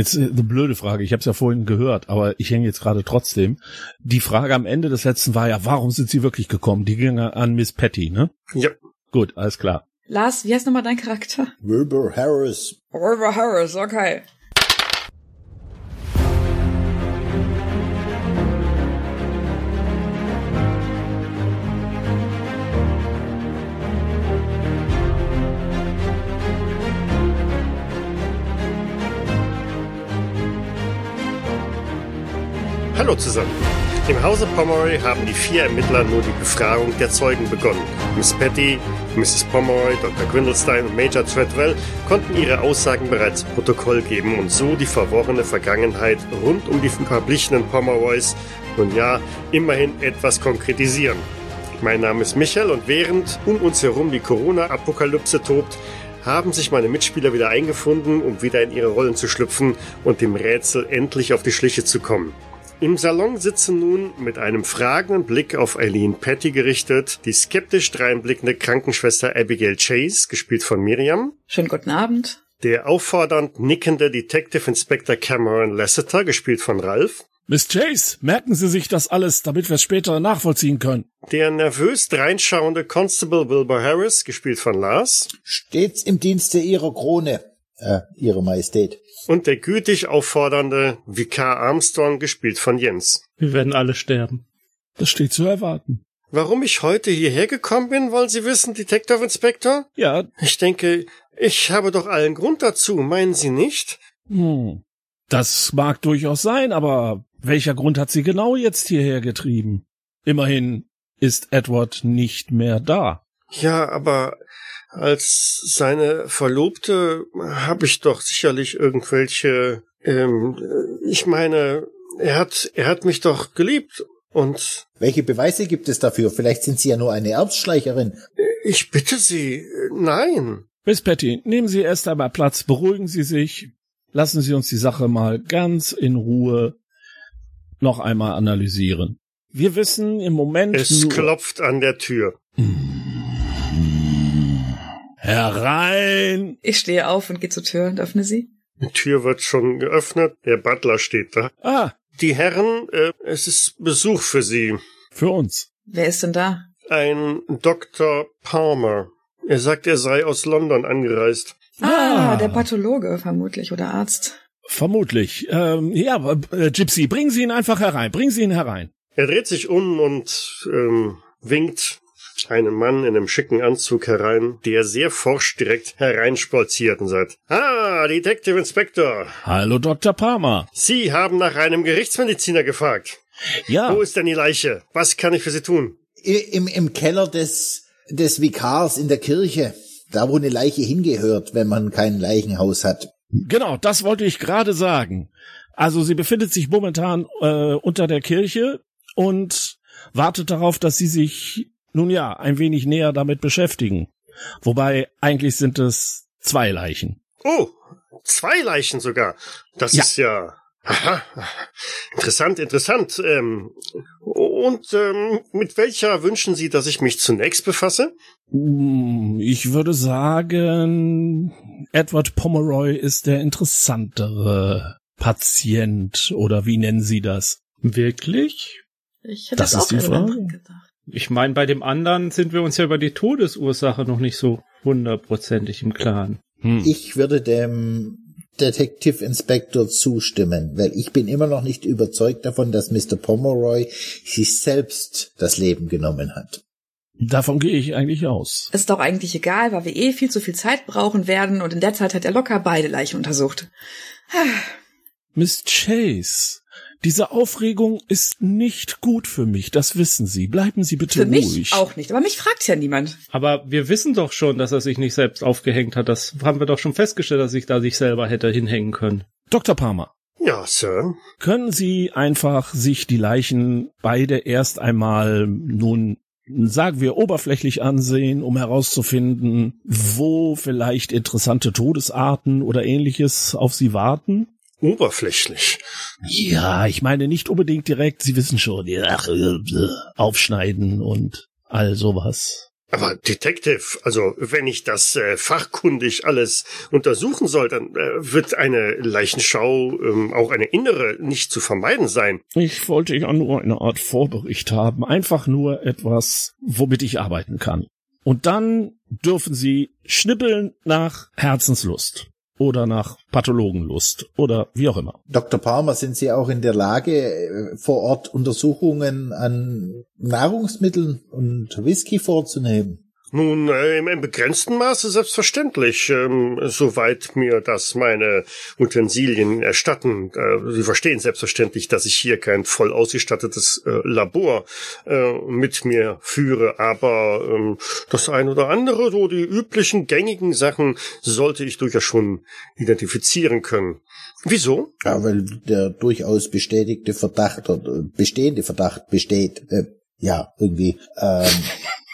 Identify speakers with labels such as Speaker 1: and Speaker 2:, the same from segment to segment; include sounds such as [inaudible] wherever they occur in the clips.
Speaker 1: Jetzt äh, eine blöde Frage, ich habe es ja vorhin gehört, aber ich hänge jetzt gerade trotzdem. Die Frage am Ende des letzten war ja, warum sind sie wirklich gekommen? Die ging an Miss Patty, ne?
Speaker 2: Ja.
Speaker 1: Gut, alles klar.
Speaker 3: Lars, wie heißt nochmal dein Charakter?
Speaker 4: Wilbur Harris.
Speaker 3: Wilbur Harris, okay.
Speaker 2: Hallo zusammen. Im Hause Pomeroy haben die vier Ermittler nur die Befragung der Zeugen begonnen. Miss Patty, Mrs. Pomeroy, Dr. Gwindelstein und Major Treadwell konnten ihre Aussagen bereits Protokoll geben und so die verworrene Vergangenheit rund um die verblichenen Pomeroys nun ja immerhin etwas konkretisieren. Mein Name ist Michael und während um uns herum die Corona-Apokalypse tobt, haben sich meine Mitspieler wieder eingefunden, um wieder in ihre Rollen zu schlüpfen und dem Rätsel endlich auf die Schliche zu kommen. Im Salon sitzen nun mit einem fragenden Blick auf Eileen Patty gerichtet die skeptisch dreinblickende Krankenschwester Abigail Chase, gespielt von Miriam,
Speaker 3: Schönen guten Abend.
Speaker 2: der auffordernd nickende Detective Inspector Cameron Lasseter, gespielt von Ralph,
Speaker 1: Miss Chase, merken Sie sich das alles, damit wir es später nachvollziehen können.
Speaker 2: der nervös dreinschauende Constable Wilbur Harris, gespielt von Lars,
Speaker 4: Stets im Dienste ihrer Krone. Äh, ihre Majestät.
Speaker 2: und der gütig auffordernde Vikar Armstrong, gespielt von Jens.
Speaker 5: Wir werden alle sterben.
Speaker 1: Das steht zu erwarten.
Speaker 2: Warum ich heute hierher gekommen bin, wollen Sie wissen, Detective Inspector?
Speaker 1: Ja,
Speaker 2: Ich denke, ich habe doch allen Grund dazu, meinen Sie nicht?
Speaker 1: hm, das mag durchaus sein, aber welcher Grund hat sie genau jetzt hierher getrieben? Immerhin ist Edward nicht mehr da.
Speaker 2: Ja, aber als seine Verlobte habe ich doch sicherlich irgendwelche. Ähm, ich meine, er hat, er hat mich doch geliebt und
Speaker 4: Welche Beweise gibt es dafür? Vielleicht sind Sie ja nur eine Erbsschleicherin.
Speaker 2: ich bitte Sie, nein.
Speaker 1: Miss Patty, nehmen Sie erst einmal Platz, beruhigen Sie sich, lassen Sie uns die Sache mal ganz in Ruhe noch einmal analysieren. Wir wissen im Moment
Speaker 2: Es
Speaker 1: nur
Speaker 2: klopft an der Tür.
Speaker 1: Herein.
Speaker 3: Ich stehe auf und gehe zur Tür und öffne sie.
Speaker 2: Die Tür wird schon geöffnet. Der Butler steht da.
Speaker 1: Ah,
Speaker 2: Die Herren, äh, es ist Besuch für Sie.
Speaker 1: für uns.
Speaker 3: Wer ist denn da?
Speaker 2: Ein Dr. Palmer. Er sagt, er sei aus London angereist.
Speaker 3: Ah,
Speaker 1: Ah.
Speaker 3: der Pathologe vermutlich oder Arzt.
Speaker 1: Vermutlich. Ähm, ja, äh, Gypsy, bringen Sie ihn einfach herein. Bringen Sie ihn herein.
Speaker 2: Er dreht sich um und ähm, winkt einem Mann in einem schicken Anzug herein, der sehr forsch direkt hereinspolziert und sagt, Ah, Detective Inspector,
Speaker 1: Hallo, Dr. Palmer.
Speaker 2: Sie haben nach einem Gerichtsmediziner gefragt.
Speaker 1: Ja,
Speaker 2: Wo ist denn die Leiche? Was kann ich für Sie tun?
Speaker 4: Im, im Keller des, des Vikars in der Kirche. Da, wo eine Leiche hingehört, wenn man kein Leichenhaus hat.
Speaker 1: genau, das wollte ich gerade sagen. Also sie befindet sich momentan äh, unter der Kirche und wartet darauf, dass Sie sich, nun ja, ein wenig näher damit beschäftigen. Wobei eigentlich sind es zwei Leichen.
Speaker 2: Oh, zwei Leichen sogar. Das
Speaker 1: Ja.
Speaker 2: ist ja. Aha. Interessant, interessant. Ähm, und ähm, mit welcher wünschen Sie, dass ich mich zunächst befasse?
Speaker 1: Mm, Ich würde sagen, Edward Pomeroy ist der interessantere Patient oder wie nennen Sie das?
Speaker 5: Wirklich?
Speaker 3: Ich hätte
Speaker 1: Das
Speaker 3: es
Speaker 1: ist
Speaker 3: auch
Speaker 1: die Frage.
Speaker 3: gedacht.
Speaker 5: Ich meine, bei dem anderen sind wir uns ja über die Todesursache noch nicht so hundertprozentig im Klaren.
Speaker 1: Hm.
Speaker 4: Ich würde dem Detective Inspector zustimmen, weil ich bin immer noch nicht überzeugt davon, dass Mr. Pomeroy sich selbst das Leben genommen hat.
Speaker 1: Davon gehe ich eigentlich aus.
Speaker 3: Ist doch eigentlich egal, weil wir eh viel zu viel Zeit brauchen werden und in der Zeit hat er locker beide Leichen untersucht.
Speaker 1: Miss Chase, diese Aufregung ist nicht gut für mich, das wissen Sie. Bleiben Sie bitte
Speaker 3: Für mich
Speaker 1: ruhig.
Speaker 3: auch nicht, aber mich fragt ja niemand.
Speaker 5: Aber wir wissen doch schon, dass er sich nicht selbst aufgehängt hat. Das haben wir doch schon festgestellt, dass sich da sich selber hätte hinhängen können.
Speaker 1: Dr. Palmer,
Speaker 2: Ja, Sir.
Speaker 1: können Sie einfach sich die Leichen beide erst einmal nun sagen wir oberflächlich ansehen, um herauszufinden, wo vielleicht interessante Todesarten oder ähnliches auf Sie warten?
Speaker 2: Oberflächlich.
Speaker 1: Ja, ich meine nicht unbedingt direkt, Sie wissen schon, ach, äh, aufschneiden und all sowas.
Speaker 2: Aber Detective, also wenn ich das äh, fachkundig alles untersuchen soll, dann äh, wird eine Leichenschau, ähm, auch eine innere, nicht zu vermeiden sein.
Speaker 1: Ich wollte ja nur eine Art Vorbericht haben, einfach nur etwas, womit ich arbeiten kann. Und dann dürfen Sie schnippeln nach Herzenslust oder nach Pathologenlust oder wie auch immer.
Speaker 4: Dr. Palmer, sind Sie auch in der Lage, äh, vor Ort Untersuchungen an Nahrungsmitteln und Whisky vorzunehmen?
Speaker 2: Nun, äh, im, begrenzten Maße selbstverständlich, ähm, soweit mir das meine Utensilien erstatten. Äh, Sie verstehen selbstverständlich, dass ich hier kein voll ausgestattetes äh, Labor äh, mit mir führe, aber ähm, das ein oder andere, so die üblichen gängigen Sachen, sollte ich durchaus schon identifizieren können. Wieso?
Speaker 4: Ja, weil der durchaus bestätigte Verdacht oder bestehende Verdacht besteht, äh, ja, irgendwie, ähm, [laughs]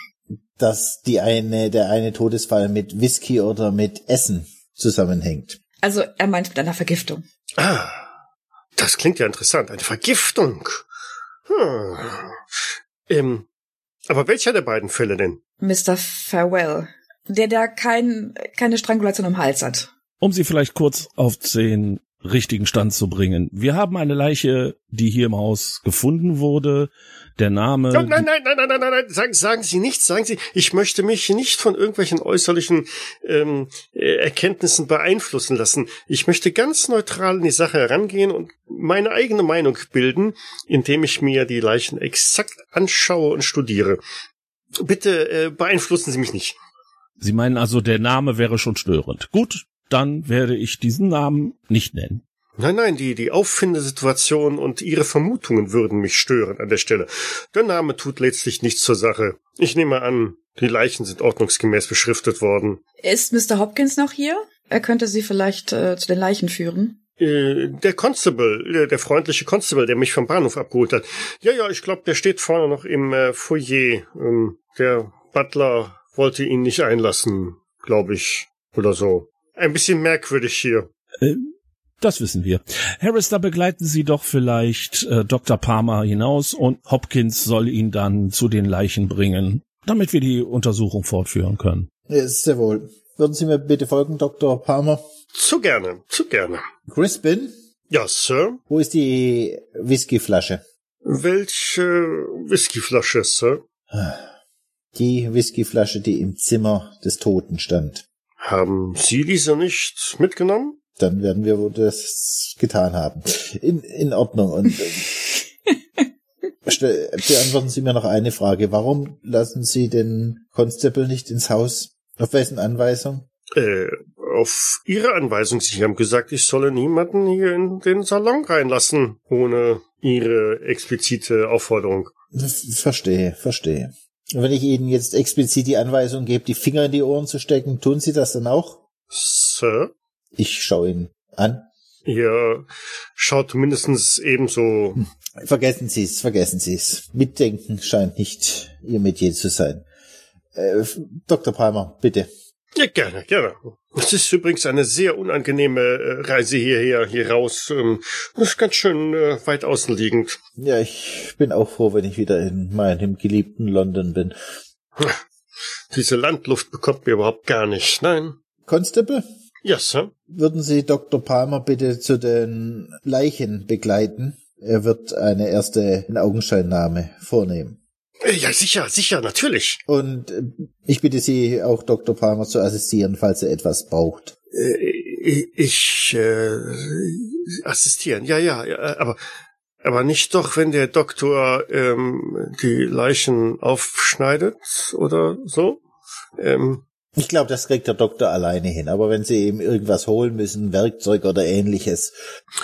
Speaker 4: dass die eine, der eine Todesfall mit Whisky oder mit Essen zusammenhängt.
Speaker 3: Also er meint mit einer Vergiftung.
Speaker 2: Ah, das klingt ja interessant. Eine Vergiftung. Hm. Ähm, aber welcher der beiden Fälle denn?
Speaker 3: Mr. Farewell. Der, der kein, keine Strangulation im Hals hat.
Speaker 1: Um Sie vielleicht kurz auf den richtigen Stand zu bringen. Wir haben eine Leiche, die hier im Haus gefunden wurde. Der Name.
Speaker 2: Oh, nein, nein, nein, nein, nein, nein, nein. Sagen, sagen Sie nichts, sagen Sie, ich möchte mich nicht von irgendwelchen äußerlichen ähm, äh, Erkenntnissen beeinflussen lassen. Ich möchte ganz neutral in die Sache herangehen und meine eigene Meinung bilden, indem ich mir die Leichen exakt anschaue und studiere. Bitte äh, beeinflussen Sie mich nicht.
Speaker 1: Sie meinen also, der Name wäre schon störend. Gut, dann werde ich diesen Namen nicht nennen.
Speaker 2: Nein, nein, die, die Auffindesituation und ihre Vermutungen würden mich stören an der Stelle. Der Name tut letztlich nichts zur Sache. Ich nehme an, die Leichen sind ordnungsgemäß beschriftet worden.
Speaker 3: Ist Mr. Hopkins noch hier? Er könnte Sie vielleicht äh, zu den Leichen führen.
Speaker 2: Äh, der Constable, der, der freundliche Constable, der mich vom Bahnhof abgeholt hat. Ja, ja, ich glaube, der steht vorne noch im äh, Foyer. Ähm, der Butler wollte ihn nicht einlassen, glaube ich, oder so. Ein bisschen merkwürdig hier.
Speaker 1: Äh, das wissen wir. Harris, da begleiten Sie doch vielleicht äh, Dr. Palmer hinaus und Hopkins soll ihn dann zu den Leichen bringen, damit wir die Untersuchung fortführen können.
Speaker 4: Ja, sehr wohl. Würden Sie mir bitte folgen, Dr. Palmer?
Speaker 2: Zu gerne, zu gerne.
Speaker 4: Crispin,
Speaker 2: Ja, Sir.
Speaker 4: wo ist die Whiskyflasche?
Speaker 2: Welche Whiskyflasche, Sir?
Speaker 4: Die Whiskyflasche, die im Zimmer des Toten stand.
Speaker 2: Haben Sie diese nicht mitgenommen?
Speaker 4: Dann werden wir wohl das getan haben. In, in Ordnung. Und [laughs] äh, beantworten Sie mir noch eine Frage. Warum lassen Sie den Constable nicht ins Haus? Auf wessen Anweisung?
Speaker 2: Äh, auf Ihre Anweisung. Sie haben gesagt, ich solle niemanden hier in den Salon reinlassen, ohne Ihre explizite Aufforderung.
Speaker 4: Verstehe, verstehe. Wenn ich Ihnen jetzt explizit die Anweisung gebe, die Finger in die Ohren zu stecken, tun Sie das dann auch?
Speaker 2: Sir?
Speaker 4: Ich schaue ihn an.
Speaker 2: Ihr schaut mindestens ebenso.
Speaker 4: Vergessen Sie es, vergessen Sie es. Mitdenken scheint nicht Ihr Metier zu sein. Äh, Dr. Palmer, bitte.
Speaker 2: Ja, gerne, gerne. Es ist übrigens eine sehr unangenehme äh, Reise hierher, hier raus. Ähm, Das ist ganz schön äh, weit außen liegend.
Speaker 4: Ja, ich bin auch froh, wenn ich wieder in meinem geliebten London bin.
Speaker 2: Diese Landluft bekommt mir überhaupt gar nicht. Nein.
Speaker 4: Constable,
Speaker 2: Ja, Sir.
Speaker 4: würden Sie Dr. Palmer bitte zu den Leichen begleiten? Er wird eine erste Augenscheinnahme vornehmen.
Speaker 2: Äh, Ja, sicher, sicher, natürlich.
Speaker 4: Und äh, ich bitte Sie auch Dr. Palmer zu assistieren, falls er etwas braucht.
Speaker 2: Äh, Ich äh, assistieren. Ja, ja, ja, aber aber nicht doch, wenn der Doktor ähm, die Leichen aufschneidet oder so. Ähm,
Speaker 4: Ich glaube, das kriegt der Doktor alleine hin. Aber wenn Sie ihm irgendwas holen müssen, Werkzeug oder ähnliches,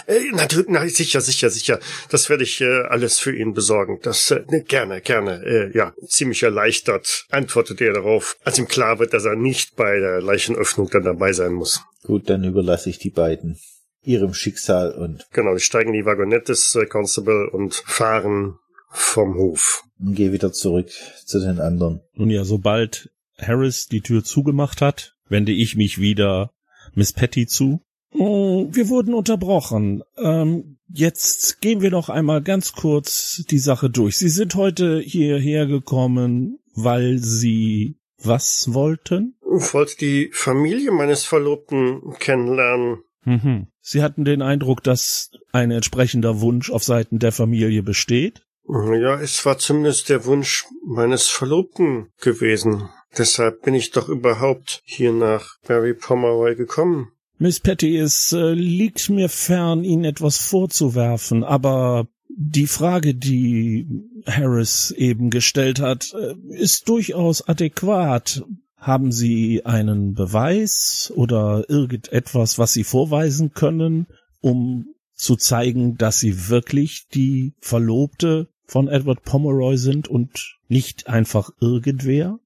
Speaker 2: äh, natürlich, na, sicher, sicher, sicher. Das werde ich äh, alles für ihn besorgen. Das äh, ne, gerne, gerne. Äh, ja, ziemlich erleichtert antwortet er darauf, als ihm klar wird, dass er nicht bei der Leichenöffnung dann dabei sein muss.
Speaker 4: gut, dann überlasse ich die beiden ihrem Schicksal und
Speaker 2: Genau, die steigen in die Wagonette des äh, Constable und fahren vom Hof.
Speaker 4: gehe wieder zurück zu den anderen.
Speaker 1: Nun ja, sobald Harris die Tür zugemacht hat, wende ich mich wieder Miss Patty zu. Oh, wir wurden unterbrochen. Ähm, jetzt gehen wir noch einmal ganz kurz die Sache durch. Sie sind heute hierher gekommen, weil Sie was wollten?
Speaker 2: Ich wollte die Familie meines Verlobten kennenlernen.
Speaker 1: Mhm. Sie hatten den Eindruck, dass ein entsprechender Wunsch auf Seiten der Familie besteht?
Speaker 2: Ja, es war zumindest der Wunsch meines Verlobten gewesen. Deshalb bin ich doch überhaupt hier nach Barry Pomeroy gekommen.
Speaker 1: Miss Patty, es äh, liegt mir fern, Ihnen etwas vorzuwerfen, aber die Frage, die Harris eben gestellt hat, äh, ist durchaus adäquat. Haben Sie einen Beweis oder irgendetwas, was Sie vorweisen können, um zu zeigen, dass Sie wirklich die Verlobte von Edward Pomeroy sind und nicht einfach irgendwer?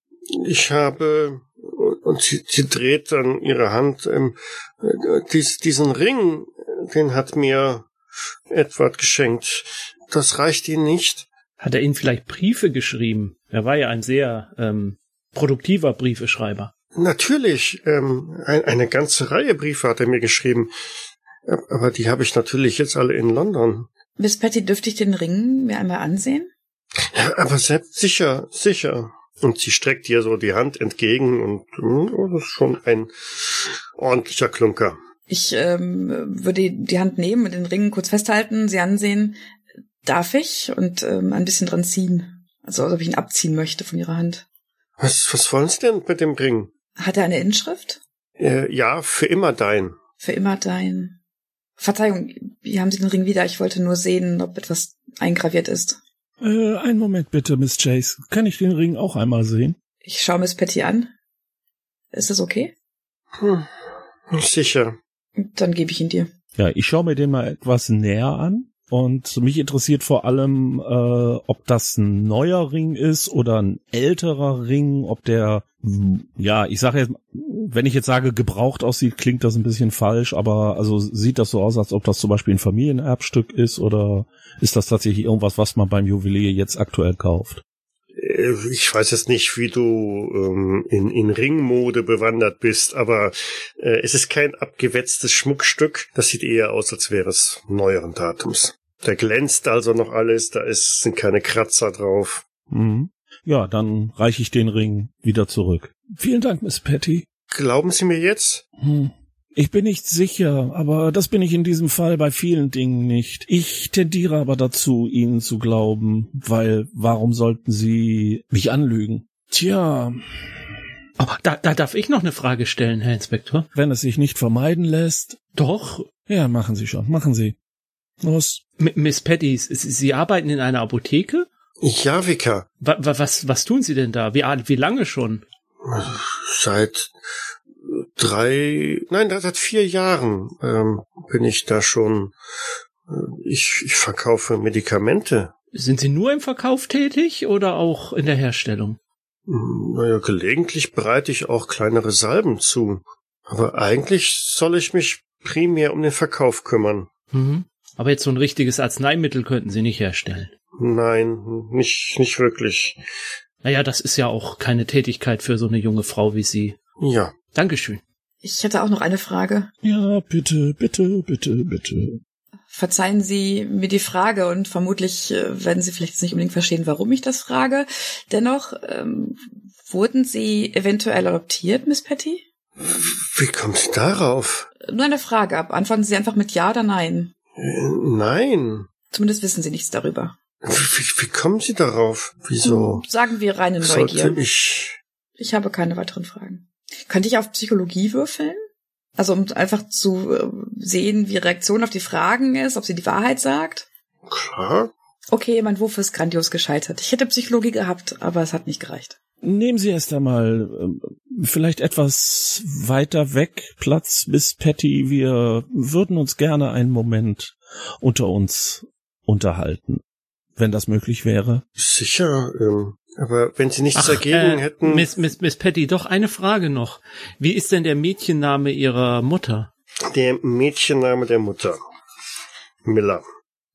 Speaker 2: Ich habe und sie, sie dreht dann ihre Hand. Ähm, dies, diesen Ring, den hat mir Edward geschenkt. Das reicht Ihnen nicht.
Speaker 5: Hat er Ihnen vielleicht Briefe geschrieben? Er war ja ein sehr ähm, produktiver Briefeschreiber.
Speaker 2: Natürlich, ähm, ein, eine ganze Reihe Briefe hat er mir geschrieben. Aber die habe ich natürlich jetzt alle in London.
Speaker 3: Miss Patty, dürfte ich den Ring mir einmal ansehen?
Speaker 2: Ja, aber selbst sicher, sicher. Und sie streckt ihr so die Hand entgegen und oh, das ist schon ein ordentlicher Klunker.
Speaker 3: Ich ähm, würde die Hand nehmen und den Ring kurz festhalten, sie ansehen. Darf ich? Und ähm, ein bisschen dran ziehen. Also als ob ich ihn abziehen möchte von ihrer Hand.
Speaker 2: Was, was wollen Sie denn mit dem Ring?
Speaker 3: Hat er eine Inschrift?
Speaker 2: Äh, ja, für immer dein.
Speaker 3: Für immer dein. Verzeihung, wie haben Sie den Ring wieder? Ich wollte nur sehen, ob etwas eingraviert ist.
Speaker 1: Äh, einen Moment bitte, Miss Chase. Kann ich den Ring auch einmal sehen?
Speaker 3: Ich schaue Miss Patty an. Ist das okay?
Speaker 2: Hm, sicher.
Speaker 3: Dann gebe ich ihn dir.
Speaker 1: Ja, ich schaue mir den mal etwas näher an. Und mich interessiert vor allem, äh, ob das ein neuer Ring ist oder ein älterer Ring, ob der, ja, ich sage jetzt, wenn ich jetzt sage gebraucht aussieht, klingt das ein bisschen falsch, aber also sieht das so aus, als ob das zum Beispiel ein Familienerbstück ist oder ist das tatsächlich irgendwas, was man beim Juwelier jetzt aktuell kauft?
Speaker 2: Äh, ich weiß jetzt nicht, wie du ähm, in, in Ringmode bewandert bist, aber äh, es ist kein abgewetztes Schmuckstück. Das sieht eher aus, als wäre es neueren Datums. Da glänzt also noch alles, da ist, sind keine Kratzer drauf.
Speaker 1: Mhm. Ja, dann reiche ich den Ring wieder zurück. Vielen Dank, Miss Patty.
Speaker 2: Glauben Sie mir jetzt?
Speaker 1: Hm. Ich bin nicht sicher, aber das bin ich in diesem Fall bei vielen Dingen nicht. Ich tendiere aber dazu, Ihnen zu glauben, weil warum sollten Sie mich anlügen? Tja.
Speaker 5: Oh, da, da darf ich noch eine Frage stellen, Herr Inspektor.
Speaker 1: Wenn es sich nicht vermeiden lässt.
Speaker 5: Doch.
Speaker 1: Ja, machen Sie schon, machen Sie. Los.
Speaker 5: M Miss Patty, Sie arbeiten in einer Apotheke?
Speaker 2: Ja, Vika.
Speaker 5: Wa was, was tun Sie denn da? Wie, wie lange schon?
Speaker 2: Seit drei, nein, seit vier Jahren ähm, bin ich da schon. Äh, ich, ich verkaufe Medikamente.
Speaker 5: Sind Sie nur im Verkauf tätig oder auch in der Herstellung?
Speaker 2: Hm, naja, gelegentlich bereite ich auch kleinere Salben zu. Aber eigentlich soll ich mich primär um den Verkauf kümmern.
Speaker 5: Mhm. Aber jetzt so ein richtiges Arzneimittel könnten Sie nicht herstellen.
Speaker 2: Nein, nicht, nicht wirklich.
Speaker 5: Naja, das ist ja auch keine Tätigkeit für so eine junge Frau wie Sie.
Speaker 2: Ja.
Speaker 5: Dankeschön.
Speaker 3: Ich hätte auch noch eine Frage.
Speaker 1: Ja, bitte, bitte, bitte, bitte.
Speaker 3: Verzeihen Sie mir die Frage und vermutlich äh, werden Sie vielleicht nicht unbedingt verstehen, warum ich das frage. Dennoch, ähm, wurden Sie eventuell adoptiert, Miss Patty?
Speaker 2: Wie kommt sie darauf?
Speaker 3: Nur eine Frage ab. Antworten Sie einfach mit Ja oder Nein.
Speaker 2: Äh, nein.
Speaker 3: Zumindest wissen Sie nichts darüber.
Speaker 2: Wie, wie, wie kommen Sie darauf? Wieso?
Speaker 3: Sagen wir reine Neugier.
Speaker 2: Sollte ich...
Speaker 3: Ich habe keine weiteren Fragen. Könnte ich auf Psychologie würfeln? Also um einfach zu äh, sehen, wie Reaktion auf die Fragen ist, ob sie die Wahrheit sagt?
Speaker 2: Klar.
Speaker 3: Okay, mein Wurf ist grandios gescheitert. Ich hätte Psychologie gehabt, aber es hat nicht gereicht.
Speaker 1: Nehmen Sie erst einmal äh, vielleicht etwas weiter weg Platz, Miss Patty. Wir würden uns gerne einen Moment unter uns unterhalten, wenn das möglich wäre.
Speaker 2: Sicher, ähm, aber wenn Sie nichts
Speaker 5: Ach,
Speaker 2: dagegen
Speaker 5: äh,
Speaker 2: hätten.
Speaker 5: Miss, Miss, Miss Patty, doch eine Frage noch. Wie ist denn der Mädchenname Ihrer Mutter?
Speaker 2: Der Mädchenname der Mutter. Miller.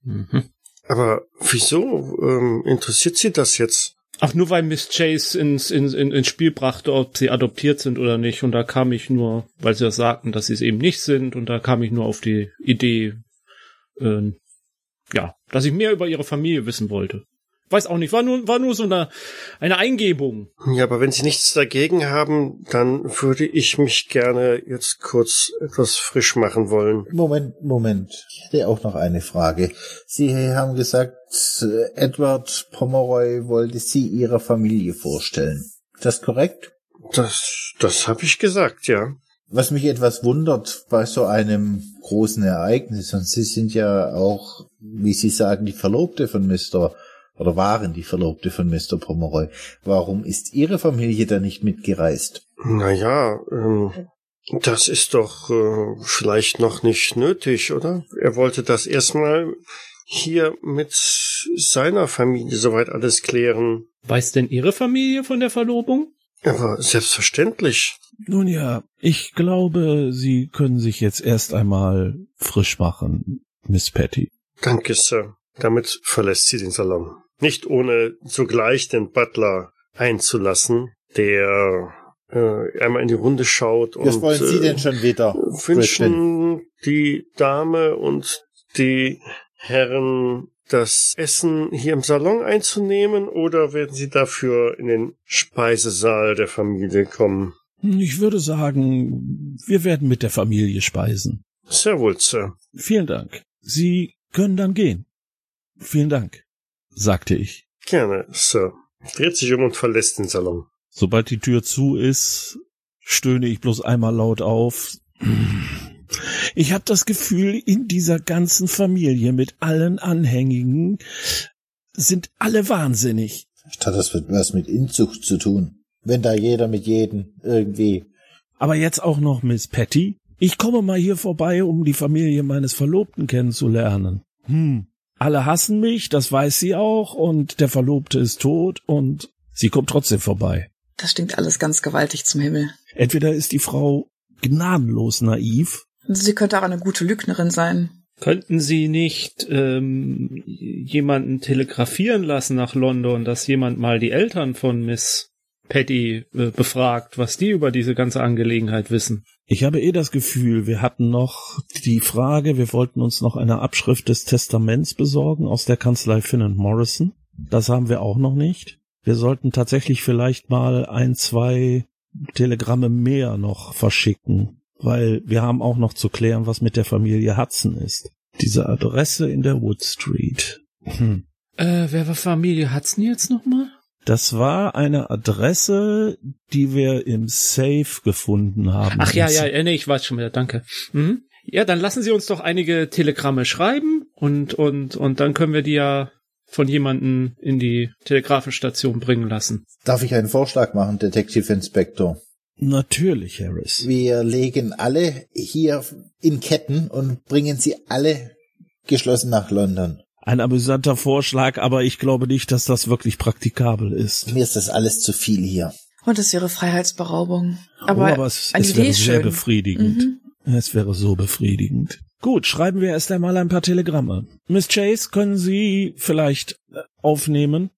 Speaker 5: Mhm.
Speaker 2: Aber wieso ähm, interessiert Sie das jetzt?
Speaker 5: Ach, nur weil Miss Chase ins, ins, ins Spiel brachte, ob sie adoptiert sind oder nicht. Und da kam ich nur, weil sie das sagten, dass sie es eben nicht sind. Und da kam ich nur auf die Idee, äh, ja, dass ich mehr über ihre Familie wissen wollte. Weiß auch nicht, war nur, war nur so eine, eine Eingebung.
Speaker 2: Ja, aber wenn Sie nichts dagegen haben, dann würde ich mich gerne jetzt kurz etwas frisch machen wollen.
Speaker 4: Moment, Moment. Ich hätte auch noch eine Frage. Sie haben gesagt, Edward Pomeroy wollte Sie Ihrer Familie vorstellen. Ist das korrekt?
Speaker 2: Das, das habe ich gesagt, ja.
Speaker 4: Was mich etwas wundert bei so einem großen Ereignis, und Sie sind ja auch, wie Sie sagen, die Verlobte von Mr. oder waren die Verlobte von Mr. Pomeroy. Warum ist Ihre Familie da nicht mitgereist?
Speaker 2: Naja, ähm, das ist doch äh, vielleicht noch nicht nötig, oder? Er wollte das erstmal hier mit seiner Familie soweit alles klären.
Speaker 5: Weiß denn Ihre Familie von der Verlobung?
Speaker 2: Aber selbstverständlich.
Speaker 1: Nun ja, ich glaube, Sie können sich jetzt erst einmal frisch machen, Miss Patty.
Speaker 2: Danke, Sir. Damit verlässt sie den Salon. Nicht ohne zugleich den Butler einzulassen, der äh, einmal in die Runde schaut und
Speaker 4: Was wollen Sie
Speaker 2: äh,
Speaker 4: denn schon wieder?
Speaker 2: Wünschen die Dame und die Herren das Essen hier im Salon einzunehmen oder werden sie dafür in den Speisesaal der Familie kommen?
Speaker 1: Ich würde sagen, wir werden mit der Familie speisen.
Speaker 2: Sehr wohl, Sir.
Speaker 1: Vielen Dank. Sie können dann gehen. Vielen Dank, sagte ich.
Speaker 2: Gerne, Sir. Dreht sich um und verlässt den Salon.
Speaker 1: Sobald die Tür zu ist, stöhne ich bloß einmal laut auf. Ich habe das Gefühl, in dieser ganzen Familie mit allen Anhängigen sind alle wahnsinnig.
Speaker 4: Vielleicht hat das was mit Inzucht zu tun. Wenn da jeder mit jedem irgendwie.
Speaker 1: Aber jetzt auch noch Miss Patty. Ich komme mal hier vorbei, um die Familie meines Verlobten kennenzulernen. Hm. Alle hassen mich, das weiß sie auch, und der Verlobte ist tot, und sie kommt trotzdem vorbei.
Speaker 3: Das stinkt alles ganz gewaltig zum Himmel.
Speaker 1: Entweder ist die Frau gnadenlos naiv,
Speaker 3: Sie könnte auch eine gute Lügnerin sein.
Speaker 5: Könnten Sie nicht ähm, jemanden telegrafieren lassen nach London, dass jemand mal die Eltern von Miss Patty äh, befragt, was die über diese ganze Angelegenheit wissen?
Speaker 1: Ich habe eh das Gefühl, wir hatten noch die Frage, wir wollten uns noch eine Abschrift des Testaments besorgen aus der Kanzlei Finn und Morrison. Das haben wir auch noch nicht. Wir sollten tatsächlich vielleicht mal ein, zwei Telegramme mehr noch verschicken, weil wir haben auch noch zu klären, was mit der Familie Hudson ist. Diese Adresse in der Wood Street. Hm.
Speaker 5: Äh, wer war Familie Hudson jetzt nochmal?
Speaker 1: Das war eine Adresse, die wir im Safe gefunden haben.
Speaker 5: Ach ja, ja, äh, nee, ich weiß schon wieder, danke. Mhm. Ja, dann lassen Sie uns doch einige Telegramme schreiben und, und, und dann können wir die ja von jemanden in die Telegrafenstation bringen lassen.
Speaker 4: Darf ich einen Vorschlag machen, Detective Inspector?
Speaker 1: Natürlich, Harris.
Speaker 4: Wir legen alle hier in Ketten und bringen sie alle geschlossen nach London.
Speaker 1: Ein amüsanter Vorschlag, aber ich glaube nicht, dass das wirklich praktikabel ist.
Speaker 4: Mir ist das alles zu viel hier.
Speaker 3: Und es wäre Freiheitsberaubung. Aber,
Speaker 1: oh, aber es, es wäre
Speaker 3: ist
Speaker 1: sehr
Speaker 3: schön.
Speaker 1: befriedigend.
Speaker 3: Mhm.
Speaker 1: Es wäre so befriedigend. Gut, schreiben wir erst einmal ein paar Telegramme. Miss Chase, können Sie vielleicht äh, aufnehmen?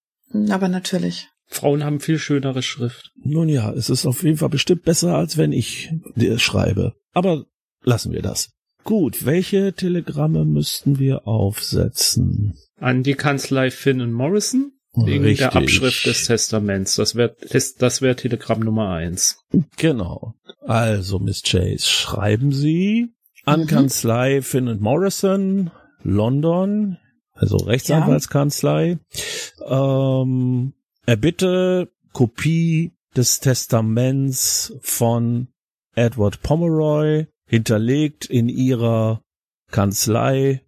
Speaker 3: Aber natürlich.
Speaker 5: Frauen haben viel schönere Schrift.
Speaker 1: Nun ja, es ist auf jeden Fall bestimmt besser, als wenn ich dir schreibe. Aber lassen wir das. Gut, welche Telegramme müssten wir aufsetzen?
Speaker 5: An die Kanzlei Finn und Morrison wegen
Speaker 1: Richtig.
Speaker 5: der Abschrift des Testaments. Das wäre das, wär Telegramm Nummer eins.
Speaker 1: Genau. Also, Miss Chase, schreiben Sie an
Speaker 3: Mhm.
Speaker 1: Kanzlei Finn und Morrison, London, also Rechtsanwaltskanzlei. Ähm, erbitte Kopie des Testaments von Edward Pomeroy, hinterlegt in ihrer Kanzlei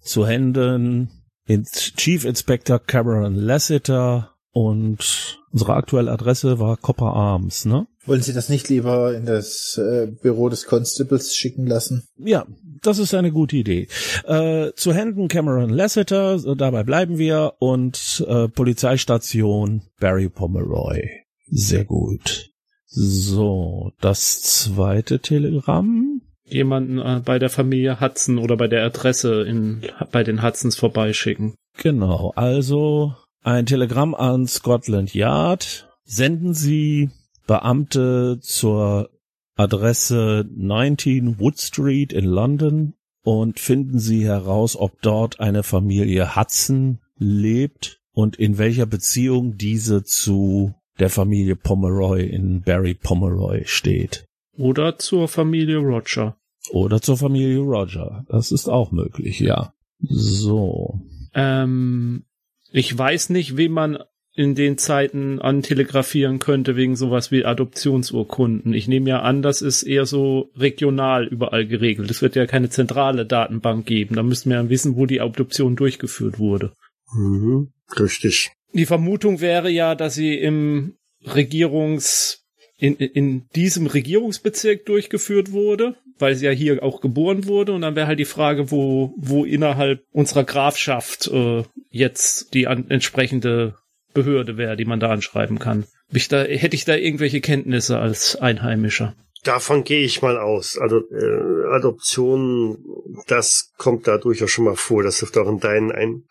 Speaker 1: zu Händen in Chief Inspector Cameron Lassiter und unsere aktuelle Adresse war Copper Arms, ne?
Speaker 4: Wollen Sie das nicht lieber in das äh, Büro des Constables schicken lassen?
Speaker 1: Ja, das ist eine gute Idee. Äh, zu Händen Cameron Lassiter, dabei bleiben wir, und äh, Polizeistation Barry Pomeroy. Sehr gut. So, das zweite Telegramm.
Speaker 5: Jemanden äh, bei der Familie Hudson oder bei der Adresse in, bei den Hudsons vorbeischicken.
Speaker 1: Genau, also ein Telegramm an Scotland Yard. Senden Sie Beamte zur Adresse 19 Wood Street in London und finden Sie heraus, ob dort eine Familie Hudson lebt und in welcher Beziehung diese zu der Familie Pomeroy in Barry Pomeroy steht.
Speaker 5: Oder zur Familie Roger.
Speaker 1: Oder zur Familie Roger. Das ist auch möglich, ja. So.
Speaker 5: Ähm, ich weiß nicht, wie man in den Zeiten antelegrafieren könnte wegen sowas wie Adoptionsurkunden. Ich nehme ja an, das ist eher so regional überall geregelt. Es wird ja keine zentrale Datenbank geben. Da müssten wir ja wissen, wo die Adoption durchgeführt wurde.
Speaker 2: Mhm. Richtig.
Speaker 5: Die Vermutung wäre ja, dass sie im Regierungs in, in diesem Regierungsbezirk durchgeführt wurde, weil sie ja hier auch geboren wurde. Und dann wäre halt die Frage, wo, wo innerhalb unserer Grafschaft äh, jetzt die an, entsprechende Behörde wäre, die man da anschreiben kann. Ich da, hätte ich da irgendwelche Kenntnisse als Einheimischer?
Speaker 2: Davon gehe ich mal aus. Also äh, Adoption, das kommt da durchaus schon mal vor. Das dürfte auch in dein ein,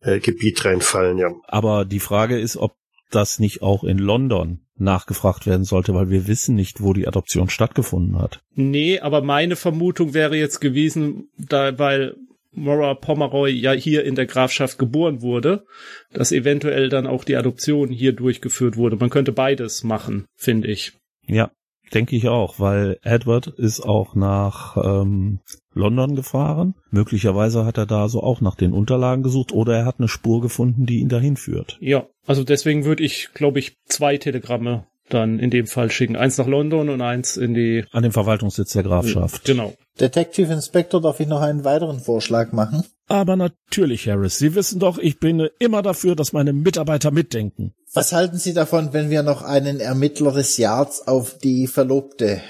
Speaker 2: äh, Gebiet reinfallen, ja.
Speaker 1: Aber die Frage ist, ob das nicht auch in London nachgefragt werden sollte, weil wir wissen nicht, wo die Adoption stattgefunden hat.
Speaker 5: Nee, aber meine Vermutung wäre jetzt gewesen, da, weil Mora Pomeroy ja hier in der Grafschaft geboren wurde, dass eventuell dann auch die Adoption hier durchgeführt wurde. Man könnte beides machen, finde ich.
Speaker 1: Ja, denke ich auch, weil Edward ist auch nach ähm, London gefahren. Möglicherweise hat er da so auch nach den Unterlagen gesucht oder er hat eine Spur gefunden, die ihn dahin führt.
Speaker 5: Ja, also deswegen würde ich, glaube ich, zwei Telegramme dann in dem Fall schicken. Eins nach London und eins in die...
Speaker 1: An den Verwaltungssitz der Grafschaft.
Speaker 5: Genau.
Speaker 4: Detective Inspector, darf ich noch einen weiteren Vorschlag machen?
Speaker 1: Aber natürlich, Harris. Sie wissen doch, ich bin immer dafür, dass meine Mitarbeiter mitdenken.
Speaker 4: Was halten Sie davon, wenn wir noch einen Ermittler des Yards auf die Verlobte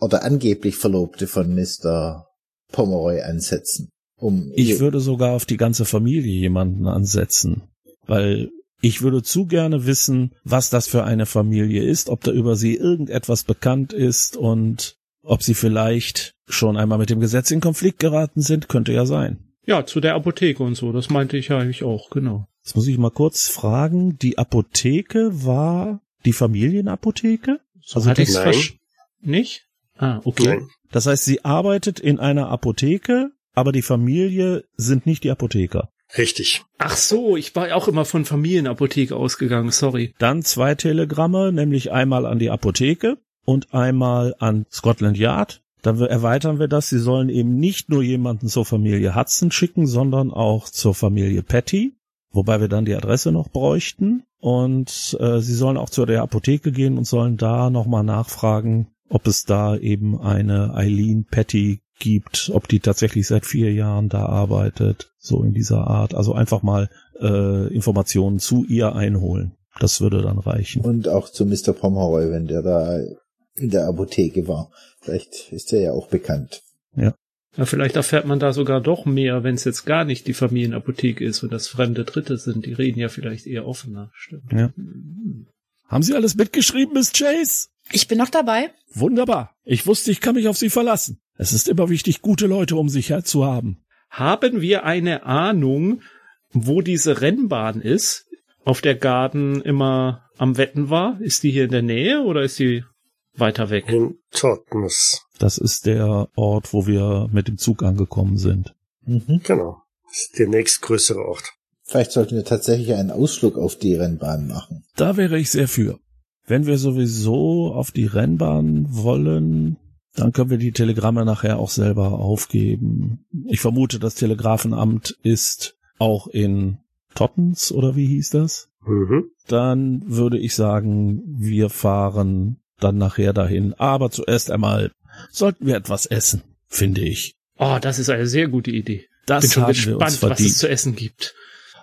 Speaker 4: oder angeblich Verlobte von Mr. Pomeroy ansetzen? Um
Speaker 1: Ich würde sogar auf die ganze Familie jemanden ansetzen, weil ich würde zu gerne wissen, was das für eine Familie ist, ob da über sie irgendetwas bekannt ist und ob sie vielleicht schon einmal mit dem Gesetz in Konflikt geraten sind, könnte ja sein.
Speaker 5: Ja, zu der Apotheke und so, das meinte ich ja eigentlich auch, genau.
Speaker 1: Jetzt muss ich mal kurz fragen, die Apotheke war die Familienapotheke?
Speaker 5: Also hatte ich's
Speaker 2: Nein.
Speaker 5: Nicht? Ah, okay.
Speaker 2: Nein.
Speaker 1: Das heißt, sie arbeitet in einer Apotheke, aber die Familie sind nicht die Apotheker.
Speaker 2: Richtig.
Speaker 5: Ach so, ich war auch immer von Familienapotheke ausgegangen, sorry.
Speaker 1: Dann zwei Telegramme, nämlich einmal an die Apotheke und einmal an Scotland Yard. Dann erweitern wir das. Sie sollen eben nicht nur jemanden zur Familie Hudson schicken, sondern auch zur Familie Patty, wobei wir dann die Adresse noch bräuchten. Und äh, sie sollen auch zu der Apotheke gehen und sollen da nochmal nachfragen, ob es da eben eine Eileen Patty gibt, ob die tatsächlich seit vier Jahren da arbeitet, so in dieser Art. Also einfach mal äh, Informationen zu ihr einholen. Das würde dann reichen.
Speaker 4: und auch zu Mr. Pomeroy, wenn der da in der Apotheke war. Vielleicht ist er ja auch bekannt.
Speaker 5: Ja, vielleicht erfährt man da sogar doch mehr, wenn es jetzt gar nicht die Familienapotheke ist und das fremde Dritte sind. Die reden ja vielleicht eher offener, stimmt.
Speaker 1: Ja.
Speaker 5: Hm.
Speaker 1: Haben Sie alles mitgeschrieben, Miss Chase?
Speaker 3: Ich bin noch dabei.
Speaker 1: Wunderbar. Ich wusste, ich kann mich auf Sie verlassen. Es ist immer wichtig, gute Leute um sich her zu haben.
Speaker 5: Haben wir eine Ahnung, wo diese Rennbahn ist, auf der Garden immer am Wetten war? Ist die hier in der Nähe oder ist die weiter weg?
Speaker 2: In Totnes.
Speaker 1: Das ist der Ort, wo wir mit dem Zug angekommen sind.
Speaker 4: Mhm.
Speaker 2: Genau. Das ist der nächstgrößere Ort.
Speaker 4: Vielleicht sollten wir tatsächlich einen Ausflug auf die Rennbahn machen.
Speaker 1: Da wäre ich sehr für. Wenn wir sowieso auf die Rennbahn wollen, dann können wir die Telegramme nachher auch selber aufgeben. Ich vermute, das Telegrafenamt ist auch in Tottens oder wie hieß das?
Speaker 2: Mhm.
Speaker 1: Dann würde ich sagen, wir fahren dann nachher dahin. Aber zuerst einmal sollten wir etwas essen, finde ich.
Speaker 5: Oh, das ist eine sehr gute Idee.
Speaker 1: Das
Speaker 5: Bin schon
Speaker 1: haben wir uns
Speaker 5: gespannt, was
Speaker 1: verdient.
Speaker 5: es zu essen gibt.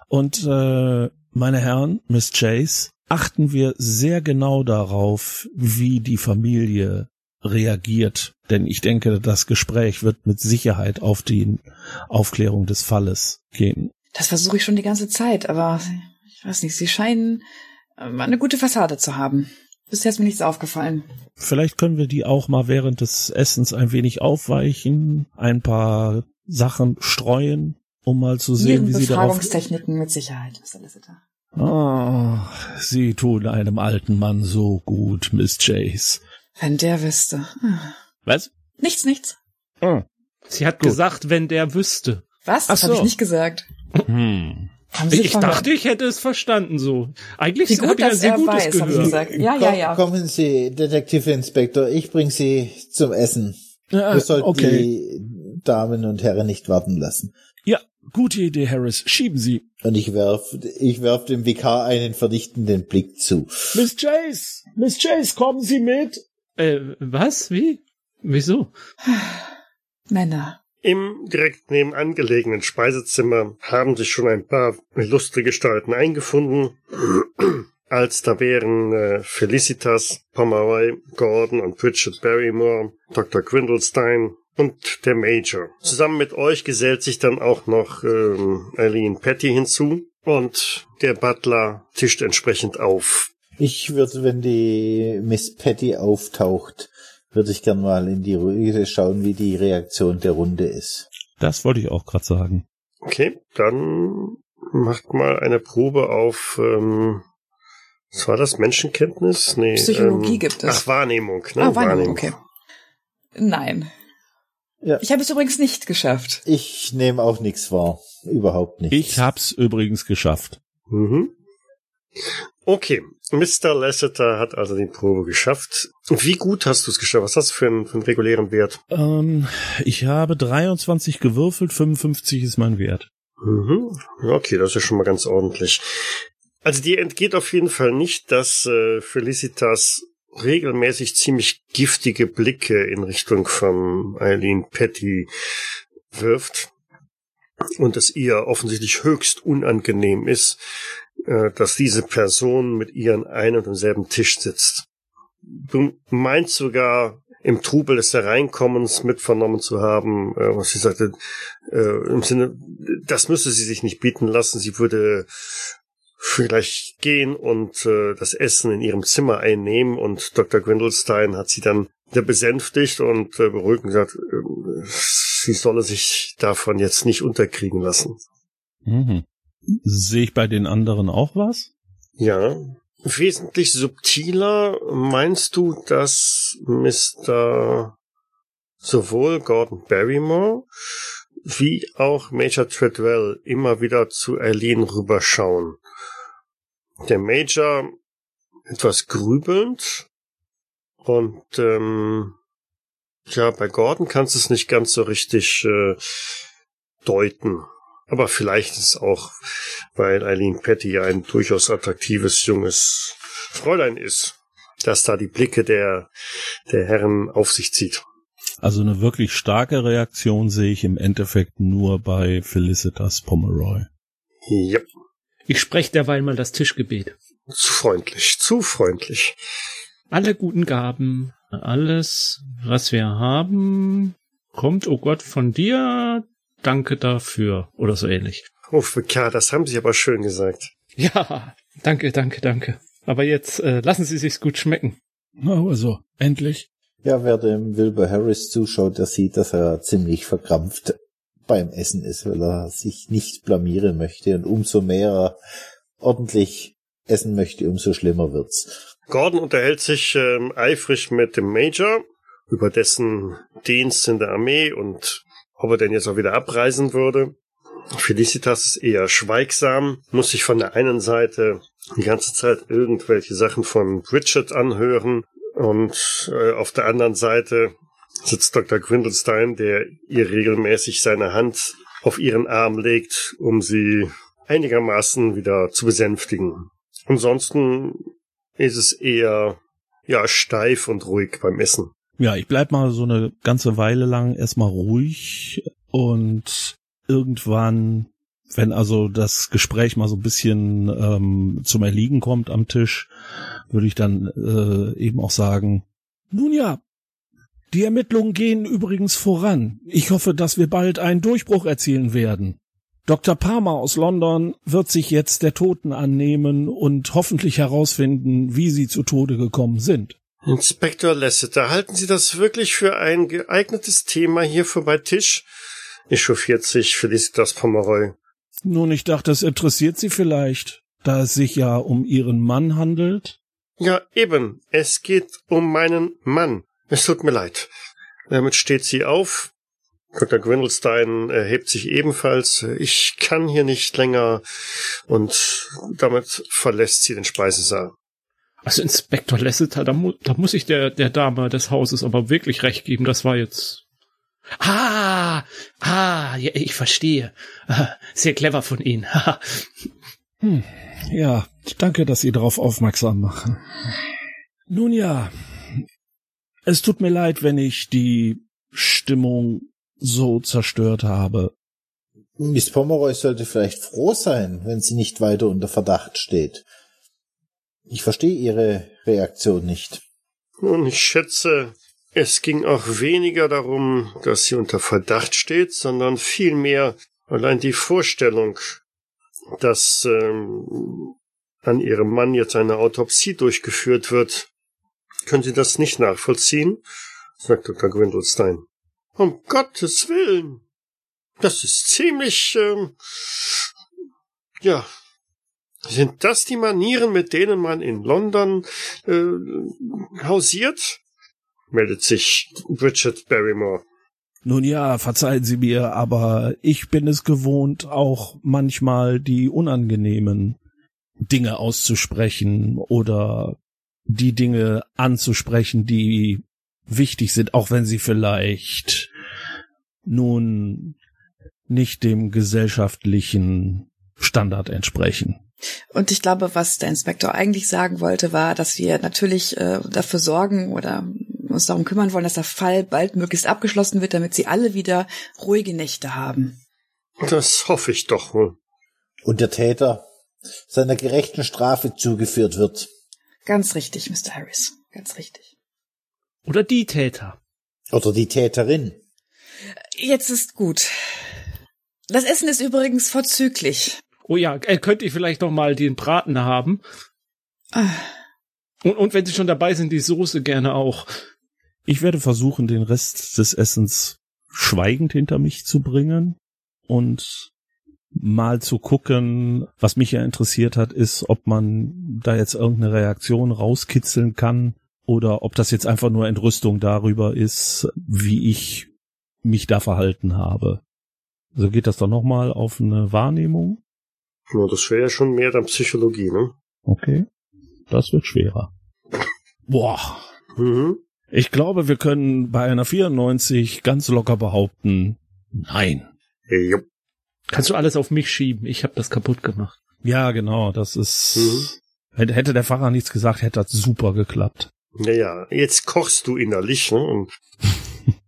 Speaker 1: Und äh, meine Herren, Miss Chase, achten wir sehr genau darauf, wie die Familie reagiert. Denn ich denke, das Gespräch wird mit Sicherheit auf die Aufklärung des Falles gehen.
Speaker 3: Das versuche ich schon die ganze Zeit, aber ich weiß nicht, sie scheinen ähm, eine gute Fassade zu haben. Bisher ist mir nichts aufgefallen.
Speaker 1: Vielleicht können wir die auch mal während des Essens ein wenig aufweichen, ein paar Sachen streuen, um mal zu sehen, wie sie darauf...
Speaker 3: Befragungstechniken mit Sicherheit, Mr. Lasseter.
Speaker 1: Ah, Sie tun einem alten Mann so gut, Miss Chase.
Speaker 3: Wenn der wüsste. Hm.
Speaker 1: Was?
Speaker 3: Nichts, nichts.
Speaker 1: Ah.
Speaker 5: Sie hat
Speaker 1: Gut.
Speaker 5: gesagt, wenn der wüsste.
Speaker 3: Was? Das habe
Speaker 1: so.
Speaker 3: ich nicht gesagt.
Speaker 1: Hm.
Speaker 5: Ich dachte, ich hätte es verstanden so. Eigentlich
Speaker 3: Wie
Speaker 5: habe
Speaker 3: gut,
Speaker 5: ich ein
Speaker 3: dass
Speaker 5: sehr
Speaker 3: er
Speaker 5: gutes
Speaker 3: weiß, habe ich
Speaker 5: Gehör.
Speaker 3: gesagt. Ja, ja, ja.
Speaker 4: Kommen Sie, Detektive Inspektor, ich bring Sie zum Essen.
Speaker 1: Ja,
Speaker 4: Wir sollten
Speaker 1: okay.
Speaker 4: die Damen und Herren nicht warten lassen.
Speaker 1: Gute Idee, Harris. Schieben Sie.
Speaker 4: Und ich werf, ich werf dem Vikar einen vernichtenden Blick zu.
Speaker 1: Miss Chase, Miss Chase, kommen Sie mit.
Speaker 5: Äh, was? Wie? Wieso? [sighs]
Speaker 3: Männer.
Speaker 2: Im direkt nebenan gelegenen Speisezimmer haben sich schon ein paar lustige Gestalten eingefunden. [clears throat] Als da wären äh, Felicitas, Pomeroy, Gordon und Bridget Barrymore, Dr. Quindlestein und der Major. Zusammen mit euch gesellt sich dann auch noch ähm, Eileen Petty hinzu und der Butler tischt entsprechend auf.
Speaker 4: Ich würde, wenn die Miss Patty auftaucht, würde ich gern mal in die Runde schauen, wie die Reaktion der Runde ist.
Speaker 1: Das wollte ich auch gerade sagen.
Speaker 2: Okay, dann macht mal eine Probe auf, ähm, was war das, Menschenkenntnis? Nee,
Speaker 3: Psychologie
Speaker 2: ähm,
Speaker 3: gibt es.
Speaker 2: Ach, Wahrnehmung, ne?
Speaker 3: Ah, Wahrnehmung, okay. Nein.
Speaker 4: Ja.
Speaker 3: Ich habe es übrigens nicht geschafft.
Speaker 4: Ich nehme auch nichts wahr. Überhaupt nicht.
Speaker 1: Ich hab's übrigens geschafft.
Speaker 2: Mhm. Okay, Mr. Lasseter hat also die Probe geschafft. Wie gut hast du es geschafft? Was hast du für einen, für einen regulären Wert?
Speaker 1: Ähm, ich habe 23 gewürfelt, 55 ist mein Wert.
Speaker 2: Mhm. Okay, das ist ja schon mal ganz ordentlich. Also dir entgeht auf jeden Fall nicht, dass äh, Felicitas regelmäßig ziemlich giftige Blicke in Richtung von Eileen Petty wirft und es ihr offensichtlich höchst unangenehm ist, äh, dass diese Person mit ihr an einem und demselben Tisch sitzt. Du meinst sogar im Trubel des Hereinkommens mitvernommen zu haben, äh, was sie sagte, äh, im Sinne, das müsse sie sich nicht bieten lassen, sie würde vielleicht gehen und äh, das Essen in ihrem Zimmer einnehmen und Dr. Grindelstein hat sie dann besänftigt und äh, beruhigt und gesagt, äh, sie solle sich davon jetzt nicht unterkriegen lassen.
Speaker 1: Mhm. Sehe ich bei den anderen auch was?
Speaker 2: Ja. Wesentlich subtiler meinst du, dass Mr. sowohl Gordon Barrymore wie auch Major Treadwell immer wieder zu Eileen rüberschauen. Der Major etwas grübelnd und ähm, ja, bei Gordon kannst du es nicht ganz so richtig äh, deuten. Aber vielleicht ist es auch, weil Eileen Petty ja ein durchaus attraktives junges Fräulein ist, dass da die Blicke der, der Herren auf sich zieht.
Speaker 1: Also eine wirklich starke Reaktion sehe ich im Endeffekt nur bei Felicitas Pomeroy.
Speaker 2: Ja,
Speaker 5: Ich spreche derweil mal das Tischgebet.
Speaker 2: zu freundlich, zu freundlich.
Speaker 5: Alle guten Gaben, alles, was wir haben, kommt, oh Gott, von dir. Danke dafür. Oder so ähnlich.
Speaker 2: Oh, ja, das haben Sie aber schön gesagt.
Speaker 5: Ja, danke, danke, danke. Aber jetzt äh, lassen Sie sich's gut schmecken.
Speaker 1: Na, also, endlich.
Speaker 4: Ja, wer dem Wilbur Harris zuschaut, der sieht, dass er ziemlich verkrampft beim Essen ist, weil er sich nicht blamieren möchte und umso mehr er ordentlich essen möchte, umso schlimmer wird's.
Speaker 2: Gordon unterhält sich ähm, eifrig mit dem Major über dessen Dienst in der Armee und ob er denn jetzt auch wieder abreisen würde. Felicitas ist eher schweigsam, muss sich von der einen Seite die ganze Zeit irgendwelche Sachen von Richard anhören und äh, auf der anderen Seite sitzt Dr. Quindelstein, der ihr regelmäßig seine Hand auf ihren Arm legt, um sie einigermaßen wieder zu besänftigen. Ansonsten ist es eher ja steif und ruhig beim Essen.
Speaker 1: Ja, ich bleib mal so eine ganze Weile lang erstmal ruhig und irgendwann, wenn also das Gespräch mal so ein bisschen ähm, zum Erliegen kommt am Tisch, würde ich dann äh, eben auch sagen, nun ja, die Ermittlungen gehen übrigens voran. Ich hoffe, dass wir bald einen Durchbruch erzielen werden. Dr. Palmer aus London wird sich jetzt der Toten annehmen und hoffentlich herausfinden, wie sie zu Tode gekommen sind.
Speaker 2: Inspektor Lasseter, halten Sie das wirklich für ein geeignetes Thema hier für bei Tisch? Echauffiert sich Felicitas Pomeroy.
Speaker 1: Nun, ich dachte, es interessiert Sie vielleicht, da es sich ja um Ihren Mann handelt.
Speaker 2: Ja, eben. Es geht um meinen Mann. Es tut mir leid. Damit steht sie auf, Dr. Gwindelstein erhebt sich ebenfalls. Ich kann hier nicht länger und damit verlässt sie den Speisesaal.
Speaker 5: Also Inspektor Lasseter, da, mu da muss ich der, der Dame des Hauses aber wirklich recht geben. Das war jetzt. Ah, ah, ja, ich verstehe. Ah, Sehr clever von Ihnen. [laughs]
Speaker 1: Hm, ja, danke, dass Sie darauf aufmerksam machen. Nun ja, es tut mir leid, wenn ich die Stimmung so zerstört habe.
Speaker 4: Miss Pomeroy sollte vielleicht froh sein, wenn sie nicht weiter unter Verdacht steht. Ich verstehe Ihre Reaktion nicht.
Speaker 2: Nun, ich schätze, es ging auch weniger darum, dass sie unter Verdacht steht, sondern vielmehr allein die Vorstellung, dass ähm, an ihrem Mann jetzt eine Autopsie durchgeführt wird. Können Sie das nicht nachvollziehen? sagt Dr. Gwindelstein. Um Gottes Willen. Das ist ziemlich, ähm, ja. Sind das die Manieren, mit denen man in London äh, hausiert? meldet sich Richard Barrymore.
Speaker 1: Nun ja, verzeihen Sie mir, aber ich bin es gewohnt, auch manchmal die unangenehmen Dinge auszusprechen oder die Dinge anzusprechen, die wichtig sind, auch wenn sie vielleicht nun nicht dem gesellschaftlichen Standard entsprechen.
Speaker 3: Und ich glaube, was der Inspektor eigentlich sagen wollte, war, dass wir natürlich äh, dafür sorgen oder uns darum kümmern wollen, dass der Fall bald möglichst abgeschlossen wird, damit sie alle wieder ruhige Nächte haben.
Speaker 2: Das hoffe ich doch wohl.
Speaker 4: Und der Täter seiner gerechten Strafe zugeführt wird.
Speaker 3: Ganz richtig, Mr. Harris. Ganz richtig.
Speaker 5: Oder die Täter.
Speaker 4: Oder die Täterin.
Speaker 3: Jetzt ist gut. Das Essen ist übrigens vorzüglich.
Speaker 5: Oh ja, äh, könnt ihr vielleicht noch mal den Braten haben?
Speaker 3: Ah,
Speaker 5: Und, und wenn Sie schon dabei sind, die Soße gerne auch.
Speaker 1: Ich werde versuchen, den Rest des Essens schweigend hinter mich zu bringen und mal zu gucken, was mich ja interessiert hat, ist, ob man da jetzt irgendeine Reaktion rauskitzeln kann oder ob das jetzt einfach nur Entrüstung darüber ist, wie ich mich da verhalten habe. So geht das doch nochmal auf eine Wahrnehmung.
Speaker 2: Nur das wäre ja schon mehr dann Psychologie, ne?
Speaker 1: Okay. Das wird schwerer. Boah.
Speaker 2: Mhm.
Speaker 1: Ich glaube, wir können bei einer 94 ganz locker behaupten, nein.
Speaker 2: Jupp.
Speaker 5: Kannst du alles auf mich schieben? Ich habe das kaputt gemacht.
Speaker 1: Ja, genau, das ist,
Speaker 2: Mhm.
Speaker 1: hätte der Pfarrer nichts gesagt, hätte das super geklappt.
Speaker 2: Naja, jetzt kochst du innerlich, ne? Und [laughs]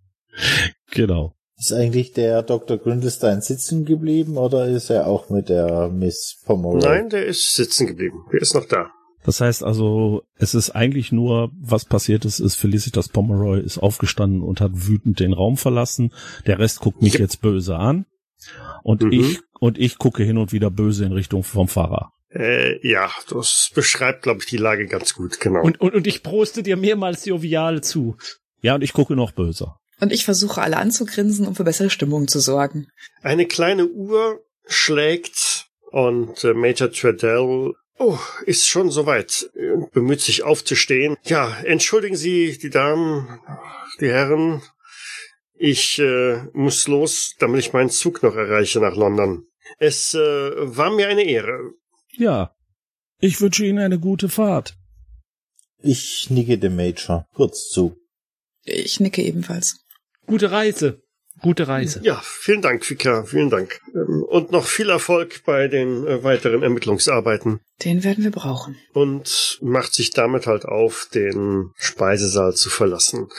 Speaker 1: Genau.
Speaker 4: Ist eigentlich der Dr. Gründelstein sitzen geblieben oder ist er auch mit der Miss Pomeroy?
Speaker 2: nein, der ist sitzen geblieben. Der ist noch da.
Speaker 1: Das heißt also, es ist eigentlich nur, was passiert ist, ist Felicitas Pomeroy ist aufgestanden und hat wütend den Raum verlassen. Der Rest guckt mich
Speaker 2: Yep.
Speaker 1: jetzt böse an. Und
Speaker 2: Mhm.
Speaker 1: ich, und ich gucke hin und wieder böse in Richtung vom Pfarrer.
Speaker 2: Äh, ja, das beschreibt, glaube ich, die Lage ganz gut, genau.
Speaker 5: Und, und, und ich proste dir mehrmals jovial zu.
Speaker 1: Ja, und ich gucke noch böser.
Speaker 3: Und ich versuche alle anzugrinsen, um für bessere Stimmung zu sorgen.
Speaker 2: Eine kleine Uhr schlägt und äh, Major Treadell oh, ist schon soweit und bemüht sich aufzustehen. Ja, entschuldigen Sie, die Damen, die Herren. Ich äh, muss los, damit ich meinen Zug noch erreiche nach London. Es äh, war mir eine Ehre.
Speaker 1: Ja. Ich wünsche Ihnen eine gute Fahrt.
Speaker 4: Ich nicke dem Major kurz zu.
Speaker 3: Ich nicke ebenfalls.
Speaker 5: Gute Reise. Gute Reise.
Speaker 2: Ja, vielen Dank, Vika, vielen Dank. Ähm, Und noch viel Erfolg bei den äh, weiteren Ermittlungsarbeiten.
Speaker 3: Den werden wir brauchen.
Speaker 2: und macht sich damit halt auf, den Speisesaal zu verlassen.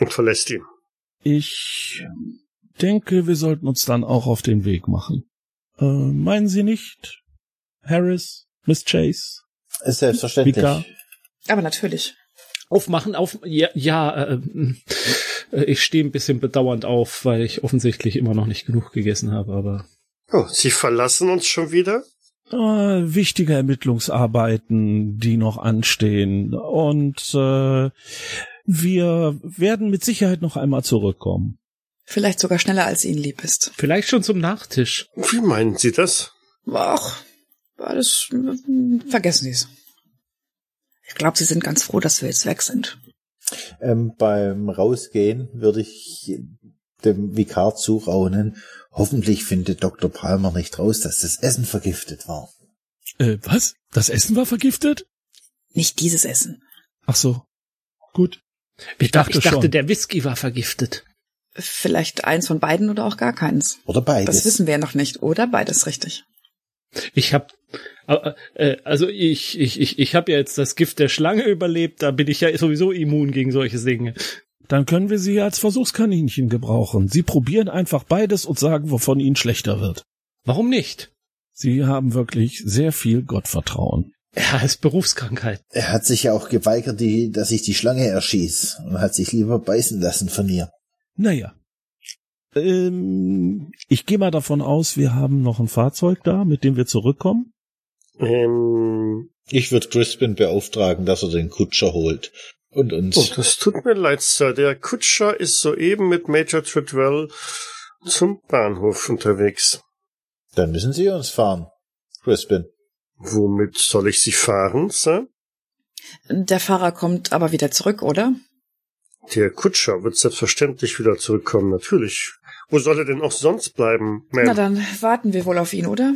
Speaker 2: Und verlässt ihn.
Speaker 1: Ich denke, wir sollten uns dann auch auf den Weg machen. Äh, meinen Sie nicht, Harris, Miss Chase?
Speaker 4: Ist selbstverständlich.
Speaker 1: Mika?
Speaker 3: Aber natürlich.
Speaker 5: Aufmachen, auf. Ja, ja äh, äh, ich stehe ein bisschen bedauernd auf, weil ich offensichtlich immer noch nicht genug gegessen habe, aber.
Speaker 2: Oh, Sie verlassen uns schon wieder?
Speaker 1: Äh, wichtige Ermittlungsarbeiten, die noch anstehen. Und äh, wir werden mit Sicherheit noch einmal zurückkommen.
Speaker 3: Vielleicht sogar schneller, als Ihnen lieb ist.
Speaker 5: Vielleicht schon zum Nachtisch.
Speaker 2: Wie meinen Sie das?
Speaker 3: Ach, alles, vergessen Sie es. Ich glaube, Sie sind ganz froh, dass wir jetzt weg sind.
Speaker 4: Ähm, beim Rausgehen würde ich dem Vikar zuraunen. Hoffentlich findet Dr. Palmer nicht raus, dass das Essen vergiftet war.
Speaker 1: Äh, was? Das Essen war vergiftet?
Speaker 3: Nicht dieses Essen.
Speaker 1: Ach so. Gut.
Speaker 5: Ich dachte, ich dachte
Speaker 1: schon.
Speaker 5: der Whisky war vergiftet.
Speaker 3: Vielleicht eins von beiden oder auch gar keins.
Speaker 4: Oder beides.
Speaker 3: Das wissen wir ja noch nicht. Oder beides richtig.
Speaker 5: Ich hab, äh, also ich, ich, ich, ich habe ja jetzt das Gift der Schlange überlebt, da bin ich ja sowieso immun gegen solche Dinge.
Speaker 1: Dann können wir sie als Versuchskaninchen gebrauchen. Sie probieren einfach beides und sagen, wovon ihnen schlechter wird.
Speaker 5: Warum nicht?
Speaker 1: Sie haben wirklich sehr viel Gottvertrauen. [laughs]
Speaker 5: Ja, ist Berufskrankheit.
Speaker 4: Er hat sich ja auch geweigert, die, dass ich die Schlange erschieß und hat sich lieber beißen lassen von ihr.
Speaker 1: Naja. Ähm, ich gehe mal davon aus, wir haben noch ein Fahrzeug da, mit dem wir zurückkommen.
Speaker 2: Ähm,
Speaker 4: Ich würde Crispin beauftragen, dass er den Kutscher holt. Und uns.
Speaker 2: oh, das tut mir leid, Sir. Der Kutscher ist soeben mit Major Treadwell zum Bahnhof unterwegs.
Speaker 4: Dann müssen Sie uns fahren. Crispin.
Speaker 2: Womit soll ich Sie fahren, Sir?
Speaker 3: Der Fahrer kommt aber wieder zurück, oder?
Speaker 2: Der Kutscher wird selbstverständlich wieder zurückkommen, natürlich. Wo soll er denn auch sonst bleiben,
Speaker 3: Na
Speaker 2: Ma'am?
Speaker 3: dann warten wir wohl auf ihn, oder?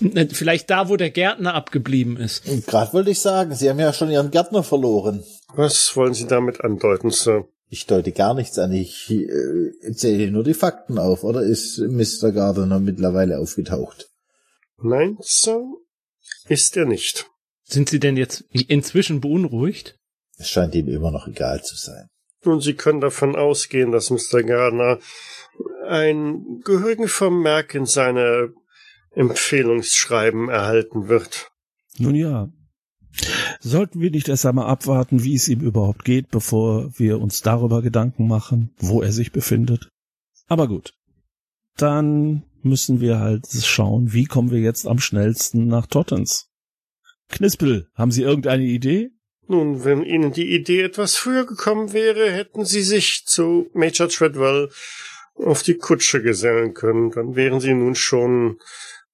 Speaker 5: Äh, Vielleicht da, wo der Gärtner abgeblieben ist.
Speaker 4: Und Gerade wollte ich sagen, Sie haben ja schon Ihren Gärtner verloren.
Speaker 2: Was wollen Sie damit andeuten, Sir?
Speaker 4: Ich deute gar nichts an. Ich äh, zähle nur die Fakten auf. Oder ist Mr. Gardner mittlerweile aufgetaucht?
Speaker 2: Nein, Sir, ist er nicht.
Speaker 5: Sind Sie denn jetzt inzwischen beunruhigt?
Speaker 4: Es scheint ihm immer noch egal zu sein.
Speaker 2: Nun, Sie können davon ausgehen, dass Mr. Gardner ein gehörigen Vermerk in seine Empfehlungsschreiben erhalten wird.
Speaker 1: Nun ja. Sollten wir nicht erst einmal abwarten, wie es ihm überhaupt geht, bevor wir uns darüber Gedanken machen, wo er sich befindet? Aber gut. Dann müssen wir halt schauen, wie kommen wir jetzt am schnellsten nach Tottens. Knispel, haben Sie irgendeine Idee?
Speaker 2: Nun, wenn Ihnen die Idee etwas früher gekommen wäre, hätten Sie sich zu Major Treadwell auf die Kutsche gesellen können. Dann wären Sie nun schon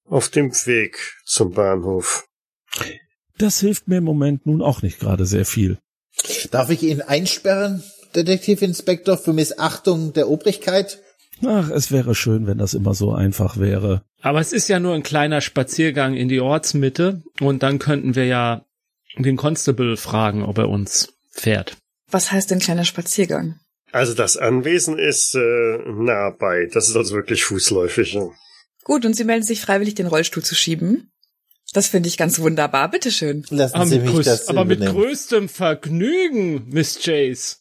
Speaker 2: auf dem Weg zum Bahnhof.
Speaker 1: Das hilft mir im Moment nun auch nicht gerade sehr viel.
Speaker 4: Darf ich ihn einsperren, Detektivinspektor, für Missachtung der Obrigkeit?
Speaker 1: Ach, es wäre schön, wenn das immer so einfach wäre.
Speaker 5: Aber es ist ja nur ein kleiner Spaziergang in die Ortsmitte und dann könnten wir ja den Constable fragen, ob er uns fährt.
Speaker 3: Was heißt denn kleiner Spaziergang?
Speaker 2: Also das Anwesen ist äh, nah bei. Das ist also wirklich fußläufig. ja.
Speaker 3: Gut, und Sie melden sich freiwillig, den Rollstuhl zu schieben? Das finde ich ganz wunderbar. Bitteschön.
Speaker 4: Lassen
Speaker 5: Aber
Speaker 4: Sie
Speaker 5: mit,
Speaker 4: mich das
Speaker 5: aber mit größtem Vergnügen, Miss Chase.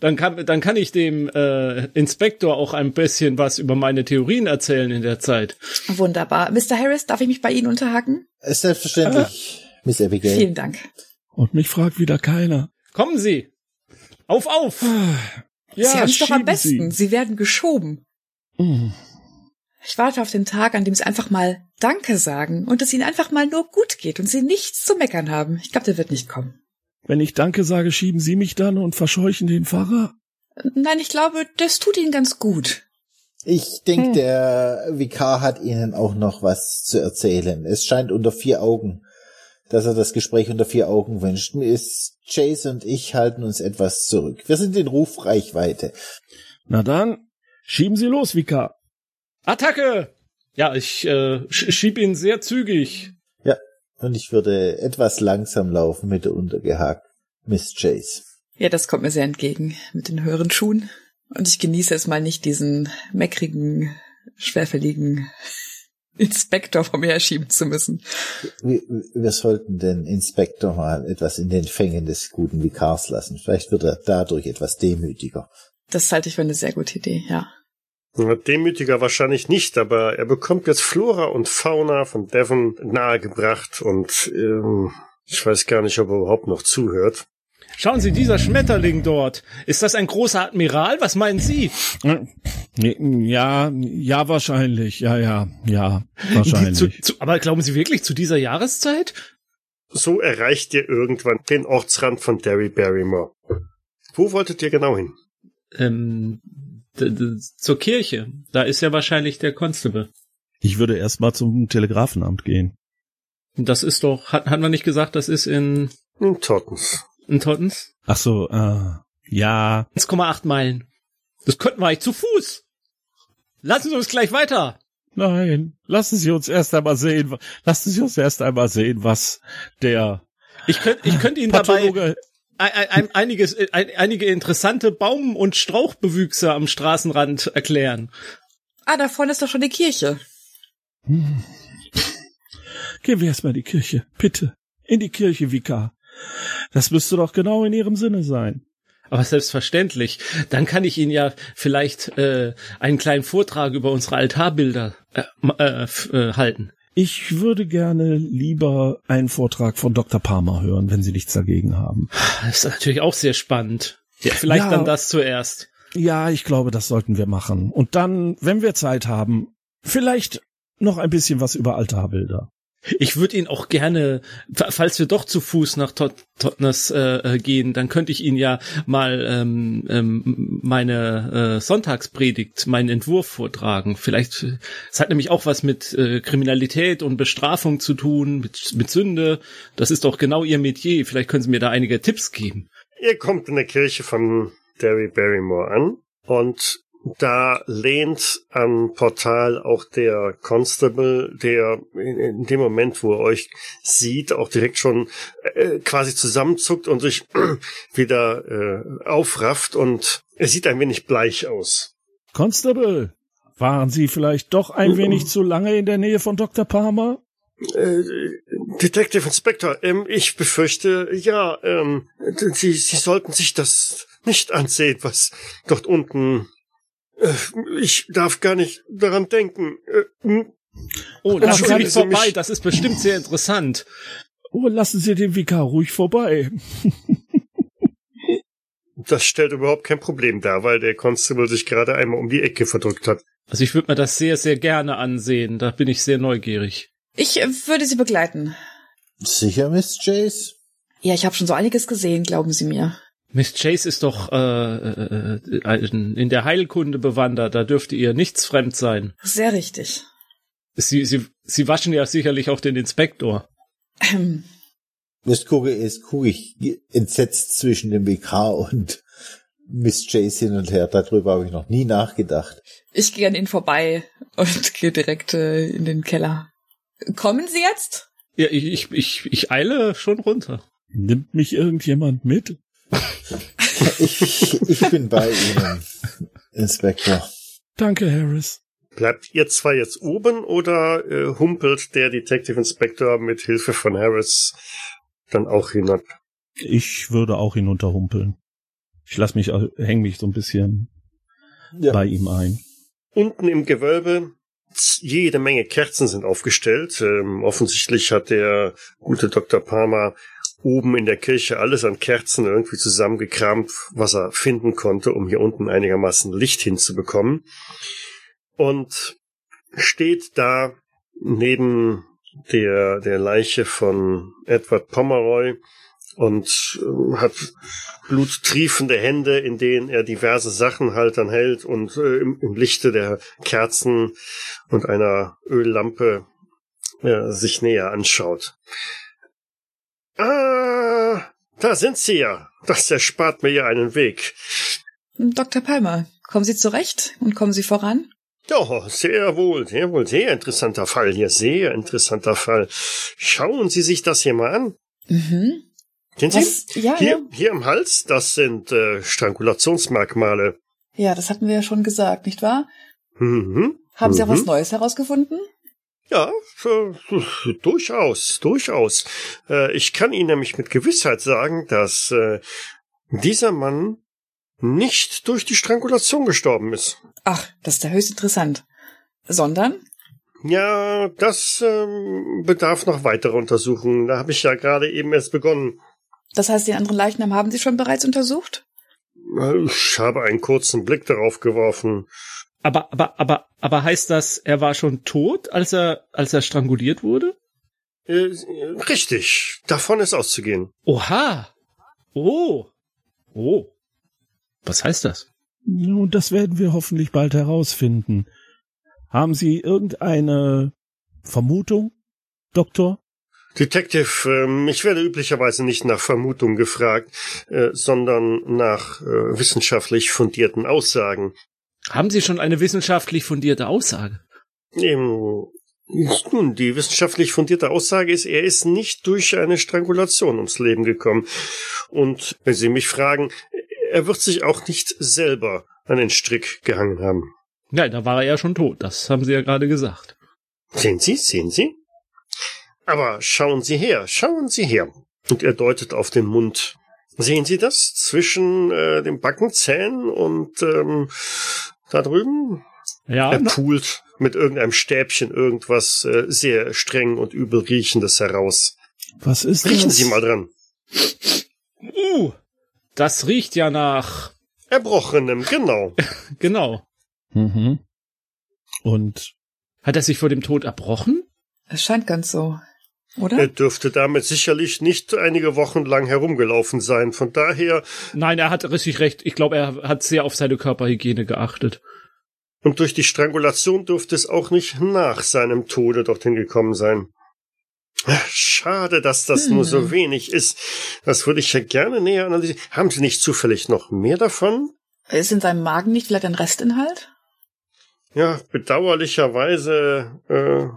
Speaker 5: Dann kann, dann kann ich dem äh, Inspektor auch ein bisschen was über meine Theorien erzählen in der Zeit.
Speaker 3: Wunderbar. Mr. Harris, darf ich mich bei Ihnen unterhaken?
Speaker 4: Selbstverständlich, Miss Abigail.
Speaker 3: Vielen Dank.
Speaker 1: Und mich fragt wieder keiner.
Speaker 5: Kommen Sie! Auf, auf!
Speaker 1: Ja,
Speaker 3: Sie haben es doch am besten.
Speaker 1: Sie.
Speaker 3: Sie werden geschoben.
Speaker 1: Hm.
Speaker 3: Ich warte auf den Tag, an dem Sie einfach mal Danke sagen und es Ihnen einfach mal nur gut geht und Sie nichts zu meckern haben. Ich glaube, der wird nicht kommen.
Speaker 1: Wenn ich Danke sage, schieben Sie mich dann und verscheuchen den Pfarrer?
Speaker 3: Nein, ich glaube, das tut Ihnen ganz gut.
Speaker 4: Ich denke, der Vikar hat Ihnen auch noch was zu erzählen. Es scheint unter vier Augen, dass er das Gespräch unter vier Augen wünscht. Miss Chase und ich halten uns etwas zurück. Wir sind in Rufreichweite.
Speaker 1: Na dann, schieben Sie los, Vikar.
Speaker 5: Attacke! Ja, ich äh, sch schieb ihn sehr zügig.
Speaker 4: Und ich würde etwas langsam laufen mit der untergehakt. Miss Chase.
Speaker 3: Ja, das kommt mir sehr entgegen mit den höheren Schuhen. Und ich genieße es mal nicht, diesen meckrigen, schwerfälligen [laughs] Inspektor vor mir herschieben zu müssen.
Speaker 4: Wir, wir sollten den Inspektor mal etwas in den Fängen des guten Vikars lassen. Vielleicht wird er dadurch etwas demütiger.
Speaker 3: Das halte ich für eine sehr gute Idee, ja.
Speaker 2: Demütiger wahrscheinlich nicht, aber er bekommt jetzt Flora und Fauna von Devon nahegebracht und ähm, ich weiß gar nicht, ob er überhaupt noch zuhört.
Speaker 5: Schauen Sie, dieser Schmetterling dort. Ist das ein großer Admiral? Was meinen Sie?
Speaker 1: Ja, ja, wahrscheinlich. Ja, ja, ja, wahrscheinlich.
Speaker 5: Zu, zu, aber glauben Sie wirklich zu dieser Jahreszeit?
Speaker 2: So erreicht ihr irgendwann den Ortsrand von Derry Barrymore. Wo wolltet ihr genau hin?
Speaker 5: Ähm, zur Kirche. Da ist ja wahrscheinlich der Constable.
Speaker 1: Ich würde erst mal zum Telegrafenamt gehen.
Speaker 5: Das ist doch, hat, hat man nicht gesagt, das ist in,
Speaker 2: In Tottens.
Speaker 5: in Tottens?
Speaker 1: Ach so, äh, ja,
Speaker 5: 1,8 Meilen. Das könnten wir eigentlich zu Fuß. lassen Sie uns gleich weiter.
Speaker 1: Nein, lassen Sie uns erst einmal sehen, lassen Sie uns erst einmal sehen, was der
Speaker 5: Ich könnte ich könnt Ihnen
Speaker 1: Pathologe,
Speaker 5: dabei ein, ein, einiges, ein, einige interessante Baum- und Strauchbewüchse am Straßenrand erklären.
Speaker 3: Ah, da vorne ist doch schon die Kirche.
Speaker 1: gehen wir erstmal in die Kirche, bitte. In die Kirche, Vikar. Das müsste doch genau in Ihrem Sinne sein.
Speaker 5: Aber selbstverständlich. Dann kann ich Ihnen ja vielleicht äh, einen kleinen Vortrag über unsere Altarbilder äh, äh, äh, halten.
Speaker 1: Ich würde gerne lieber einen Vortrag von Dr. Palmer hören, wenn Sie nichts dagegen haben.
Speaker 5: Das ist natürlich auch sehr spannend. Ja, vielleicht
Speaker 1: Ja.
Speaker 5: dann das zuerst.
Speaker 1: Ja, ich glaube, das sollten wir machen. Und dann, wenn wir Zeit haben, vielleicht noch ein bisschen was über Altarbilder.
Speaker 5: Ich würde ihn auch gerne, fa- falls wir doch zu Fuß nach Tot Totnes äh, äh, gehen, dann könnte ich Ihnen ja mal ähm, ähm, meine äh, Sonntagspredigt, meinen Entwurf vortragen. Vielleicht, es hat nämlich auch was mit äh, Kriminalität und Bestrafung zu tun, mit, mit Sünde. Das ist doch genau Ihr Metier. Vielleicht können Sie mir da einige Tipps geben.
Speaker 2: Ihr kommt in der Kirche von Derry Barrymore an und da lehnt am Portal auch der Constable, der in, dem Moment, wo er euch sieht, auch direkt schon äh, quasi zusammenzuckt und sich [clears throat] wieder äh, aufrafft und er sieht ein wenig bleich aus.
Speaker 1: Constable, waren Sie vielleicht doch ein wenig zu lange in der Nähe von Dr. Palmer?
Speaker 2: Äh, Detective Inspector, ähm, ich befürchte, ja, ähm, Sie, Sie sollten sich das nicht ansehen, was dort unten. Äh, ich darf gar nicht daran denken. Äh, hm,
Speaker 5: Oh, ich
Speaker 2: Sie
Speaker 5: vorbei.
Speaker 2: mich.
Speaker 5: Das ist bestimmt sehr interessant.
Speaker 1: Oh, lassen Sie den Vikar ruhig vorbei. [laughs]
Speaker 2: das stellt überhaupt kein Problem dar, weil der Constable sich gerade einmal um die Ecke verdrückt hat.
Speaker 5: Also ich würde mir das sehr, sehr gerne ansehen. Da bin ich sehr neugierig.
Speaker 3: Ich äh, würde Sie begleiten.
Speaker 4: Sicher, Miss Chase?
Speaker 3: Ja, ich habe schon so einiges gesehen, glauben Sie mir.
Speaker 5: Miss Chase ist doch äh, äh, äh, in der Heilkunde bewandert. Da dürfte ihr nichts fremd sein.
Speaker 3: Sehr richtig.
Speaker 5: Sie, sie, sie waschen ja sicherlich auch den Inspektor.
Speaker 3: Ähm,
Speaker 4: Jetzt gucke, jetzt gucke ich entsetzt zwischen dem WK und Miss Chase hin und her. Darüber habe ich noch nie nachgedacht.
Speaker 3: Ich gehe an Ihnen vorbei und gehe direkt äh, in den Keller. Kommen Sie jetzt?
Speaker 5: Ja, ich, ich, ich, ich eile schon runter.
Speaker 1: Nimmt mich irgendjemand mit?
Speaker 4: Ich, ich bin bei Ihnen, Inspektor.
Speaker 1: Danke, Harris.
Speaker 2: Bleibt ihr zwei jetzt oben oder äh, humpelt der Detective Inspector mit Hilfe von Harris dann auch hinab?
Speaker 1: Ich würde auch hinunterhumpeln. Ich lass mich, äh, häng mich so ein bisschen
Speaker 4: Ja.
Speaker 1: bei ihm ein.
Speaker 2: Unten im Gewölbe jede Menge Kerzen sind aufgestellt. Ähm, offensichtlich hat der gute Dr. Palmer oben in der Kirche alles an Kerzen irgendwie zusammengekramt, was er finden konnte, um hier unten einigermaßen Licht hinzubekommen. Und steht da neben der, der Leiche von Edward Pomeroy und äh, hat bluttriefende Hände, in denen er diverse Sachen halt dann hält und äh, im, im Lichte der Kerzen und einer Öllampe äh, sich näher anschaut. Ah, da sind Sie ja. Das erspart mir ja einen Weg.
Speaker 3: Dr. Palmer, kommen Sie zurecht und kommen Sie voran?
Speaker 2: Ja, sehr wohl, sehr wohl, sehr interessanter Fall hier, sehr interessanter Fall. Schauen Sie sich das hier mal an.
Speaker 3: Mhm.
Speaker 2: Sie?
Speaker 3: Was? Ja,
Speaker 2: hier,
Speaker 3: ja.
Speaker 2: hier im Hals, das sind äh, Strangulationsmerkmale.
Speaker 3: Ja, das hatten wir ja schon gesagt, nicht wahr?
Speaker 2: Mhm.
Speaker 3: Haben Sie auch
Speaker 2: Mhm.
Speaker 3: was Neues herausgefunden?
Speaker 2: Ja, äh, durchaus, durchaus. Äh, ich kann Ihnen nämlich mit Gewissheit sagen, dass äh, dieser Mann nicht durch die Strangulation gestorben ist.
Speaker 3: Ach, das ist ja höchst interessant. Sondern?
Speaker 2: Ja, das ähm, bedarf noch weiterer Untersuchungen. Da habe ich ja gerade eben erst begonnen.
Speaker 3: Das heißt, den anderen Leichnam haben Sie schon bereits untersucht?
Speaker 2: Ich habe einen kurzen Blick darauf geworfen.
Speaker 5: Aber, aber, aber, aber heißt das, er war schon tot, als er, als er stranguliert wurde?
Speaker 2: Äh, richtig, davon ist auszugehen.
Speaker 5: Oha! Oh! Oh! Was heißt das?
Speaker 1: Nun, das werden wir hoffentlich bald herausfinden. Haben Sie irgendeine Vermutung, Doktor?
Speaker 2: Detective, ähm, ich werde üblicherweise nicht nach Vermutung gefragt, äh, sondern nach äh, wissenschaftlich fundierten Aussagen.
Speaker 5: Haben Sie schon eine wissenschaftlich fundierte Aussage?
Speaker 2: Ähm, nun, die wissenschaftlich fundierte Aussage ist, er ist nicht durch eine Strangulation ums Leben gekommen. Und wenn Sie mich fragen, er wird sich auch nicht selber an den Strick gehangen haben.
Speaker 5: Nein, da war er ja schon tot. Das haben Sie ja gerade gesagt.
Speaker 2: Sehen Sie, sehen Sie? Aber schauen Sie her, schauen Sie her. Und er deutet auf den Mund. Sehen Sie das? Zwischen äh, den Backenzähnen und ähm, da drüben?
Speaker 5: Ja,
Speaker 2: Er pult mit irgendeinem Stäbchen irgendwas äh, sehr streng und übel riechendes heraus.
Speaker 1: Was ist
Speaker 2: Riechen
Speaker 1: das?
Speaker 2: Sie mal dran.
Speaker 5: uh, das riecht ja nach,
Speaker 2: Erbrochenem, genau. [laughs]
Speaker 5: genau.
Speaker 1: Mhm. Und
Speaker 5: Hat er sich vor dem Tod erbrochen?
Speaker 3: Es scheint ganz so. Oder?
Speaker 2: Er dürfte damit sicherlich nicht einige Wochen lang herumgelaufen sein. Von daher,
Speaker 5: Nein, er hat richtig recht. Ich glaube, er hat sehr auf seine Körperhygiene geachtet.
Speaker 2: und durch die Strangulation dürfte es auch nicht nach seinem Tode dorthin gekommen sein. Schade, dass das
Speaker 3: Hm.
Speaker 2: nur so wenig ist. Das würde ich ja gerne näher analysieren. Haben Sie nicht zufällig noch mehr davon?
Speaker 3: Ist in seinem Magen nicht vielleicht ein Restinhalt?
Speaker 2: Ja, bedauerlicherweise äh,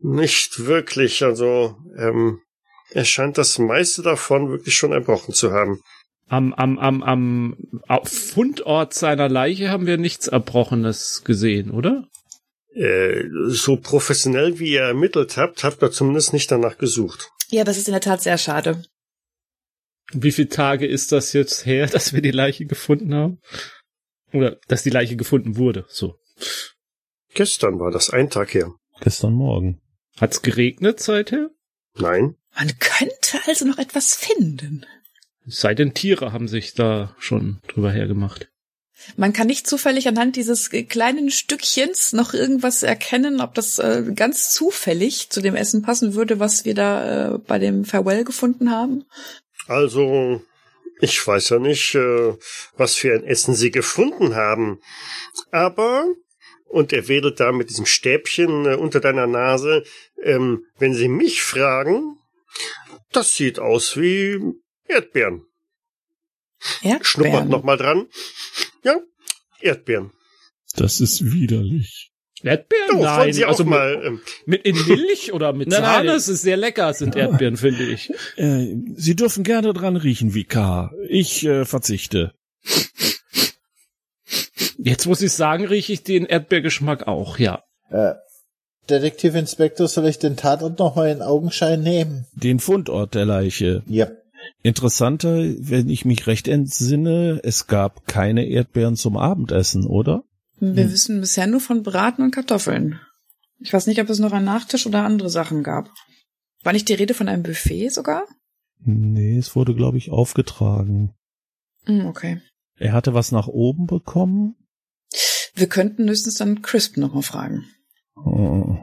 Speaker 2: nicht wirklich. Also ähm, er scheint das meiste davon wirklich schon erbrochen zu haben.
Speaker 5: Am, am, am, am Fundort seiner Leiche haben wir nichts Erbrochenes gesehen, oder?
Speaker 2: Äh, so professionell wie ihr ermittelt habt, habt ihr zumindest nicht danach gesucht.
Speaker 3: Ja, das ist in der Tat sehr schade.
Speaker 5: Wie viele Tage ist das jetzt her, dass wir die Leiche gefunden haben? Oder dass die Leiche gefunden wurde, so.
Speaker 2: Gestern war das ein Tag her.
Speaker 1: gestern Morgen.
Speaker 5: Hat's geregnet seither?
Speaker 2: Nein,
Speaker 3: Man könnte also noch etwas finden.
Speaker 5: Es sei denn, Tiere haben sich da schon drüber hergemacht.
Speaker 3: Man kann nicht zufällig anhand dieses kleinen Stückchens noch irgendwas erkennen, ob das äh, ganz zufällig zu dem Essen passen würde, was wir da äh, bei dem Farewell gefunden haben.
Speaker 2: also ich weiß ja nicht, äh, was für ein Essen sie gefunden haben. Aber, und er wedelt da mit diesem Stäbchen äh, unter deiner Nase, ähm, wenn sie mich fragen, das sieht aus wie Erdbeeren. Schnuppert
Speaker 3: Erdbeeren.
Speaker 2: noch mal dran. Ja, Erdbeeren.
Speaker 1: Das ist widerlich.
Speaker 5: Erdbeeren?
Speaker 2: Oh, wollen
Speaker 5: Nein,
Speaker 2: Sie auch
Speaker 5: also
Speaker 2: mal, ähm,
Speaker 5: mit, in Milch oder mit [laughs]
Speaker 1: Nein,
Speaker 5: Sahne,
Speaker 1: nein.
Speaker 5: es ist sehr lecker, sind Erdbeeren, finde ich.
Speaker 1: Äh, Sie dürfen gerne dran riechen, wie K. Ich äh, verzichte.
Speaker 5: Jetzt muss ich sagen, rieche ich den Erdbeergeschmack auch, ja.
Speaker 4: Äh, Detektivinspektor, soll ich den Tatort noch mal in Augenschein nehmen?
Speaker 1: Den Fundort der Leiche.
Speaker 4: Ja.
Speaker 1: Interessanter, wenn ich mich recht entsinne, es gab keine Erdbeeren zum Abendessen, oder?
Speaker 3: Wir
Speaker 4: Hm.
Speaker 3: wissen bisher nur von Braten und Kartoffeln. Ich weiß nicht, ob es noch einen Nachtisch oder andere Sachen gab. War nicht die Rede von einem Buffet sogar?
Speaker 1: Nee, es wurde, glaube ich, aufgetragen.
Speaker 3: Hm, okay.
Speaker 1: Er hatte was nach oben bekommen.
Speaker 3: Wir könnten höchstens dann Crisp nochmal fragen.
Speaker 1: Oh.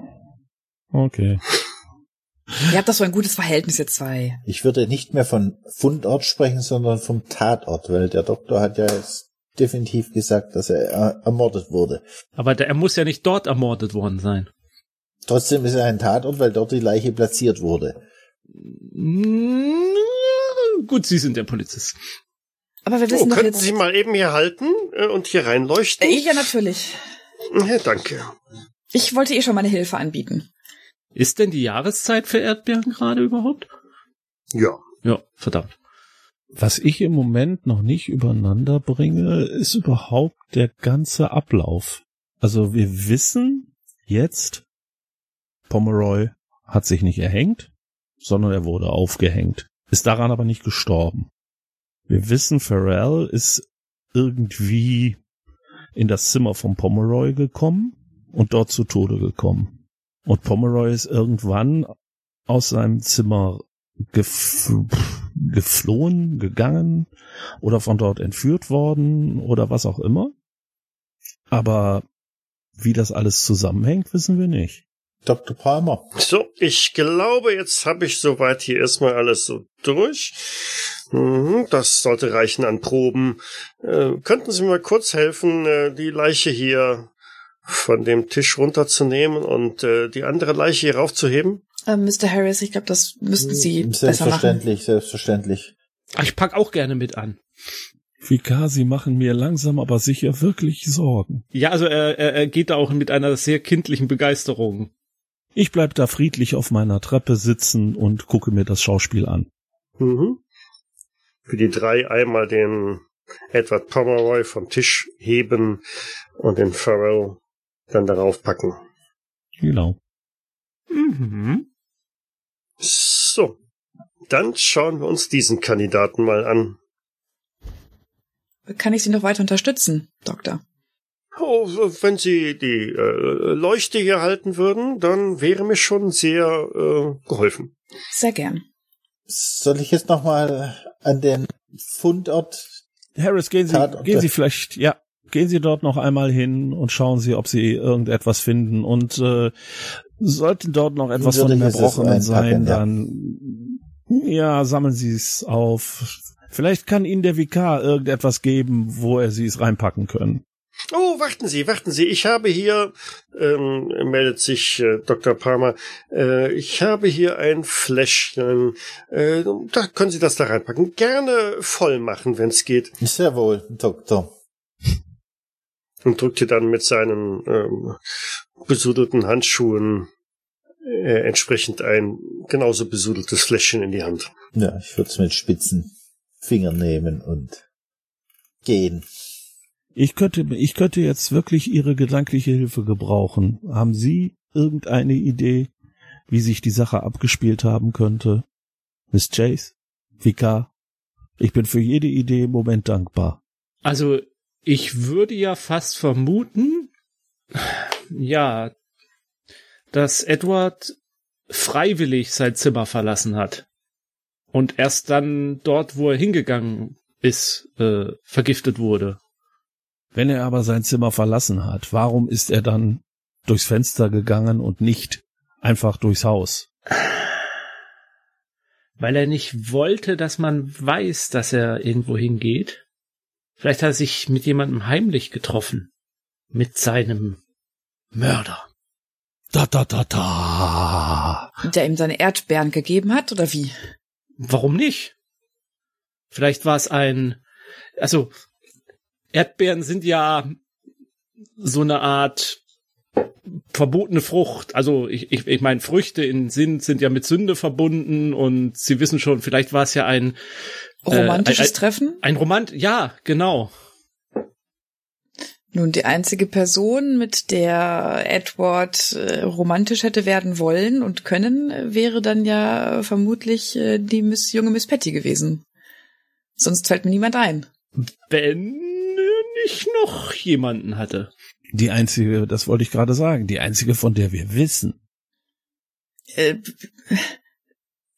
Speaker 1: Okay. [laughs]
Speaker 3: Ihr habt doch so ein gutes Verhältnis, ihr zwei.
Speaker 4: Ich würde nicht mehr von Fundort sprechen, sondern vom Tatort, weil der Doktor hat ja jetzt definitiv gesagt, dass er ermordet wurde.
Speaker 5: Aber der, er muss ja nicht dort ermordet worden sein.
Speaker 4: Trotzdem ist er ein Tatort, weil dort die Leiche platziert wurde.
Speaker 5: Mm, Gut, Sie sind der Polizist.
Speaker 3: Aber wir
Speaker 2: Oh,
Speaker 3: wissen doch
Speaker 2: könnten. Sie mal eben hier halten äh, und hier reinleuchten?
Speaker 3: Äh, ja, natürlich.
Speaker 2: Ja, danke.
Speaker 3: Ich wollte eh schon meine Hilfe anbieten.
Speaker 5: Ist denn die Jahreszeit für Erdbeeren gerade überhaupt?
Speaker 2: Ja.
Speaker 5: Ja, verdammt.
Speaker 1: Was ich im Moment noch nicht übereinander bringe, ist überhaupt der ganze Ablauf. Also wir wissen jetzt, Pomeroy hat sich nicht erhängt, sondern er wurde aufgehängt. Ist daran aber nicht gestorben. Wir wissen, Pharrell ist irgendwie in das Zimmer von Pomeroy gekommen und dort zu Tode gekommen. Und Pomeroy ist irgendwann aus seinem Zimmer gef geflohen, gegangen oder von dort entführt worden oder was auch immer. Aber wie das alles zusammenhängt, wissen wir nicht.
Speaker 4: Dr. Palmer.
Speaker 2: So, ich glaube, jetzt habe ich soweit hier erstmal alles so durch. Mhm, das sollte reichen an Proben. Äh, könnten Sie mir kurz helfen, äh, die Leiche hier von dem Tisch runterzunehmen und äh, die andere Leiche hier raufzuheben?
Speaker 3: Ähm, Mr. Harris, ich glaube, das müssten Sie besser machen.
Speaker 4: Selbstverständlich, selbstverständlich.
Speaker 5: Ich pack auch gerne mit an.
Speaker 1: Vika, Sie machen mir langsam aber sicher wirklich Sorgen.
Speaker 5: Ja, also er, er, er geht da auch mit einer sehr kindlichen Begeisterung.
Speaker 1: Ich bleib da friedlich auf meiner Treppe sitzen und gucke mir das Schauspiel an.
Speaker 2: Mhm. Für die drei einmal den Edward Pomeroy vom Tisch heben und den Farrell dann darauf packen.
Speaker 1: Genau.
Speaker 5: Mhm.
Speaker 2: So, dann schauen wir uns diesen Kandidaten mal an.
Speaker 3: Kann ich Sie noch weiter unterstützen, Doktor?
Speaker 2: Oh, wenn Sie die äh, Leuchte hier halten würden, dann wäre mir schon sehr äh, geholfen.
Speaker 3: Sehr gern.
Speaker 4: Soll ich jetzt nochmal an den Fundort?
Speaker 1: Harris, gehen Sie,
Speaker 4: Tatort.
Speaker 1: gehen Sie vielleicht, ja, gehen Sie dort noch einmal hin und schauen Sie, ob Sie irgendetwas finden und äh, sollten dort noch etwas von dem
Speaker 4: es
Speaker 1: Erbrochenen sein, dann ja, sammeln Sie es auf. Vielleicht kann Ihnen der Vikar irgendetwas geben, wo er Sie es reinpacken können.
Speaker 2: Oh, warten Sie, warten Sie. Ich habe hier, ähm, meldet sich äh, Dr. Palmer, äh, ich habe hier ein Fläschchen. Äh, da können Sie das da reinpacken. Gerne voll machen, wenn es geht.
Speaker 4: Sehr wohl, Doktor.
Speaker 2: Und drückte dann mit seinen ähm, besudelten Handschuhen äh, entsprechend ein genauso besudeltes Fläschchen in die Hand.
Speaker 4: Ja, ich würde es mit spitzen Fingern nehmen und gehen.
Speaker 1: Ich könnte, ich könnte jetzt wirklich Ihre gedankliche Hilfe gebrauchen. Haben Sie irgendeine Idee, wie sich die Sache abgespielt haben könnte? Miss Chase? Vika? Ich bin für jede Idee im Moment dankbar.
Speaker 5: Also ich würde ja fast vermuten, ja, dass Edward freiwillig sein Zimmer verlassen hat und erst dann dort, wo er hingegangen ist, äh, vergiftet wurde.
Speaker 1: Wenn er aber sein Zimmer verlassen hat, warum ist er dann durchs Fenster gegangen und nicht einfach durchs Haus?
Speaker 5: Weil er nicht wollte, dass man weiß, dass er irgendwo hingeht. Vielleicht hat er sich mit jemandem heimlich getroffen. Mit seinem Mörder.
Speaker 1: Da, da, da, da.
Speaker 3: Der ihm seine Erdbeeren gegeben hat, oder wie?
Speaker 5: Warum nicht? Vielleicht war es ein, also Erdbeeren sind ja so eine Art verbotene Frucht. Also ich, ich, ich meine, Früchte in Sinn sind ja mit Sünde verbunden und Sie wissen schon, vielleicht war es ja ein
Speaker 3: Romantisches
Speaker 5: äh, ein,
Speaker 3: Treffen?
Speaker 5: Ein Romant, ja, genau.
Speaker 3: Nun, die einzige Person, mit der Edward äh, romantisch hätte werden wollen und können, äh, wäre dann ja vermutlich äh, die Miss, junge Miss Patty gewesen. Sonst fällt mir niemand ein.
Speaker 5: Wenn ich noch jemanden hatte.
Speaker 1: Die einzige, das wollte ich gerade sagen, die einzige, von der wir wissen.
Speaker 3: Äh,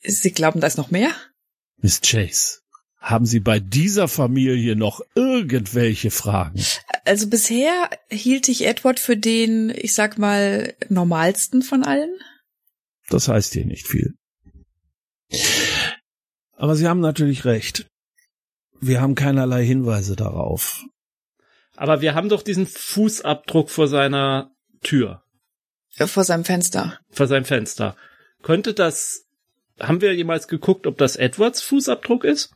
Speaker 3: Sie glauben, da ist noch mehr?
Speaker 1: Miss Chase, haben Sie bei dieser Familie noch irgendwelche Fragen?
Speaker 3: Also bisher hielt ich Edward für den, ich sag mal, normalsten von allen.
Speaker 1: Das heißt hier nicht viel. Aber Sie haben natürlich recht. Wir haben keinerlei Hinweise darauf.
Speaker 5: Aber wir haben doch diesen Fußabdruck vor seiner Tür.
Speaker 3: Ja, vor seinem Fenster.
Speaker 5: Vor seinem Fenster. Könnte das, haben wir jemals geguckt, ob das Edwards Fußabdruck ist?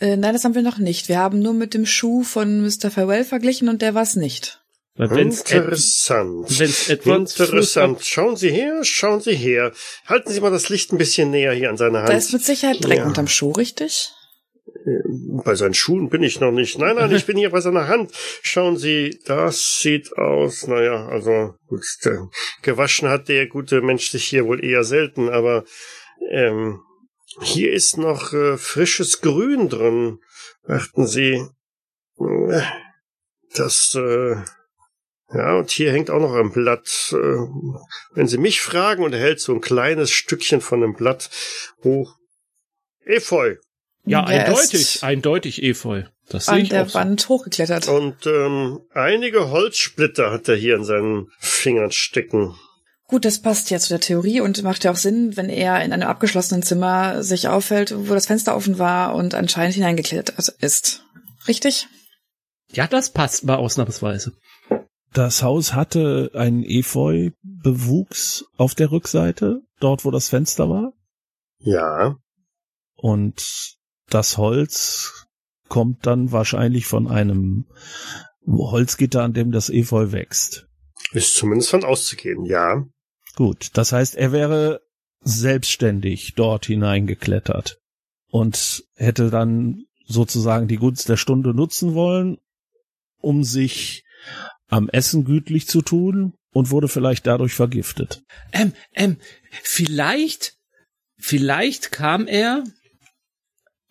Speaker 3: Äh, nein, das haben wir noch nicht. Wir haben nur mit dem Schuh von Mr. Farewell verglichen und der war's nicht.
Speaker 5: Weil wenn's
Speaker 2: Interessant.
Speaker 5: Ed, wenn's Edwards
Speaker 2: Interessant. Schauen Sie her, schauen Sie her. Halten Sie mal das Licht ein bisschen näher hier an seine Hand.
Speaker 3: Da ist mit Sicherheit Dreck
Speaker 2: Ja.
Speaker 3: unterm Schuh, richtig?
Speaker 2: Bei seinen Schuhen bin ich noch nicht. Nein, nein, ich bin hier bei seiner Hand. Schauen Sie, das sieht aus, naja, also gut, gewaschen hat der gute Mensch sich hier wohl eher selten, aber ähm, hier ist noch äh, frisches Grün drin. Achten Sie. Äh, Das, äh, ja, und hier hängt auch noch ein Blatt. Äh, wenn Sie mich fragen, und er hält so ein kleines Stückchen von einem Blatt hoch. Efeu.
Speaker 5: Ja,
Speaker 3: Der
Speaker 5: eindeutig,
Speaker 3: ist
Speaker 5: eindeutig Efeu. Das sehe
Speaker 3: An
Speaker 5: ich
Speaker 3: der
Speaker 5: auch so.
Speaker 3: Wand hochgeklettert.
Speaker 2: Und ähm, einige Holzsplitter hat er hier in seinen Fingern stecken.
Speaker 3: Gut, das passt ja zu der Theorie und macht ja auch Sinn, wenn er in einem abgeschlossenen Zimmer sich auffällt, wo das Fenster offen war und anscheinend hineingeklettert ist. Richtig?
Speaker 5: Ja, das passt mal ausnahmsweise.
Speaker 1: Das Haus hatte einen Efeu-Bewuchs auf der Rückseite, dort wo das Fenster war.
Speaker 2: Ja,
Speaker 1: Und das Holz kommt dann wahrscheinlich von einem Holzgitter, an dem das Efeu wächst.
Speaker 2: Ist zumindest von auszugehen, ja.
Speaker 1: Gut, das heißt, er wäre selbstständig dort hineingeklettert und hätte dann sozusagen die Gunst der Stunde nutzen wollen, um sich am Essen gütlich zu tun und wurde vielleicht dadurch vergiftet.
Speaker 5: Ähm, ähm, vielleicht, vielleicht kam er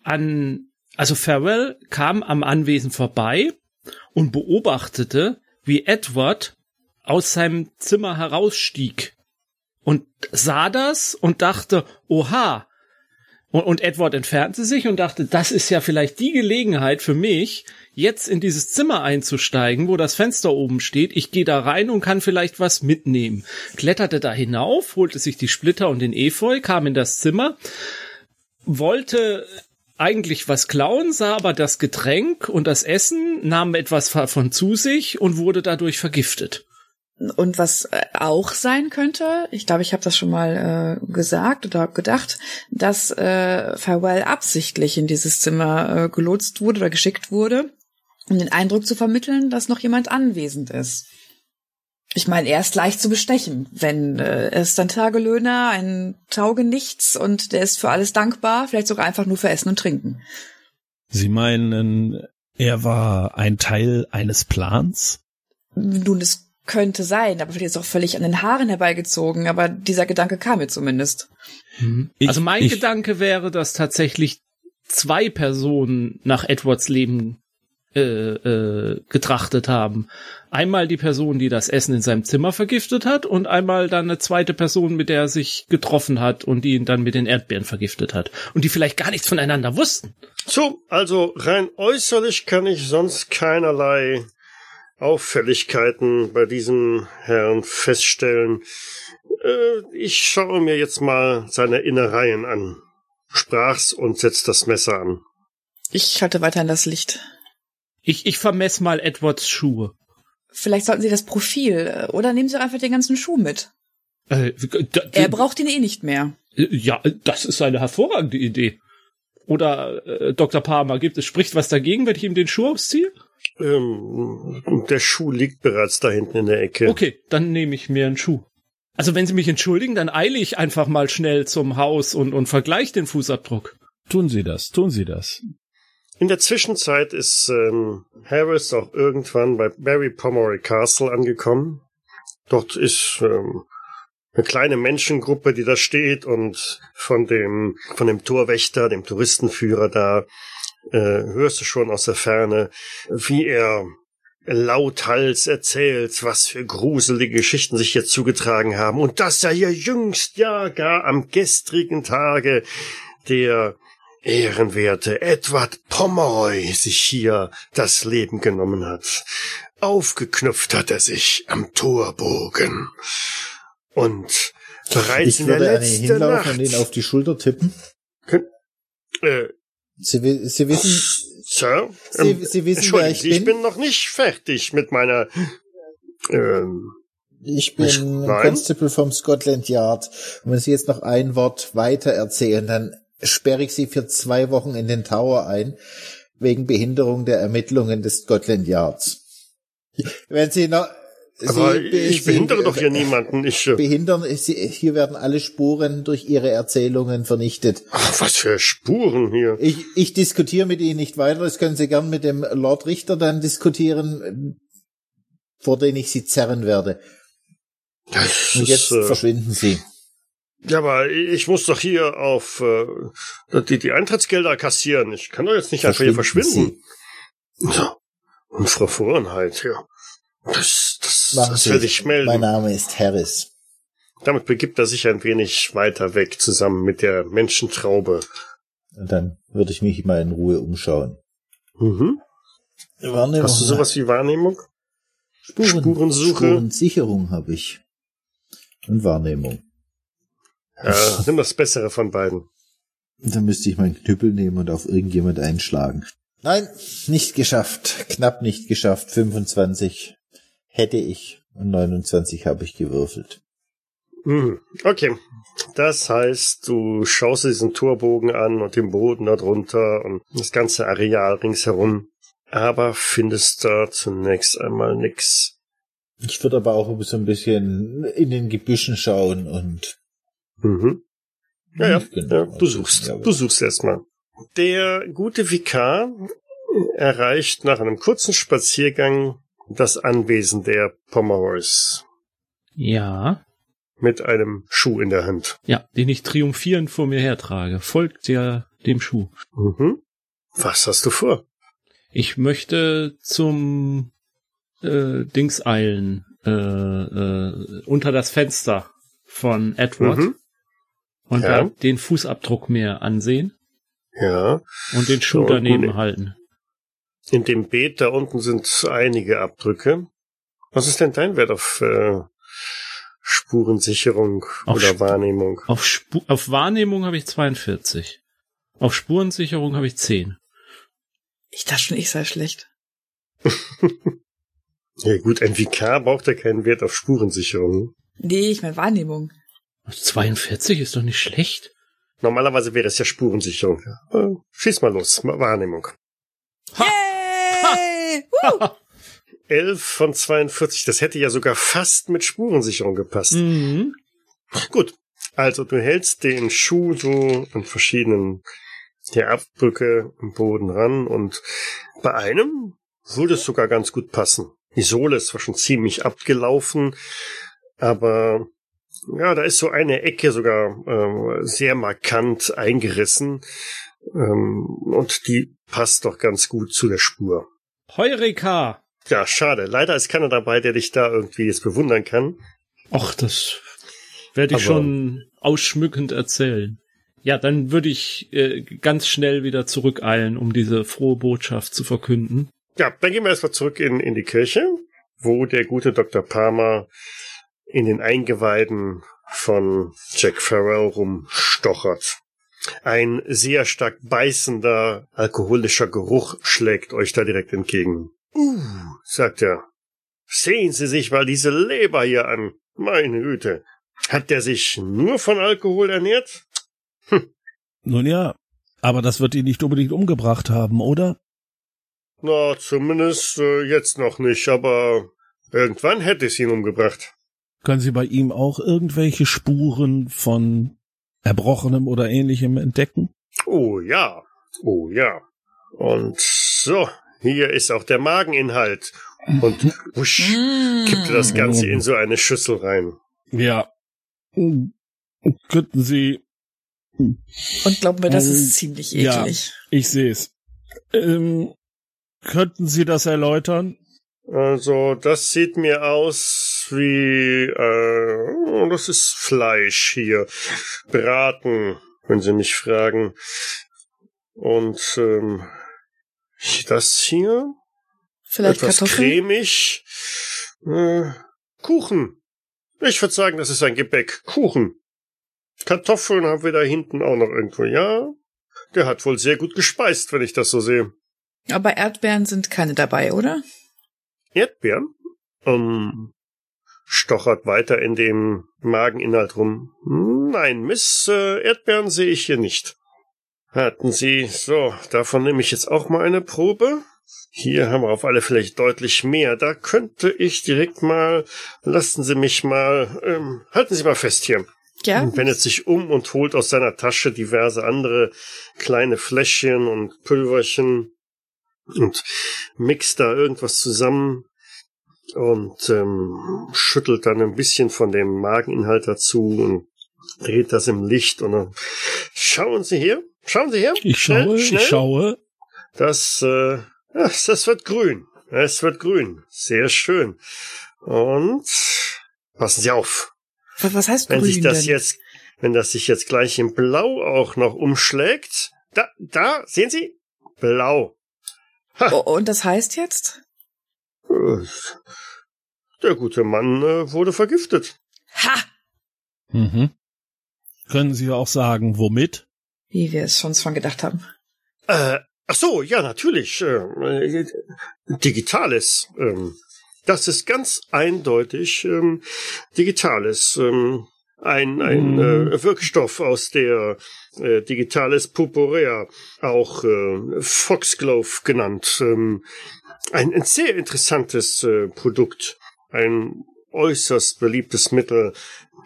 Speaker 5: an, also Farewell kam am Anwesen vorbei und beobachtete, wie Edward aus seinem Zimmer herausstieg und sah das und dachte, oha. Und, und Edward entfernte sich und dachte, das ist ja vielleicht die Gelegenheit für mich, jetzt in dieses Zimmer einzusteigen, wo das Fenster oben steht. Ich gehe da rein und kann vielleicht was mitnehmen. Kletterte da hinauf, holte sich die Splitter und den Efeu, kam in das Zimmer, wollte eigentlich was klauen, sah aber das Getränk und das Essen, nahm etwas davon zu sich und wurde dadurch vergiftet.
Speaker 3: Und was äh, auch sein könnte, ich glaube, ich habe das schon mal äh, gesagt oder gedacht, dass äh, Farewell absichtlich in dieses Zimmer äh, gelotst wurde oder geschickt wurde, um den Eindruck zu vermitteln, dass noch jemand anwesend ist. Ich meine, er ist leicht zu bestechen, wenn äh, er ist ein Tagelöhner, ein Taugenichts und der ist für alles dankbar, vielleicht sogar einfach nur für Essen und Trinken.
Speaker 1: Sie meinen, er war ein Teil eines Plans?
Speaker 3: Nun, es könnte sein, aber vielleicht ist auch völlig an den Haaren herbeigezogen, aber dieser Gedanke kam mir zumindest.
Speaker 5: Ich, also mein ich, Gedanke wäre, dass tatsächlich zwei Personen nach Edwards Leben äh, äh, getrachtet haben. Einmal die Person, die das Essen in seinem Zimmer vergiftet hat und einmal dann eine zweite Person, mit der er sich getroffen hat und die ihn dann mit den Erdbeeren vergiftet hat. Und die vielleicht gar nichts voneinander wussten.
Speaker 2: So, also rein äußerlich kann ich sonst keinerlei Auffälligkeiten bei diesem Herrn feststellen. Äh, ich schaue mir jetzt mal seine Innereien an. Sprach's und setzt das Messer an.
Speaker 3: Ich halte weiterhin das Licht.
Speaker 5: Ich, ich vermess mal Edwards Schuhe.
Speaker 3: Vielleicht sollten Sie das Profil äh, oder nehmen Sie einfach den ganzen Schuh mit.
Speaker 5: Äh,
Speaker 3: er braucht ihn eh nicht mehr.
Speaker 5: Ja, das ist eine hervorragende Idee. Oder äh, Dr. Palmer, gibt es spricht was dagegen, wenn ich ihm den Schuh ausziehe?
Speaker 2: Ähm, der Schuh liegt bereits da hinten in der Ecke.
Speaker 5: Okay, dann nehme ich mir einen Schuh. Also wenn Sie mich entschuldigen, dann eile ich einfach mal schnell zum Haus und, und vergleiche den Fußabdruck.
Speaker 1: Tun Sie das, tun Sie das.
Speaker 2: In der Zwischenzeit ist ähm, Harris auch irgendwann bei Barry Pomeroy Castle angekommen. Dort ist ähm, eine kleine Menschengruppe, die da steht und von dem von dem Torwächter, dem Touristenführer da äh, hörst du schon aus der Ferne, wie er lauthals erzählt, was für gruselige Geschichten sich hier zugetragen haben und dass er hier jüngst ja gar am gestrigen Tage der ehrenwerte Edward Pomeroy sich hier das Leben genommen hat. Aufgeknüpft hat er sich am Torbogen. Und bereits
Speaker 4: ich
Speaker 2: in der letzten
Speaker 4: hinlaufen
Speaker 2: Nacht...
Speaker 4: und ihn auf die Schulter tippen.
Speaker 2: Kön- äh,
Speaker 4: Sie, Sie wissen,
Speaker 2: Sir?
Speaker 4: Sie-
Speaker 2: Ähm,
Speaker 4: Sie wissen, wer ich
Speaker 2: Sie, ich
Speaker 4: bin?
Speaker 2: bin noch nicht fertig mit meiner... Ähm,
Speaker 4: ich bin. Constable vom Scotland Yard. Und wenn Sie jetzt noch ein Wort weiter erzählen, dann sperre ich Sie für zwei Wochen in den Tower ein, wegen Behinderung der Ermittlungen des Scotland Yards. Wenn Sie noch,
Speaker 2: aber
Speaker 4: Sie,
Speaker 2: ich
Speaker 4: Sie-
Speaker 2: behindere doch hier niemanden. Ich, äh,
Speaker 4: behindern, Sie, hier werden alle Spuren durch Ihre Erzählungen vernichtet.
Speaker 2: ach, was für Spuren hier.
Speaker 4: Ich, ich diskutiere mit Ihnen nicht weiter. Das können Sie gern mit dem Lord Richter dann diskutieren, vor den ich Sie zerren werde.
Speaker 2: Das
Speaker 4: Und
Speaker 2: ist,
Speaker 4: jetzt
Speaker 2: äh,
Speaker 4: verschwinden Sie.
Speaker 2: Ja, aber ich muss doch hier auf äh, die, die Eintrittsgelder kassieren. Ich kann doch jetzt nicht einfach hier
Speaker 4: Verschwinden.
Speaker 2: Ja. Und Frau Vorenheit, ja. Das, das,
Speaker 4: Machen
Speaker 2: das werde ich melden.
Speaker 4: Mein Name ist Harris.
Speaker 2: Damit begibt er sich ein wenig weiter weg, zusammen mit der Menschentraube.
Speaker 4: Und dann würde ich mich mal in Ruhe umschauen.
Speaker 2: Mhm.
Speaker 4: Wahrnehmung.
Speaker 2: Hast du sowas wie Wahrnehmung?
Speaker 4: Spuren,
Speaker 2: Spurensuche?
Speaker 4: Spurensicherung habe ich. Und Wahrnehmung.
Speaker 2: Ja, nimm das Bessere von beiden.
Speaker 4: Dann müsste ich meinen Knüppel nehmen und auf irgendjemand einschlagen. Nein, nicht geschafft. Knapp nicht geschafft. 25 hätte ich und 29 habe ich gewürfelt.
Speaker 2: Hm, Okay. Das heißt, du schaust diesen Torbogen an und den Boden darunter und das ganze Areal ringsherum, aber findest da zunächst einmal nix.
Speaker 4: Ich würde aber auch so ein bisschen in den Gebüschen schauen und
Speaker 2: Mhm. Ja, ja,
Speaker 4: Genau.
Speaker 2: ja, du suchst.
Speaker 4: Ja,
Speaker 2: Du suchst erstmal. Der gute Vikar erreicht nach einem kurzen Spaziergang das Anwesen der Pomeroys
Speaker 5: Ja.
Speaker 2: mit einem Schuh in der Hand.
Speaker 5: Ja, den ich triumphierend vor mir hertrage. Folgt ja dem Schuh.
Speaker 2: Mhm. Was hast du vor?
Speaker 5: Ich möchte zum äh, Dings eilen. Äh, äh, unter das Fenster von Edward.
Speaker 2: Mhm.
Speaker 5: Und
Speaker 2: Ja.
Speaker 5: den Fußabdruck mir ansehen
Speaker 2: Ja.
Speaker 5: und den Schuh daneben halten.
Speaker 2: In dem Beet da unten sind einige Abdrücke. Was ist denn dein Wert auf äh, Spurensicherung
Speaker 5: Auf
Speaker 2: oder
Speaker 5: Sp-
Speaker 2: Wahrnehmung?
Speaker 5: Auf, Spu auf Wahrnehmung habe ich 42. Auf Spurensicherung habe ich 10.
Speaker 3: Ich dachte schon, ich sei schlecht. [laughs]
Speaker 2: Ja gut, ein Vikar braucht ja keinen Wert auf Spurensicherung.
Speaker 3: Nee, ich meine Wahrnehmung.
Speaker 5: 42 ist doch nicht schlecht.
Speaker 2: Normalerweise wäre es ja Spurensicherung. Äh, schieß mal los, Wahrnehmung.
Speaker 3: Yay! [laughs] Woo!
Speaker 2: 11 von 42, das hätte ja sogar fast mit Spurensicherung gepasst.
Speaker 5: Mhm.
Speaker 2: Gut, also du hältst den Schuh so an verschiedenen der Abdrücke im Boden ran und bei einem würde es sogar ganz gut passen. Die Sohle ist zwar schon ziemlich abgelaufen, aber ja, da ist so eine Ecke sogar äh, sehr markant eingerissen ähm, und die passt doch ganz gut zu der Spur.
Speaker 5: Heureka!
Speaker 2: Ja, schade. Leider ist keiner dabei, der dich da irgendwie jetzt bewundern kann.
Speaker 5: Ach, das werde ich
Speaker 2: Aber-
Speaker 5: schon ausschmückend erzählen. Ja, dann würde ich äh, ganz schnell wieder zurückeilen, um diese frohe Botschaft zu verkünden.
Speaker 2: Ja, dann gehen wir erstmal zurück in, in die Kirche, wo der gute Dr. Palmer in den Eingeweiden von Jack Farrell rumstochert. Ein sehr stark beißender, alkoholischer Geruch schlägt euch da direkt entgegen. Uh, sagt er. Sehen Sie sich mal diese Leber hier an. Meine Güte. Hat der sich nur von Alkohol ernährt?
Speaker 1: Nun ja, aber das wird ihn nicht unbedingt umgebracht haben, oder?
Speaker 2: Na, zumindest äh, jetzt noch nicht, aber irgendwann hätte es ihn umgebracht.
Speaker 1: Können Sie bei ihm auch irgendwelche Spuren von Erbrochenem oder ähnlichem entdecken?
Speaker 2: Oh ja, oh ja. Und so, hier ist auch der Mageninhalt. Und wusch, kippte das Ganze in so eine Schüssel rein.
Speaker 1: Ja. Könnten Sie,
Speaker 3: Und glaub mir, das
Speaker 1: Ähm,
Speaker 3: ist ziemlich
Speaker 1: ja.
Speaker 3: eklig.
Speaker 1: ich sehe es. Ähm, könnten Sie das erläutern?
Speaker 2: Also, das sieht mir aus wie, äh, das ist Fleisch hier. Braten, wenn Sie mich fragen. Und, ähm, das hier?
Speaker 3: Vielleicht
Speaker 2: etwas
Speaker 3: Kartoffeln?
Speaker 2: cremig. Äh, Kuchen. Ich würde sagen, das ist ein Gebäck. Kuchen. Kartoffeln haben wir da hinten auch noch irgendwo. Ja, der hat wohl sehr gut gespeist, wenn ich das so sehe.
Speaker 3: Aber Erdbeeren sind keine dabei, oder?
Speaker 2: Erdbeeren? Ähm, stochert weiter in dem Mageninhalt rum. Nein, Miss, äh, Erdbeeren sehe ich hier nicht. Hatten Sie, so, davon nehme ich jetzt auch mal eine Probe. Hier haben wir auf alle Fälle deutlich mehr. Da könnte ich direkt mal, lassen Sie mich mal, ähm, halten Sie mal fest hier.
Speaker 3: Ja.
Speaker 2: Und wendet sich um und holt aus seiner Tasche diverse andere kleine Fläschchen und Pülverchen und mixt da irgendwas zusammen und ähm, schüttelt dann ein bisschen von dem Mageninhalt dazu und dreht das im Licht und dann schauen Sie hier, schauen Sie her,
Speaker 1: Ich
Speaker 2: Schnell,
Speaker 1: schaue,
Speaker 2: schnell.
Speaker 1: ich schaue.
Speaker 2: das, äh, das, das wird grün. Es wird grün. Sehr schön. Und passen Sie auf.
Speaker 3: Was, heißt
Speaker 2: Wenn
Speaker 3: grün
Speaker 2: sich das
Speaker 3: denn?
Speaker 2: jetzt, wenn das sich jetzt gleich in Blau auch noch umschlägt. Da, da, sehen Sie? Blau.
Speaker 3: Oh, und das heißt jetzt?
Speaker 2: Äh, Der gute Mann äh, wurde vergiftet.
Speaker 3: Ha!
Speaker 1: Mhm. Können Sie auch sagen, womit?
Speaker 3: Wie wir es schon von gedacht haben.
Speaker 2: Äh, ach so, ja, natürlich. Äh, äh, Digitales. Ähm, das ist ganz eindeutig ähm, Digitales. Ähm, ein, ein
Speaker 1: Mhm.
Speaker 2: äh, Wirkstoff aus der äh, Digitales Purpurea, auch äh, Foxglove genannt. Ähm, ein, ein sehr interessantes äh, Produkt, ein äußerst beliebtes Mittel,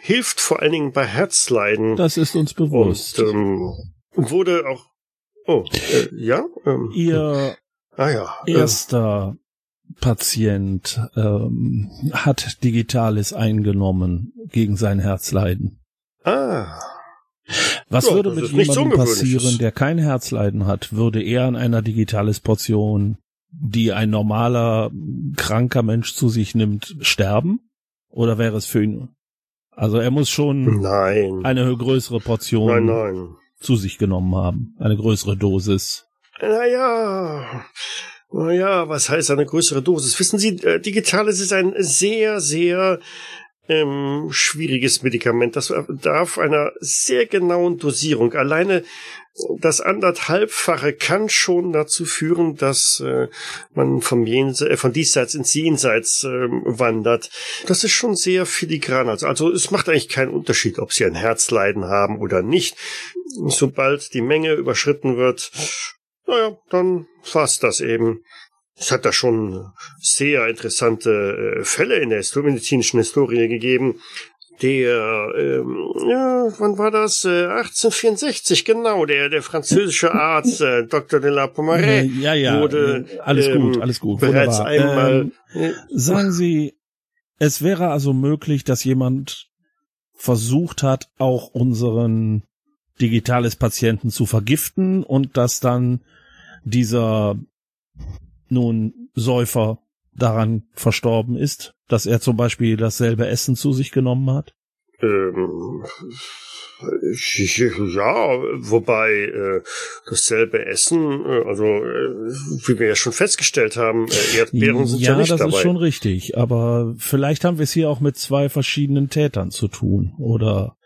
Speaker 2: hilft vor allen Dingen bei Herzleiden
Speaker 1: Das ist uns bewusst.
Speaker 2: und ähm, wurde auch. Oh, äh, ja? Ähm,
Speaker 1: Ihr
Speaker 2: ah ja. äh,
Speaker 1: erster Patient ähm, hat Digitalis eingenommen gegen sein Herzleiden.
Speaker 2: ah.
Speaker 1: Was
Speaker 2: Ja,
Speaker 1: würde mit jemandem passieren, der kein Herzleiden hat? Würde er an einer Digitalis-Portion, die ein normaler, kranker Mensch zu sich nimmt, sterben? Oder wäre es für ihn? Also er muss schon
Speaker 2: Nein.
Speaker 1: eine größere Portion
Speaker 2: Nein, nein.
Speaker 1: zu sich genommen haben. Eine größere Dosis.
Speaker 2: Naja. Naja, was heißt eine größere Dosis? Wissen Sie, äh, Digitales ist ein sehr, sehr ähm, schwieriges Medikament. Das darf einer sehr genauen Dosierung. Alleine das anderthalbfache kann schon dazu führen, dass äh, man vom Jense äh, von diesseits ins Jenseits ähm, wandert. Das ist schon sehr filigran. Also, also es macht eigentlich keinen Unterschied, ob Sie ein Herzleiden haben oder nicht. Sobald die Menge überschritten wird, naja, dann war's das eben. Es hat da schon sehr interessante äh, Fälle in der medizinischen Historie gegeben. Der, ähm, ja, wann war das? Äh, 1864, genau. Der, der französische Arzt äh, Dr. de la
Speaker 1: Äh,
Speaker 2: Pommeraye
Speaker 1: ja, ja.
Speaker 2: wurde
Speaker 1: alles
Speaker 2: ähm,
Speaker 1: gut, alles gut.
Speaker 2: bereits
Speaker 1: wunderbar.
Speaker 2: einmal.
Speaker 1: Ähm,
Speaker 2: äh,
Speaker 1: Sagen Sie, es wäre also möglich, dass jemand versucht hat, auch unseren digitales Patienten zu vergiften und dass dann dieser nun Säufer daran verstorben ist, dass er zum Beispiel dasselbe Essen zu sich genommen hat?
Speaker 2: Ähm, ja, wobei äh, dasselbe Essen, äh, also äh, wie wir ja schon festgestellt haben, äh, Erdbeeren sind ja,
Speaker 1: ja
Speaker 2: nicht
Speaker 1: das
Speaker 2: dabei.
Speaker 1: ist schon richtig, aber vielleicht haben wir es hier auch mit zwei verschiedenen Tätern zu tun oder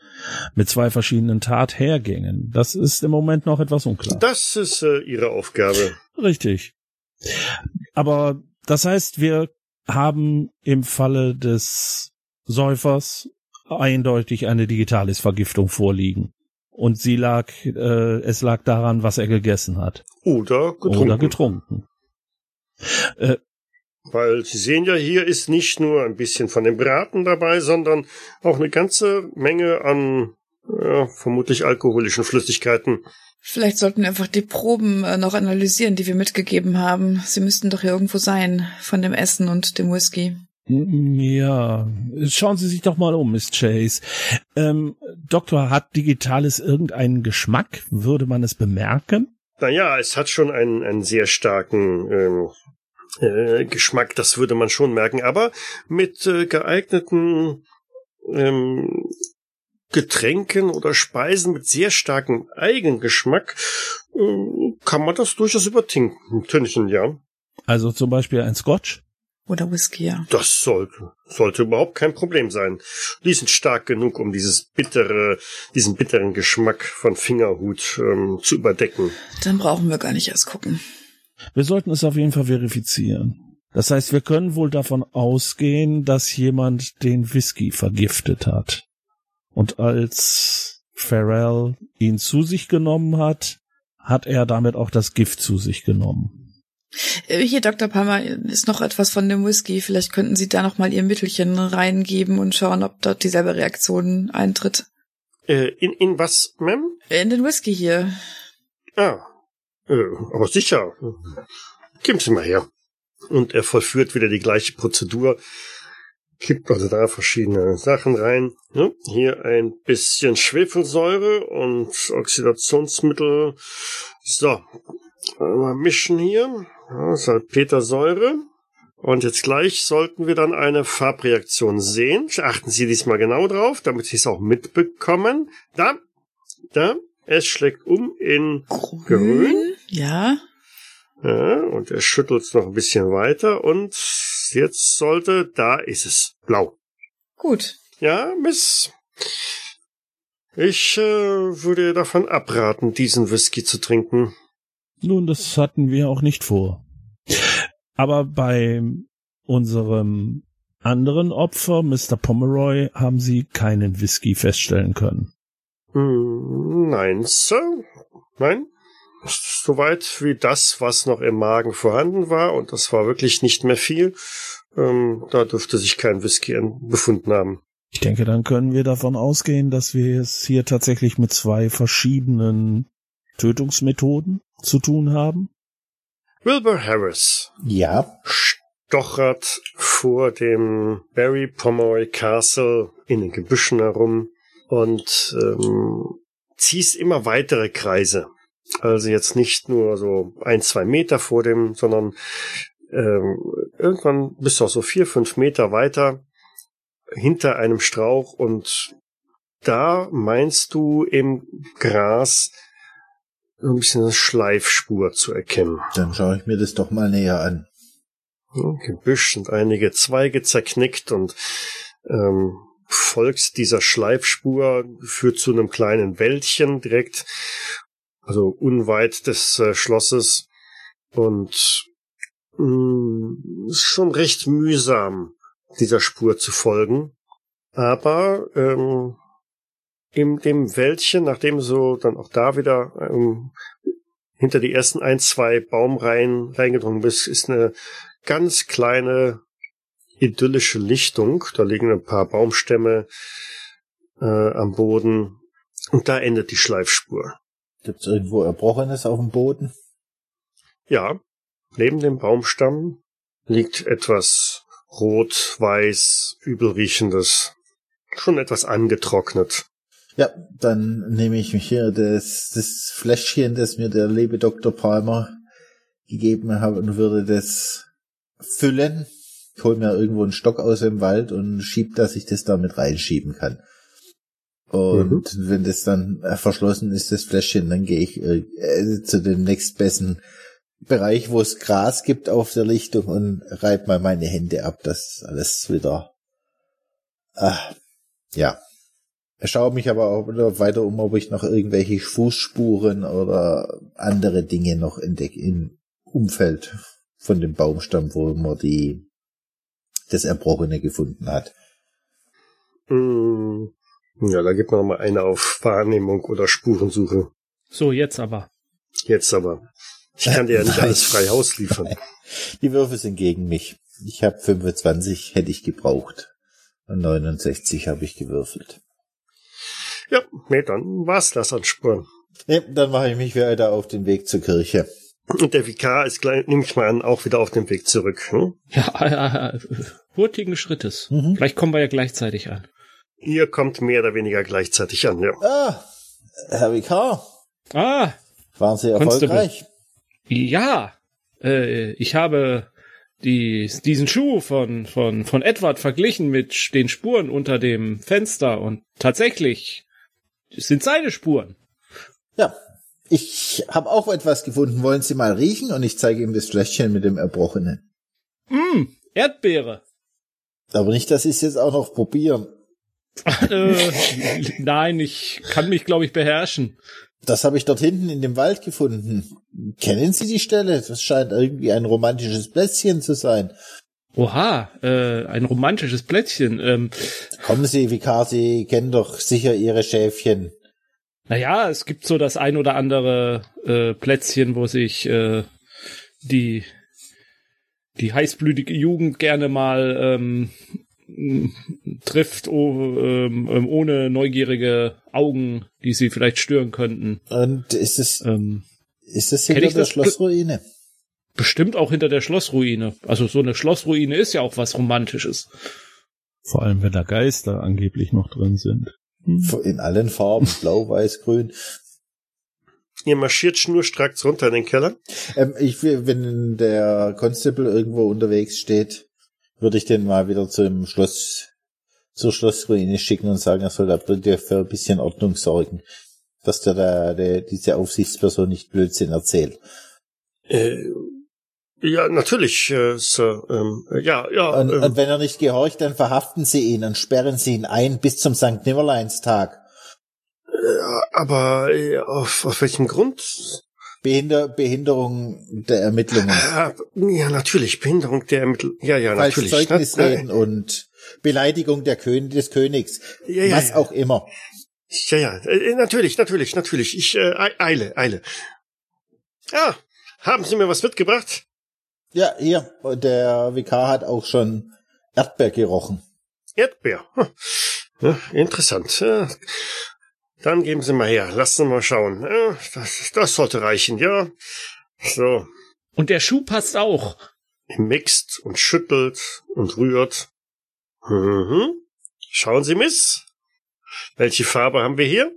Speaker 1: mit zwei verschiedenen Tathergängen. Das ist im Moment noch etwas unklar.
Speaker 2: Das ist äh, ihre Aufgabe.
Speaker 1: Richtig. Aber das heißt, wir haben im Falle des Säufers eindeutig eine Digitalis-Vergiftung vorliegen. Und sie lag, äh, es lag daran, was er gegessen hat.
Speaker 2: Oder getrunken.
Speaker 1: Oder getrunken. Äh,
Speaker 2: Weil Sie sehen ja, hier ist nicht nur ein bisschen von dem Braten dabei, sondern auch eine ganze Menge an ja, vermutlich alkoholischen Flüssigkeiten.
Speaker 3: Vielleicht sollten wir einfach die Proben äh, noch analysieren, die wir mitgegeben haben. Sie müssten doch hier irgendwo sein, von dem Essen und dem Whisky.
Speaker 1: Ja, schauen Sie sich doch mal um, Miss Chase. Ähm, Doktor, hat Digitalis irgendeinen Geschmack? Würde man es bemerken?
Speaker 2: Naja, es hat schon einen, einen sehr starken ähm, äh, Geschmack, das würde man schon merken. Aber mit äh, geeigneten ähm, Getränken oder Speisen mit sehr starkem Eigengeschmack äh, kann man das durchaus übertünchen, ja.
Speaker 1: Also zum Beispiel ein Scotch?
Speaker 3: Oder Whisky, ja.
Speaker 2: Das sollte, sollte überhaupt kein Problem sein. Die sind stark genug, um dieses bittere, diesen bitteren Geschmack von Fingerhut ähm, zu überdecken.
Speaker 3: Dann brauchen wir gar nicht erst gucken.
Speaker 1: Wir sollten es auf jeden Fall verifizieren. Das heißt, wir können wohl davon ausgehen, dass jemand den Whisky vergiftet hat. Und als Farrell ihn zu sich genommen hat, hat er damit auch das Gift zu sich genommen.
Speaker 3: Äh, Hier, Dr. Palmer, ist noch etwas von dem Whisky. Vielleicht könnten Sie da noch mal Ihr Mittelchen reingeben und schauen, ob dort dieselbe Reaktion eintritt.
Speaker 2: Äh, in, in was, Ma'am?
Speaker 3: In den Whisky hier.
Speaker 2: Ah, äh, aber sicher. Geben Sie mal her. Und er vollführt wieder die gleiche Prozedur. Kippt also da verschiedene Sachen rein. Ja, hier ein bisschen Schwefelsäure und Oxidationsmittel. So, mal mischen hier. Ja, Salpetersäure. Und jetzt gleich sollten wir dann eine Farbreaktion sehen. Achten Sie diesmal genau drauf, damit Sie es auch mitbekommen. Da, da, es schlägt um in Grün.
Speaker 3: Ja.
Speaker 2: Ja, und er schüttelt es noch ein bisschen weiter und jetzt sollte, da ist es, blau.
Speaker 3: Gut.
Speaker 2: Ja, Miss. Ich äh, würde davon abraten, diesen Whisky zu trinken.
Speaker 1: Nun, das hatten wir auch nicht vor. Aber bei unserem anderen Opfer, Mr. Pomeroy, haben Sie keinen Whisky feststellen können.
Speaker 2: Hm, nein, Sir. Nein. Soweit wie das, was noch im Magen vorhanden war, und das war wirklich nicht mehr viel, ähm, da dürfte sich kein Whisky befunden haben.
Speaker 1: Ich denke, dann können wir davon ausgehen, dass wir es hier tatsächlich mit zwei verschiedenen Tötungsmethoden zu tun haben.
Speaker 2: Wilbur Harris.
Speaker 4: Ja.
Speaker 2: Stochert vor dem Barry Pomeroy Castle in den Gebüschen herum und ähm, ziehst immer weitere Kreise. Also jetzt nicht nur so ein, zwei Meter vor dem, sondern ähm, irgendwann bist du auch so vier, fünf Meter weiter hinter einem Strauch und da meinst du im Gras so ein bisschen eine Schleifspur zu erkennen.
Speaker 4: Dann schaue ich mir das doch mal näher an.
Speaker 2: Im Gebüsch sind einige Zweige zerknickt und ähm, folgst dieser Schleifspur, führt zu einem kleinen Wäldchen direkt, also unweit des äh, Schlosses und mh, mm, ist schon recht mühsam, dieser Spur zu folgen. Aber ähm, in dem Wäldchen, nachdem so dann auch da wieder ähm, hinter die ersten ein, zwei Baumreihen reingedrungen bist, ist eine ganz kleine idyllische Lichtung. Da liegen ein paar Baumstämme äh, am Boden und da endet die Schleifspur.
Speaker 4: Gibt's irgendwo Erbrochenes auf dem Boden?
Speaker 2: Ja, neben dem Baumstamm liegt etwas rot, weiß, übelriechendes, schon etwas angetrocknet.
Speaker 4: Ja, dann nehme ich mich hier das, das Fläschchen, das mir der liebe Dr. Palmer gegeben hat und würde das füllen. Ich hol mir irgendwo einen Stock aus dem Wald und schieb, dass ich das damit reinschieben kann. Und mhm. wenn das dann verschlossen ist, das Fläschchen, dann gehe ich äh, zu dem nächstbesten Bereich, wo es Gras gibt auf der Lichtung und reibe mal meine Hände ab, dass alles wieder, äh, ja. Ich schaue mich aber auch weiter um, ob ich noch irgendwelche Fußspuren oder andere Dinge noch entdecke im Umfeld von dem Baumstamm, wo man die, das Erbrochene gefunden hat.
Speaker 2: Mm, ja, da gibt man mal eine auf Wahrnehmung oder Spurensuche.
Speaker 5: So, jetzt aber.
Speaker 2: Jetzt aber. Ich kann dir ja nicht alles frei Haus liefern. [laughs]
Speaker 4: Die Würfe sind gegen mich. Ich habe 25, hätte ich gebraucht. Und 69 habe ich gewürfelt.
Speaker 2: Ja, nee, dann war's das an Spuren.
Speaker 4: Nee, dann mache ich mich wieder auf den Weg zur Kirche.
Speaker 2: Und der Vikar ist, nehme ich mal an, auch wieder auf dem Weg zurück. Hm?
Speaker 5: Ja, ja, [laughs] hurtigen Schrittes. Mhm. Vielleicht kommen wir ja gleichzeitig an.
Speaker 2: Ihr kommt mehr oder weniger gleichzeitig an, ja.
Speaker 4: Ah, Herr Vikar.
Speaker 5: Ah.
Speaker 4: Waren Sie erfolgreich?
Speaker 5: Ja, äh, ich habe die, diesen Schuh von, von, von Edward verglichen mit den Spuren unter dem Fenster und tatsächlich es sind seine Spuren.
Speaker 4: Ja, ich habe auch etwas gefunden. Wollen Sie mal riechen? Und ich zeige ihm das Fläschchen mit dem Erbrochenen.
Speaker 5: Mm, Erdbeere.
Speaker 4: Aber nicht, dass Sie es jetzt auch noch probieren.
Speaker 5: Äh, nein, ich kann mich, glaube ich, beherrschen.
Speaker 4: Das habe ich dort hinten in dem Wald gefunden. Kennen Sie die Stelle? Das scheint irgendwie ein romantisches Plätzchen zu sein.
Speaker 5: Oha, äh, ein romantisches Plätzchen. Ähm,
Speaker 4: Kommen Sie, Vikar, Sie kennen doch sicher Ihre Schäfchen.
Speaker 5: Naja, es gibt so das ein oder andere äh, Plätzchen, wo sich äh, die die heißblütige Jugend gerne mal ähm, trifft, oh, ähm, ähm, ohne neugierige Augen, die sie vielleicht stören könnten.
Speaker 4: Und ist es, ähm, ist es hinter der Schlossruine?
Speaker 5: Bestimmt auch hinter der Schlossruine. Also so eine Schlossruine ist ja auch was Romantisches.
Speaker 1: Vor allem, wenn da Geister angeblich noch drin sind.
Speaker 4: Hm. In allen Farben, [laughs] blau, weiß, grün.
Speaker 2: Ihr marschiert schnurstracks runter in den Keller?
Speaker 4: Ähm, ich, wenn der Constable irgendwo unterwegs steht, würde ich den mal wieder zum Schloss, zur Schlossruine schicken und sagen, er soll da bitte für ein bisschen Ordnung sorgen. Dass der da, der, diese Aufsichtsperson nicht Blödsinn erzählt.
Speaker 2: Äh, ja, natürlich, äh, Sir. Ähm, ja, ja.
Speaker 4: Und, ähm, und wenn er nicht gehorcht, dann verhaften Sie ihn und sperren Sie ihn ein bis zum St. Nimmerleinstag.
Speaker 2: Äh, aber äh, auf, auf welchem Grund?
Speaker 4: Behinder Behinderung der Ermittlungen.
Speaker 2: Ah, ja, natürlich, Behinderung der Ermittlungen. Ja, ja,
Speaker 4: Falsch
Speaker 2: natürlich.
Speaker 4: Zeugnisreden
Speaker 2: Na,
Speaker 4: und Beleidigung der Kön des Königs.
Speaker 2: Ja, ja,
Speaker 4: was
Speaker 2: ja.
Speaker 4: auch immer.
Speaker 2: Ja, ja, äh, natürlich, natürlich, natürlich. Ich äh, ei- eile, eile. Ah, haben Sie mir was mitgebracht?
Speaker 4: Ja, hier, der Vikar hat auch schon Erdbeer gerochen.
Speaker 2: Erdbeer. Hm. Ja, interessant. Ja. Dann geben Sie mal her. Lassen Sie mal schauen. Ja, das, das sollte reichen, ja. So.
Speaker 5: Und der Schuh passt auch.
Speaker 2: Mixt und schüttelt und rührt. Mhm. Schauen Sie, Miss. Welche Farbe haben wir hier?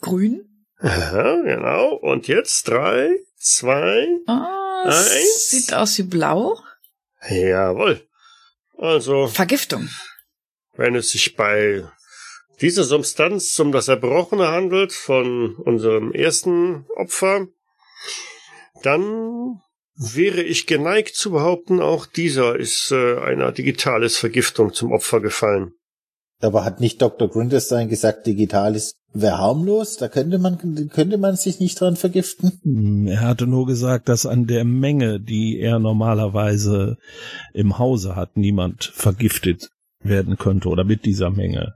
Speaker 3: Grün?
Speaker 2: Aha, genau. Und jetzt drei, zwei.
Speaker 3: Ah,
Speaker 2: Eins.
Speaker 3: sieht aus wie blau.
Speaker 2: Jawohl. Also,
Speaker 3: Vergiftung.
Speaker 2: wenn es sich bei dieser Substanz um das Erbrochene handelt von unserem ersten Opfer, dann wäre ich geneigt zu behaupten, auch dieser ist äh, einer digitales Vergiftung zum Opfer gefallen.
Speaker 4: Aber hat nicht Dr. Grundestein gesagt, digital ist wäre harmlos? Da könnte man, könnte man sich nicht dran vergiften?
Speaker 1: Hm, Er hatte nur gesagt, dass an der Menge, die er normalerweise im Hause hat, niemand vergiftet werden könnte oder mit dieser Menge.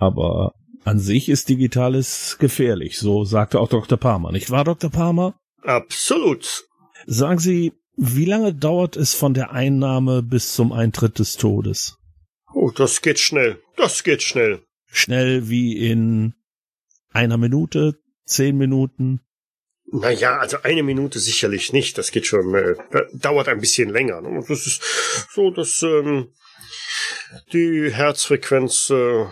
Speaker 1: Aber an sich ist Digitales gefährlich, so sagte auch Dr. Palmer. Nicht wahr, Dr. Palmer?
Speaker 2: Absolut.
Speaker 1: Sagen Sie, wie lange dauert es von der Einnahme bis zum Eintritt des Todes?
Speaker 2: Oh, das geht schnell. Das geht schnell.
Speaker 1: Schnell wie in einer Minute, zehn Minuten?
Speaker 2: Naja, also eine Minute sicherlich nicht. Das geht schon, äh, dauert ein bisschen länger. ne? Das ist so, dass ähm, die Herzfrequenz äh,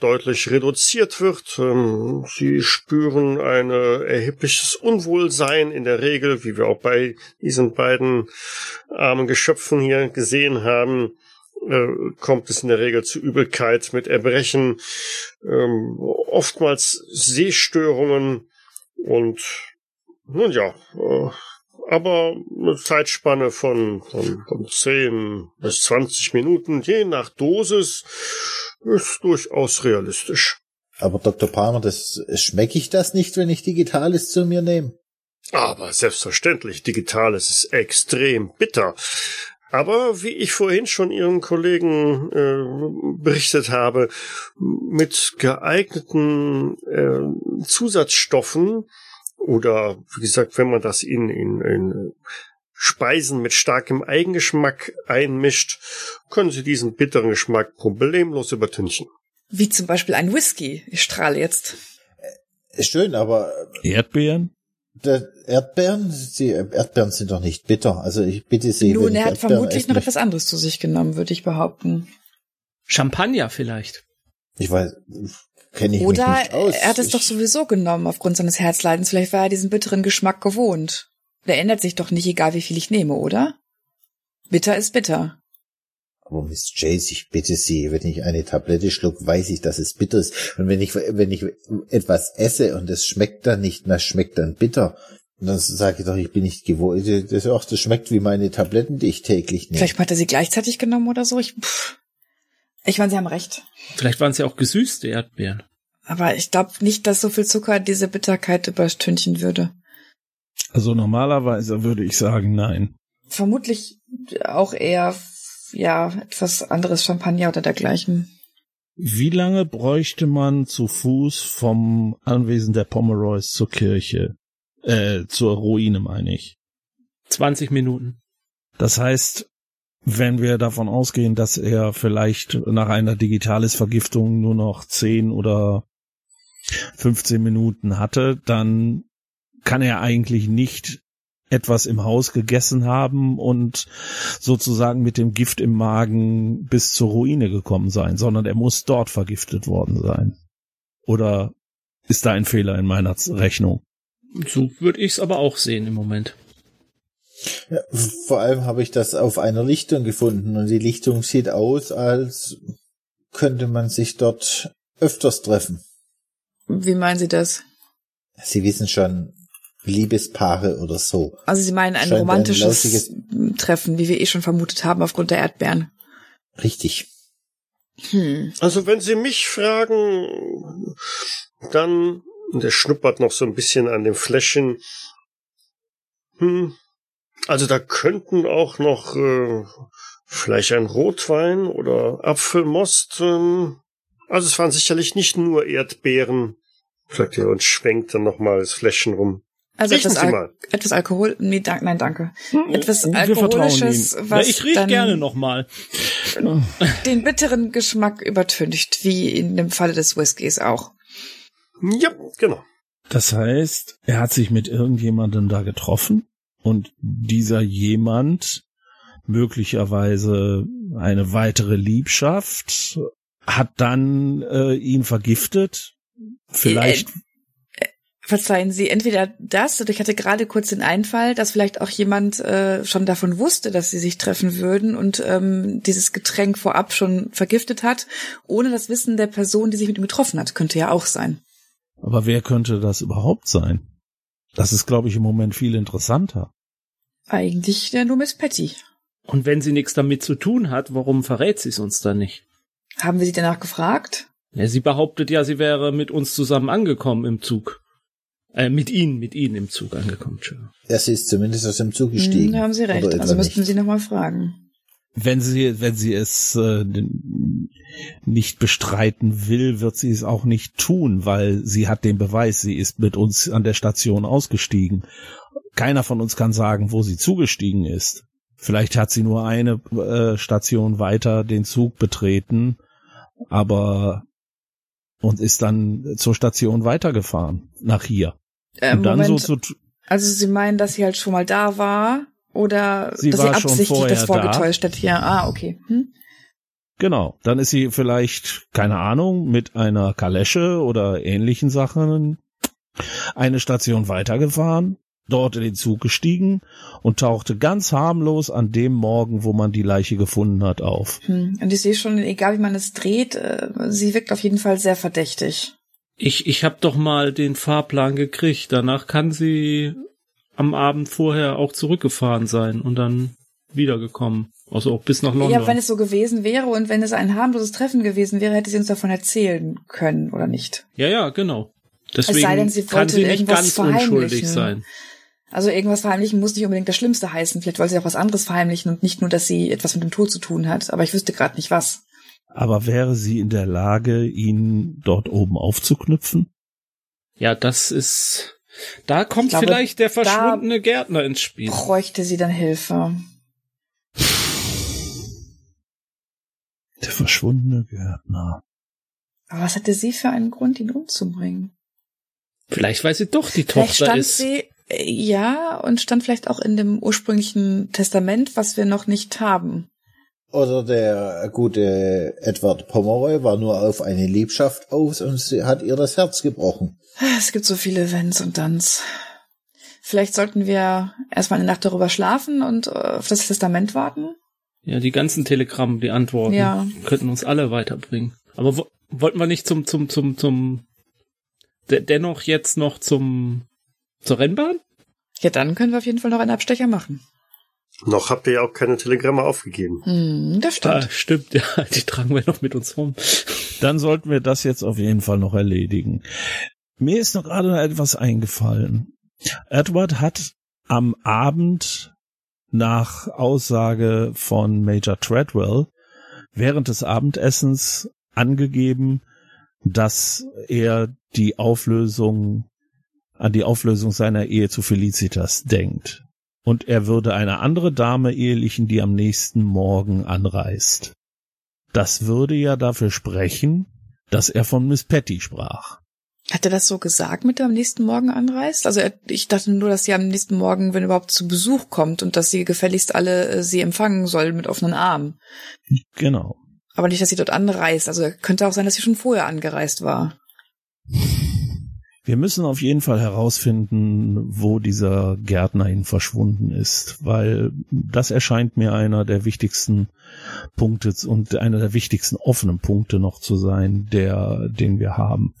Speaker 2: deutlich reduziert wird. Ähm, sie spüren ein äh, erhebliches Unwohlsein in der Regel, wie wir auch bei diesen beiden armen Geschöpfen hier gesehen haben. Äh, kommt es in der Regel zu Übelkeit mit Erbrechen, ähm, oftmals Sehstörungen und nun ja, äh, aber eine Zeitspanne von, von, von 10 bis 20 Minuten, je nach Dosis, ist durchaus realistisch.
Speaker 4: Aber Dr. Palmer, das schmecke ich das nicht, wenn ich Digitales zu mir nehme?
Speaker 2: Aber selbstverständlich, Digitales ist extrem bitter. Aber wie ich vorhin schon Ihren Kollegen äh, berichtet habe, mit geeigneten äh, Zusatzstoffen oder wie gesagt, wenn man das in, in, in Speisen mit starkem Eigengeschmack einmischt, können Sie diesen bitteren Geschmack problemlos übertünchen.
Speaker 3: Wie zum Beispiel ein Whisky. Ich strahle jetzt.
Speaker 4: Ist schön, aber
Speaker 1: Erdbeeren?
Speaker 4: der Erdbeeren, sie, Erdbeeren sind doch nicht bitter. Also ich bitte Sie,
Speaker 3: Nun,
Speaker 4: wenn ich
Speaker 3: er hat
Speaker 4: Erdbeeren
Speaker 3: vermutlich noch etwas anderes zu sich genommen, würde ich behaupten.
Speaker 5: Champagner vielleicht.
Speaker 4: Ich weiß, kenne ich
Speaker 3: Oder
Speaker 4: mich nicht aus.
Speaker 3: er hat es
Speaker 4: ich,
Speaker 3: doch sowieso genommen aufgrund seines Herzleidens. Vielleicht war er diesen bitteren Geschmack gewohnt. Der ändert sich doch nicht, egal wie viel ich nehme, oder? Bitter ist bitter.
Speaker 4: Aber Miss Jace, ich bitte Sie, wenn ich eine Tablette schluck, weiß ich, dass es bitter ist. Und wenn ich, wenn ich etwas esse und es schmeckt dann nicht, das schmeckt dann bitter. Und dann sage ich doch, ich bin nicht gewohnt. Das, ach, das schmeckt wie meine Tabletten, die ich täglich nehme.
Speaker 3: Vielleicht hat er sie gleichzeitig genommen oder so. Ich, pff. Ich meine, Sie haben recht.
Speaker 5: Vielleicht waren es ja auch gesüßte Erdbeeren.
Speaker 3: Aber ich glaube nicht, dass so viel Zucker diese Bitterkeit übertünchen würde.
Speaker 1: Also normalerweise würde ich sagen, nein.
Speaker 3: Vermutlich auch eher, ja, etwas anderes Champagner oder dergleichen.
Speaker 1: Wie lange bräuchte man zu Fuß vom Anwesen der Pomeroys zur Kirche? Äh, zur Ruine meine ich.
Speaker 5: 20 Minuten.
Speaker 1: Das heißt, wenn wir davon ausgehen, dass er vielleicht nach einer Digitales-Vergiftung nur noch 10 oder 15 Minuten hatte, dann kann er eigentlich nicht etwas im Haus gegessen haben und sozusagen mit dem Gift im Magen bis zur Ruine gekommen sein, sondern er muss dort vergiftet worden sein. Oder ist da ein Fehler in meiner Rechnung?
Speaker 5: So würde ich es aber auch sehen im Moment.
Speaker 4: Ja, vor allem habe ich das auf einer Lichtung gefunden und die Lichtung sieht aus, als könnte man sich dort öfters treffen.
Speaker 3: Wie meinen Sie das?
Speaker 4: Sie wissen schon, Liebespaare oder so.
Speaker 3: Also Sie meinen ein
Speaker 4: Scheint ein
Speaker 3: romantisches
Speaker 4: lausiges-
Speaker 3: Treffen, wie wir eh schon vermutet haben aufgrund der Erdbeeren.
Speaker 4: Richtig.
Speaker 3: Hm.
Speaker 2: Also wenn Sie mich fragen, dann, und er schnuppert noch so ein bisschen an dem Fläschchen, Hm. Also da könnten auch noch äh, vielleicht ein Rotwein oder Apfelmost. Ähm, also es waren sicherlich nicht nur Erdbeeren, sagt er und schwenkt dann nochmal das Fläschchen rum.
Speaker 3: Also
Speaker 2: Riechen
Speaker 3: etwas, Al
Speaker 2: mal.
Speaker 3: etwas Alkohol, nee, dank, nein, danke. Etwas
Speaker 1: Wir
Speaker 3: Alkoholisches, was
Speaker 5: ja, ich riech
Speaker 3: dann
Speaker 5: gerne nochmal. [laughs]
Speaker 3: den bitteren Geschmack übertüncht, wie in dem Falle des Whiskys auch.
Speaker 2: Ja, genau.
Speaker 1: Das heißt, er hat sich mit irgendjemandem da getroffen und dieser jemand möglicherweise eine weitere Liebschaft hat dann äh, ihn vergiftet. Vielleicht
Speaker 3: Verzeihen Sie, entweder das oder ich hatte gerade kurz den Einfall, dass vielleicht auch jemand äh, schon davon wusste, dass sie sich treffen würden und ähm, dieses Getränk vorab schon vergiftet hat, ohne das Wissen der Person, die sich mit ihm getroffen hat. Könnte ja auch sein.
Speaker 1: Aber wer könnte das überhaupt sein? Das ist, glaube ich, im Moment viel interessanter.
Speaker 3: Eigentlich ja nur Miss Patty.
Speaker 5: Und wenn sie nichts damit zu tun hat, warum verrät sie es uns dann nicht?
Speaker 3: Haben wir sie danach gefragt?
Speaker 5: Ja, sie behauptet ja, sie wäre mit uns zusammen angekommen im Zug. Äh, mit ihnen, mit ihnen im Zug angekommen, Entschuldigung.
Speaker 4: Er ist zumindest aus dem Zug gestiegen.
Speaker 3: Hm, da haben Sie recht. Also müssten. Sie nochmal fragen.
Speaker 1: Wenn sie, wenn sie es äh, nicht bestreiten will, wird sie es auch nicht tun, weil sie hat den Beweis, sie ist mit uns an der Station ausgestiegen. Keiner von uns kann sagen, wo sie zugestiegen ist. Vielleicht hat sie nur eine äh, Station weiter den Zug betreten, aber und ist dann zur Station weitergefahren nach hier.
Speaker 3: Äh,
Speaker 1: und dann
Speaker 3: Moment,
Speaker 1: so zu
Speaker 3: also Sie meinen, dass sie halt schon mal da war oder
Speaker 1: Sie
Speaker 3: dass
Speaker 1: war
Speaker 3: sie
Speaker 1: schon
Speaker 3: absichtlich
Speaker 1: vorher
Speaker 3: das vorgetäuscht hat hier? Ah, okay. Hm?
Speaker 1: Genau, dann ist sie vielleicht, keine Ahnung, mit einer Kalesche oder ähnlichen Sachen eine Station weitergefahren, dort in den Zug gestiegen und tauchte ganz harmlos an dem Morgen, wo man die Leiche gefunden hat, auf.
Speaker 3: Hm. Und ich sehe schon, egal wie man es dreht, äh, sie wirkt auf jeden Fall sehr verdächtig.
Speaker 5: Ich, ich habe doch mal den Fahrplan gekriegt. Danach kann sie am Abend vorher auch zurückgefahren sein und dann wiedergekommen. Also auch bis nach London.
Speaker 3: Ja, wenn es so gewesen wäre und wenn es ein harmloses Treffen gewesen wäre, hätte sie uns davon erzählen können, oder nicht?
Speaker 5: ja, ja, genau. Deswegen
Speaker 3: sei denn, sie
Speaker 5: kann
Speaker 3: wollte
Speaker 5: sie nicht
Speaker 3: irgendwas
Speaker 5: ganz unschuldig
Speaker 3: verheimlichen.
Speaker 5: sein.
Speaker 3: Also irgendwas verheimlichen muss nicht unbedingt das Schlimmste heißen. Vielleicht wollte sie auch was anderes verheimlichen und nicht nur, dass sie etwas mit dem Tod zu tun hat. Aber ich wüsste gerade nicht was.
Speaker 1: Aber wäre sie in der Lage, ihn dort oben aufzuknüpfen?
Speaker 5: Ja, das ist. Da kommt
Speaker 3: glaube,
Speaker 5: vielleicht der verschwundene Gärtner ins Spiel.
Speaker 3: Bräuchte sie dann Hilfe?
Speaker 1: Der verschwundene Gärtner.
Speaker 3: Aber was hatte sie für einen Grund, ihn umzubringen?
Speaker 5: Vielleicht weil sie doch die
Speaker 3: Vielleicht
Speaker 5: Tochter
Speaker 3: stand
Speaker 5: ist.
Speaker 3: sie, äh, ja, und stand vielleicht auch in dem ursprünglichen Testament, was wir noch nicht haben.
Speaker 4: Oder der gute Edward Pomeroy war nur auf eine Liebschaft aus und sie hat ihr das Herz gebrochen.
Speaker 3: Es gibt so viele Wenns und Danns. Vielleicht sollten wir erstmal eine Nacht darüber schlafen und äh, auf das Testament warten.
Speaker 5: Ja, die ganzen Telegramme, die Antworten
Speaker 3: Ja.
Speaker 5: könnten uns alle weiterbringen. Aber wo, wollten wir nicht zum zum zum zum de dennoch jetzt noch zum zur Rennbahn?
Speaker 3: Ja, dann können wir auf jeden Fall noch einen Abstecher machen.
Speaker 2: Noch habt ihr ja auch keine Telegramme aufgegeben.
Speaker 3: Hm, das stimmt.
Speaker 5: Ah, stimmt, ja, die tragen wir noch mit uns rum.
Speaker 1: Dann sollten wir das jetzt auf jeden Fall noch erledigen. Mir ist noch gerade noch etwas eingefallen. Edward hat am Abend nach Aussage von Major Treadwell während des Abendessens angegeben, dass er die Auflösung an die Auflösung seiner Ehe zu Felicitas denkt. Und er würde eine andere Dame ehelichen, die am nächsten Morgen anreist. Das würde ja dafür sprechen, dass er von Miss Patty sprach.
Speaker 3: Hat er das so gesagt, mit der am nächsten Morgen anreist? Also er, ich dachte nur, dass sie am nächsten Morgen, wenn überhaupt, zu Besuch kommt und dass sie gefälligst alle äh, sie empfangen soll mit offenen Armen.
Speaker 1: Genau.
Speaker 3: Aber nicht, dass sie dort anreist. Also könnte auch sein, dass sie schon vorher angereist war.
Speaker 1: Wir müssen auf jeden Fall herausfinden, wo dieser Gärtner hin verschwunden ist, weil das erscheint mir einer der wichtigsten Punkte und einer der wichtigsten offenen Punkte noch zu sein, der, den wir haben.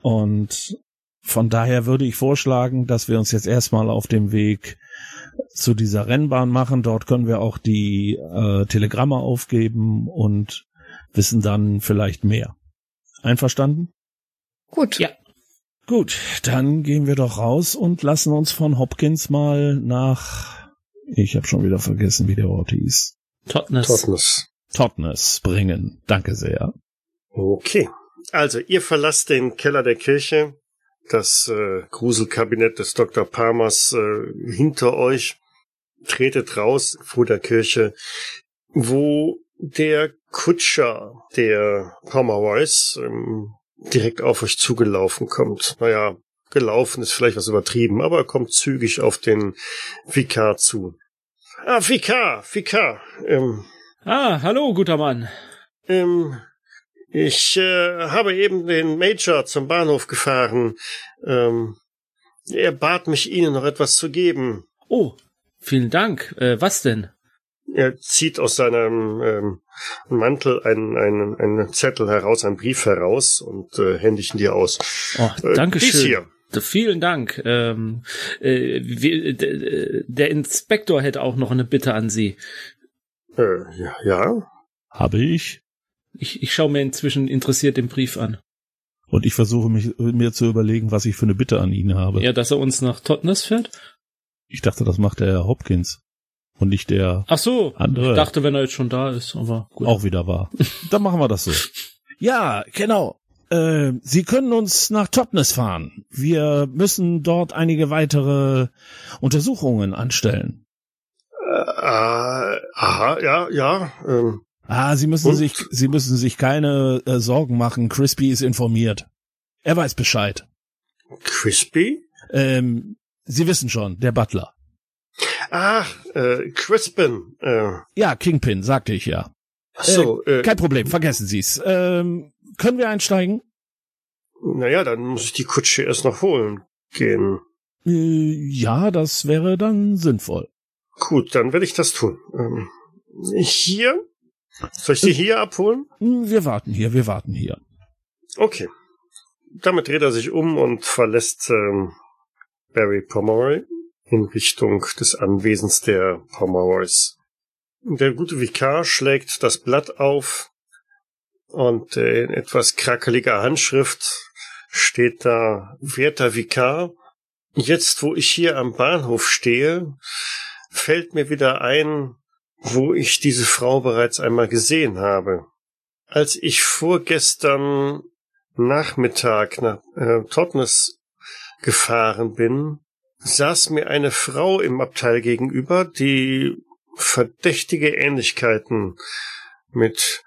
Speaker 1: Und von daher würde ich vorschlagen, dass wir uns jetzt erstmal auf dem Weg zu dieser Rennbahn machen. Dort können wir auch die äh, Telegramme aufgeben und wissen dann vielleicht mehr. Einverstanden?
Speaker 3: Gut.
Speaker 5: Ja.
Speaker 1: Gut, dann gehen wir doch raus und lassen uns von Hopkins mal nach, ich habe schon wieder vergessen, wie der Ort hieß,
Speaker 5: Totnes.
Speaker 2: Totnes.
Speaker 1: Totnes bringen. Danke sehr.
Speaker 2: Okay. Also, ihr verlasst den Keller der Kirche, das äh, Gruselkabinett des Dr. Palmers äh, hinter euch, tretet raus vor der Kirche, wo der Kutscher der Pomeroys ähm, direkt auf euch zugelaufen kommt. Naja, gelaufen ist vielleicht was übertrieben, aber er kommt zügig auf den Vikar zu. Ah, Vikar, Vikar, ähm,
Speaker 5: Ah, hallo, guter Mann.
Speaker 2: ähm, ich äh, habe eben den Major zum Bahnhof gefahren. Ähm, er bat mich, Ihnen noch etwas zu geben.
Speaker 5: Oh, vielen Dank. Äh, was denn?
Speaker 2: Er zieht aus seinem ähm, Mantel einen, einen, einen Zettel heraus, einen Brief heraus und äh, händigt ihn dir aus.
Speaker 5: Oh,
Speaker 2: Äh,
Speaker 5: danke
Speaker 2: dies
Speaker 5: schön.
Speaker 2: hier.
Speaker 5: D- Vielen Dank. Ähm, äh, wir, der Inspektor hätte auch noch eine Bitte an Sie.
Speaker 2: Äh, ja, ja.
Speaker 1: Habe ich.
Speaker 5: Ich, ich schaue mir inzwischen interessiert den Brief an.
Speaker 1: Und ich versuche mich, mir zu überlegen, was ich für eine Bitte an ihn habe.
Speaker 5: Ja, dass er uns nach Totnes fährt?
Speaker 1: Ich dachte, das macht der Herr Hopkins. Und nicht der
Speaker 5: Ach so.
Speaker 1: Andere.
Speaker 5: Ich dachte, wenn er jetzt schon da ist, aber gut.
Speaker 1: auch wieder war. [laughs] Dann machen wir das so. Ja, genau. Äh, Sie können uns nach Totnes fahren. Wir müssen dort einige weitere Untersuchungen anstellen.
Speaker 2: Äh, aha, ja, ja. Ähm,
Speaker 1: Ah, Sie müssen
Speaker 2: Und?
Speaker 1: sich, Sie müssen sich keine äh, Sorgen machen. Crispy ist informiert. Er weiß Bescheid.
Speaker 2: Crispy?
Speaker 1: Ähm, Sie wissen schon, der Butler.
Speaker 2: Ach, äh, Crispin. Äh,
Speaker 1: Ja, Kingpin, sagte ich ja.
Speaker 2: ach so, äh,
Speaker 1: Kein Problem, vergessen Sie's. Ähm, können wir einsteigen?
Speaker 2: naja, dann muss ich die Kutsche erst noch holen gehen.
Speaker 1: Äh, ja, das wäre dann sinnvoll.
Speaker 2: Gut, dann werde ich das tun. Ähm, hier? Soll ich sie hier abholen?
Speaker 1: Hm, Wir warten hier, wir warten hier.
Speaker 2: Okay. Damit dreht er sich um und verlässt ähm, Barry Pomeroy in Richtung des Anwesens der Pomeroys. Der gute Vikar schlägt das Blatt auf und äh, in etwas krakeliger Handschrift steht da Werter Vikar. Jetzt, wo ich hier am Bahnhof stehe, fällt mir wieder ein, wo ich diese Frau bereits einmal gesehen habe. Als ich vorgestern Nachmittag nach äh, Totnes gefahren bin, saß mir eine Frau im Abteil gegenüber, die verdächtige Ähnlichkeiten mit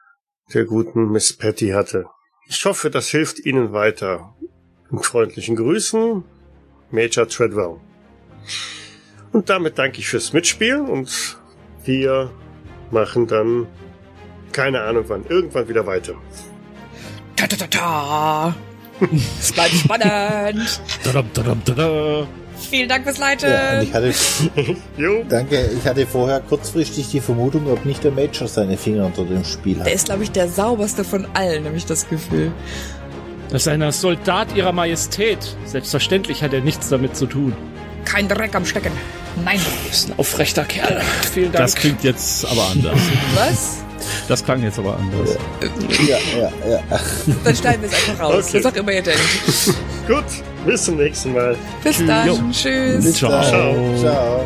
Speaker 2: der guten Miss Patty hatte. Ich hoffe, das hilft Ihnen weiter. Mit freundlichen Grüßen, Major Treadwell. Und damit danke ich fürs Mitspielen und wir machen dann keine Ahnung wann, irgendwann wieder weiter.
Speaker 3: Ta ta ta ta. [laughs] Es bleibt spannend.
Speaker 1: Tadam, tadam, tada.
Speaker 3: Vielen Dank fürs
Speaker 4: Ja,
Speaker 3: Leiten.
Speaker 4: ich hatte, [laughs]
Speaker 2: Jo,
Speaker 4: danke, ich hatte vorher kurzfristig die Vermutung, ob nicht der Major seine Finger unter dem Spiel
Speaker 3: Der
Speaker 4: hat.
Speaker 3: ist, glaube ich, der sauberste von allen, habe ich das Gefühl.
Speaker 5: Das ist ein Soldat ihrer Majestät. Selbstverständlich hat er nichts damit zu tun.
Speaker 3: Kein Dreck am Stecken. Nein.
Speaker 5: Ist ein aufrechter Kerl. Vielen Dank.
Speaker 1: Das klingt jetzt aber anders.
Speaker 3: Was?
Speaker 1: Das klang jetzt aber anders.
Speaker 4: Ja, ja, ja.
Speaker 3: Dann schneiden wir es einfach raus.
Speaker 2: Okay.
Speaker 3: Was auch immer ihr denkt.
Speaker 2: gut, bis zum nächsten Mal.
Speaker 3: Bis
Speaker 1: Jo.
Speaker 3: dann. Tschüss.
Speaker 4: Bis
Speaker 1: Ciao.
Speaker 4: dann.
Speaker 2: Ciao.
Speaker 4: Ciao.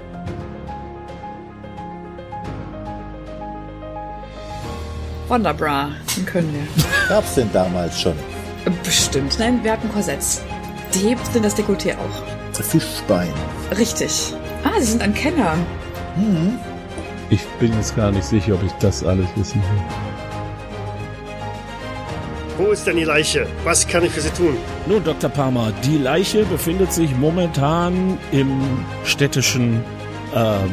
Speaker 3: Wonderbra. Den können wir.
Speaker 4: Gab's denn damals schon?
Speaker 3: Bestimmt. Nein, wir hatten Korsetts. Die hebt denn das Dekolleté auch.
Speaker 4: Fischbein.
Speaker 3: Richtig. Ah, sie sind ein Kenner.
Speaker 4: Hm.
Speaker 1: Ich bin jetzt gar nicht sicher, ob ich das alles wissen will.
Speaker 2: Wo ist denn die Leiche? Was kann ich für Sie tun?
Speaker 1: Nun, Dr. Palmer, die Leiche befindet sich momentan im städtischen ähm,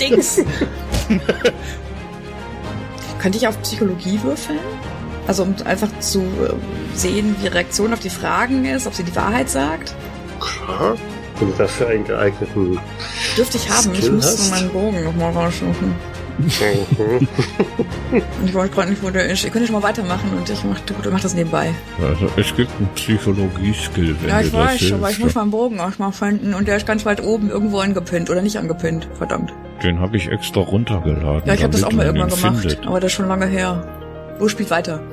Speaker 3: Dings. Könnte ich auf Psychologie würfeln? Also um einfach zu äh, sehen, wie die Reaktion auf die Fragen ist, ob sie die Wahrheit sagt?
Speaker 2: Klar. Wenn du dafür einen geeigneten.
Speaker 3: Dürfte ich haben. ich
Speaker 2: Skill
Speaker 3: muss
Speaker 2: hast?
Speaker 3: meinen Bogen nochmal raussuchen.
Speaker 2: Mhm.
Speaker 3: Und [laughs] ich wollte gerade nicht, wo der ist. Ihr könnt schon mal weitermachen und ich mach, du mach das nebenbei.
Speaker 1: Also es gibt einen Psychologie-Skill, wenn
Speaker 3: ja, ich
Speaker 1: das
Speaker 3: weiß,
Speaker 1: hilft.
Speaker 3: aber ich muss meinen Bogen auch mal finden und der ist ganz weit oben irgendwo angepinnt oder nicht angepinnt. Verdammt.
Speaker 1: Den habe ich extra runtergeladen.
Speaker 3: Ja, ich habe das auch mal irgendwann gemacht,
Speaker 1: Findet.
Speaker 3: aber das ist schon lange her. Wo spielt weiter? [laughs]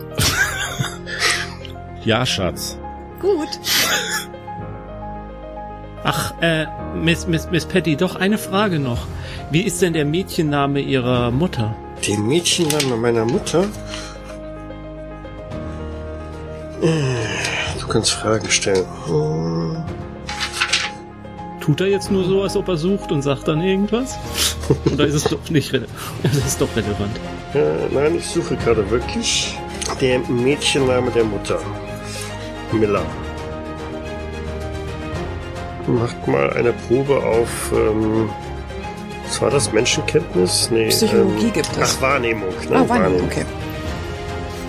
Speaker 1: Ja, Schatz.
Speaker 3: Gut. [laughs]
Speaker 5: Ach, äh, Miss, Miss, Miss Patty, doch eine Frage noch. Wie ist denn der Mädchenname Ihrer Mutter?
Speaker 2: Den Mädchenname meiner Mutter? Äh, Du kannst Fragen stellen. Hm,
Speaker 5: Tut er jetzt nur so, als ob er sucht und sagt dann irgendwas? [laughs] Oder ist es doch nicht relevant? [laughs] Es ist doch relevant.
Speaker 2: Äh, nein, ich suche gerade wirklich. Der Mädchenname der Mutter. Miller. Macht mal eine Probe auf. Ähm, was war das? Menschenkenntnis? Nee.
Speaker 3: Psychologie
Speaker 2: ähm,
Speaker 3: gibt es.
Speaker 2: Ach, Wahrnehmung. Ne?
Speaker 3: Ah, Wahrnehmung, okay.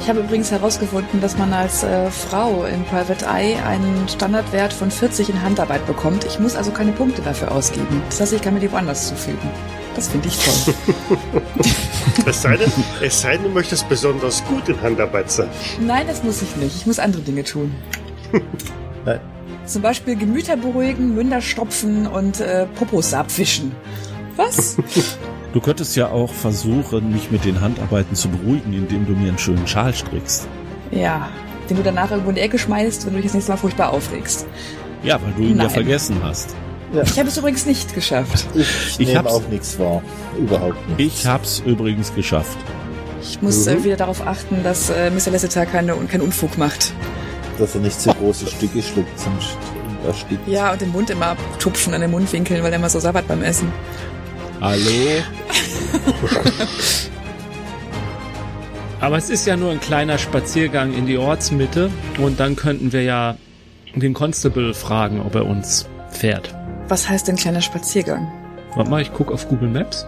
Speaker 3: Ich habe übrigens herausgefunden, dass man als äh, Frau in Private Eye einen Standardwert von 40 in Handarbeit bekommt. Ich muss also keine Punkte dafür ausgeben. Das heißt, ich kann mir die woanders zufügen. Das finde ich toll. [laughs]
Speaker 2: Es sei, denn, es sei denn, du möchtest besonders gut in Handarbeit sein.
Speaker 3: Nein, das muss ich nicht. Ich muss andere Dinge tun. [laughs] Zum Beispiel Gemüter beruhigen, Münder stopfen und äh, Popos abwischen. Was? [laughs]
Speaker 1: Du könntest ja auch versuchen, mich mit den Handarbeiten zu beruhigen, indem du mir einen schönen Schal strickst.
Speaker 3: ja, den du danach irgendwo in die Ecke schmeißt, wenn du dich das nächste Mal furchtbar aufregst.
Speaker 1: Ja, weil du ihn ja
Speaker 3: Nein.
Speaker 1: vergessen hast.
Speaker 3: Ich habe es übrigens nicht geschafft.
Speaker 4: Ich,
Speaker 1: Ich
Speaker 4: nehme
Speaker 1: hab's-
Speaker 4: auch nichts wahr. Überhaupt nicht.
Speaker 1: Ich hab's übrigens geschafft.
Speaker 3: Ich muss
Speaker 2: Mhm.
Speaker 3: äh, wieder darauf achten, dass äh, Mr. Lasseter keine, keinen Unfug macht.
Speaker 4: Dass er nicht zu große Stücke schluckt, sonst erstickt.
Speaker 3: Ja, und den Mund immer abtupfen an den Mundwinkeln, weil er immer so sabbert beim Essen.
Speaker 1: Hallo?
Speaker 5: Aber es ist ja nur ein kleiner Spaziergang in die Ortsmitte und dann könnten wir ja den Constable fragen, ob er uns fährt.
Speaker 3: Was heißt denn kleiner Spaziergang?
Speaker 5: Warte mal, ich gucke auf Google Maps.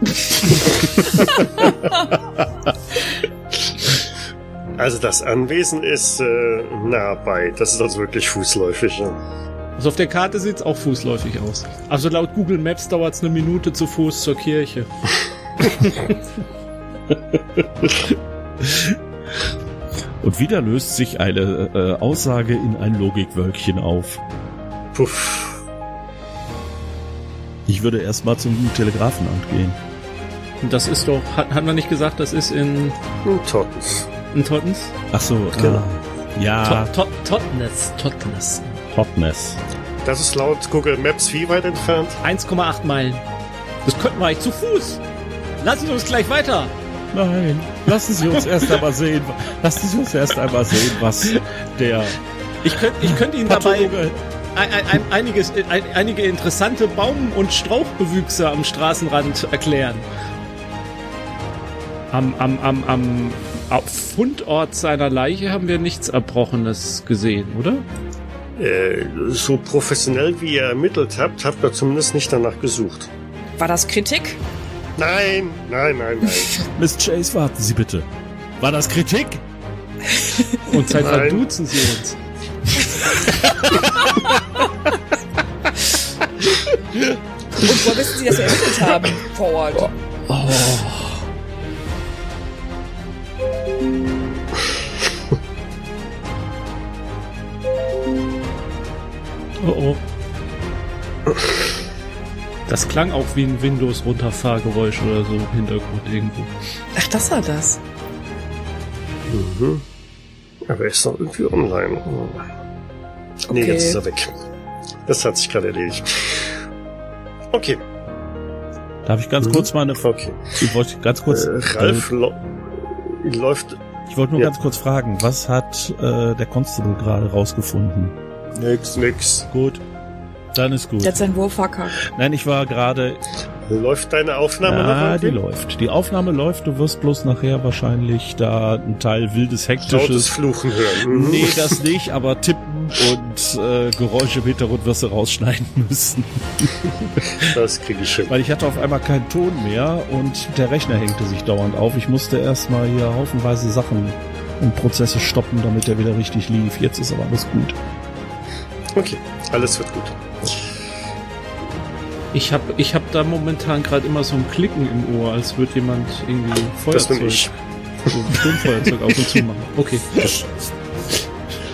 Speaker 5: [laughs]
Speaker 2: Also das Anwesen ist äh, nah bei. Das ist also wirklich fußläufig. Ja.
Speaker 5: Also auf der Karte sieht's auch fußläufig aus. Also laut Google Maps dauert's eine Minute zu Fuß zur Kirche. [laughs]
Speaker 1: Und wieder löst sich eine äh, Aussage in ein Logikwölkchen auf.
Speaker 2: Puff.
Speaker 1: Ich würde erst mal zum Telegrafenamt gehen.
Speaker 5: Und das ist doch, hat, hat man nicht gesagt, das ist in,
Speaker 2: Hm, Tottens.
Speaker 5: In Tottens?
Speaker 1: Ach so,
Speaker 2: Genau.
Speaker 1: ah, ja,
Speaker 5: Tot, Tot, Totnes.
Speaker 2: Das ist laut Google Maps wie weit entfernt?
Speaker 5: 1,8 Meilen. Das könnten wir eigentlich zu Fuß. Lassen Sie uns gleich weiter.
Speaker 1: Nein, lassen Sie uns erst einmal sehen. Lassen Sie uns erst einmal sehen, was der
Speaker 5: Ich könnte ich könnte Ihnen dabei
Speaker 1: Pathologe
Speaker 5: ein, ein, ein, einiges, ein, einige interessante Baum- und Strauchbewüchse am Straßenrand erklären. Am, am, am am Fundort seiner Leiche haben wir nichts Erbrochenes gesehen, oder?
Speaker 2: Äh, so professionell wie ihr ermittelt habt, habt ihr zumindest nicht danach gesucht.
Speaker 3: War das Kritik?
Speaker 2: Nein, nein, nein, nein. [laughs]
Speaker 1: Miss Chase, warten Sie bitte. War das Kritik?
Speaker 5: Und seit wann duzen Sie uns?
Speaker 3: Und woher wissen Sie, dass wir ermittelt haben? Vor Ort.
Speaker 5: Oh oh. Das klang auch wie ein Windows-Runterfahrgeräusch oder so im Hintergrund irgendwo.
Speaker 3: Ach, das war das.
Speaker 2: Mhm. Aber er ist noch irgendwie online. Nee,
Speaker 3: Okay.
Speaker 2: jetzt ist er weg. Das hat sich gerade erledigt. Okay,
Speaker 1: Darf ich ganz
Speaker 2: Mhm.
Speaker 1: kurz mal eine
Speaker 2: okay.
Speaker 1: Ich wollte ganz kurz.
Speaker 2: Äh, Ralf lo- läuft.
Speaker 1: Äh, ich wollte nur
Speaker 2: Ja.
Speaker 1: ganz kurz fragen, was hat äh, der Constable gerade rausgefunden?
Speaker 4: Nix.
Speaker 2: Nix.
Speaker 1: Gut. Dann ist gut.
Speaker 3: Der hat seinen Wurf verkackt.
Speaker 1: Nein, ich war gerade.
Speaker 2: Läuft deine Aufnahme noch?
Speaker 1: Ah, die läuft. Die Aufnahme läuft. Du wirst bloß nachher wahrscheinlich da ein Teil wildes,
Speaker 2: Lautes
Speaker 1: hektisches.
Speaker 2: Fluchen hören. [laughs]
Speaker 1: Nee, das nicht, aber tippen und äh, Geräusche im Hintergrund wirst du rausschneiden [laughs] müssen.
Speaker 2: Das kriege ich hin.
Speaker 1: Weil ich hatte auf einmal keinen Ton mehr und der Rechner hängte sich dauernd auf. Ich musste erstmal hier haufenweise Sachen und Prozesse stoppen, damit der wieder richtig lief. Jetzt ist aber alles gut.
Speaker 2: Okay, alles wird gut.
Speaker 5: Ich habe ich hab da momentan gerade immer so ein Klicken im Ohr, als würde jemand irgendwie
Speaker 2: Das
Speaker 5: Feuerzeug,
Speaker 2: ich.
Speaker 5: so ein Sturmfeuerzeug auf und zu machen. Okay.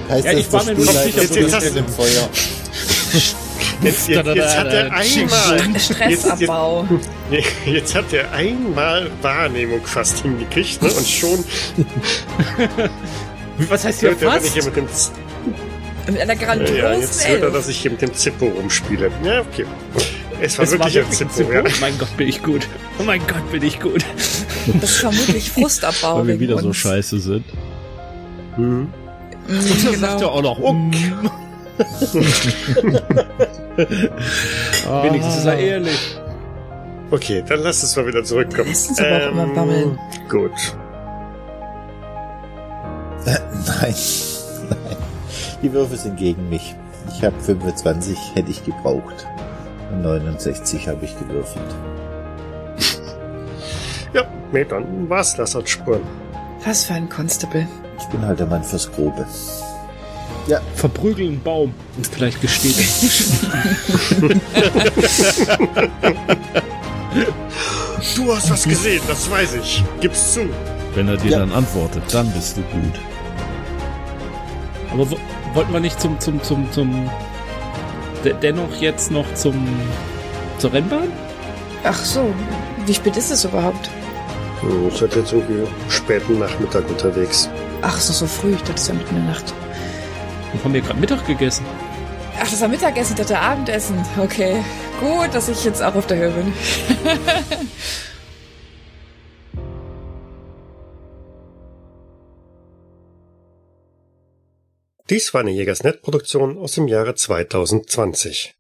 Speaker 4: Heißt
Speaker 5: Ja, ich war mir nur nicht sicher,
Speaker 2: wo das-
Speaker 4: im Feuer. [laughs]
Speaker 2: Jetzt, jetzt, jetzt hat er einmal.
Speaker 3: Stressabbau.
Speaker 2: Jetzt, jetzt hat er einmal Wahrnehmung fast hingekriegt, ne? Und schon [laughs]
Speaker 5: Was heißt hier
Speaker 2: er, ich
Speaker 5: fast?
Speaker 2: hier mit dem Z-
Speaker 3: Mit einer grandiosen
Speaker 2: ja, jetzt hört er,
Speaker 3: Elf.
Speaker 2: dass ich hier mit dem Zippo rumspiele. Ja, okay. Es war
Speaker 5: Es war
Speaker 2: wirklich ein
Speaker 5: wirklich ein
Speaker 2: Zippo,
Speaker 5: Zippo.
Speaker 2: ja.
Speaker 5: Oh mein Gott, bin ich gut. Oh mein Gott, bin ich gut.
Speaker 3: Das ist vermutlich Frustabbau
Speaker 1: Weil wir wieder so
Speaker 3: uns.
Speaker 1: scheiße sind.
Speaker 2: Mhm.
Speaker 3: Mhm,
Speaker 1: Und dann
Speaker 3: genau.
Speaker 1: sagt er auch noch,
Speaker 2: Okay. [laughs]
Speaker 5: Wenigstens ist er ehrlich.
Speaker 2: Okay, dann lass uns mal wieder zurückkommen.
Speaker 3: Lass uns aber auch immer bammeln.
Speaker 2: Gut.
Speaker 4: Nein, nein. Die Würfe sind gegen mich. Ich habe 25, hätte ich gebraucht. Und 69 habe ich gewürfelt.
Speaker 2: Ja, nee, dann war's das als Spuren.
Speaker 3: Was für ein Constable.
Speaker 4: Ich bin halt der Mann fürs Grobe.
Speaker 5: Verprügeln einen Baum. Und vielleicht gesteht
Speaker 2: Du hast was gesehen, das weiß ich. Gib's zu.
Speaker 1: wenn er dir
Speaker 4: Ja.
Speaker 1: dann antwortet, dann bist du gut.
Speaker 5: Aber wo, wollten wir nicht zum, zum, zum, zum, de- dennoch jetzt noch zum, zur Rennbahn?
Speaker 3: Ach so, wie spät ist es überhaupt?
Speaker 2: Hm, Ich hatte jetzt irgendwie späten Nachmittag unterwegs.
Speaker 3: Ach so, so früh, ich dachte, es ist ja mitten in der Nacht.
Speaker 5: Wir haben ja gerade Mittag gegessen.
Speaker 3: Ach, das war Mittagessen, ich dachte Abendessen. Okay, gut, dass ich jetzt auch auf der Höhe bin. [laughs]
Speaker 2: Dies war eine Jägersnet-Produktion aus dem Jahre 2020.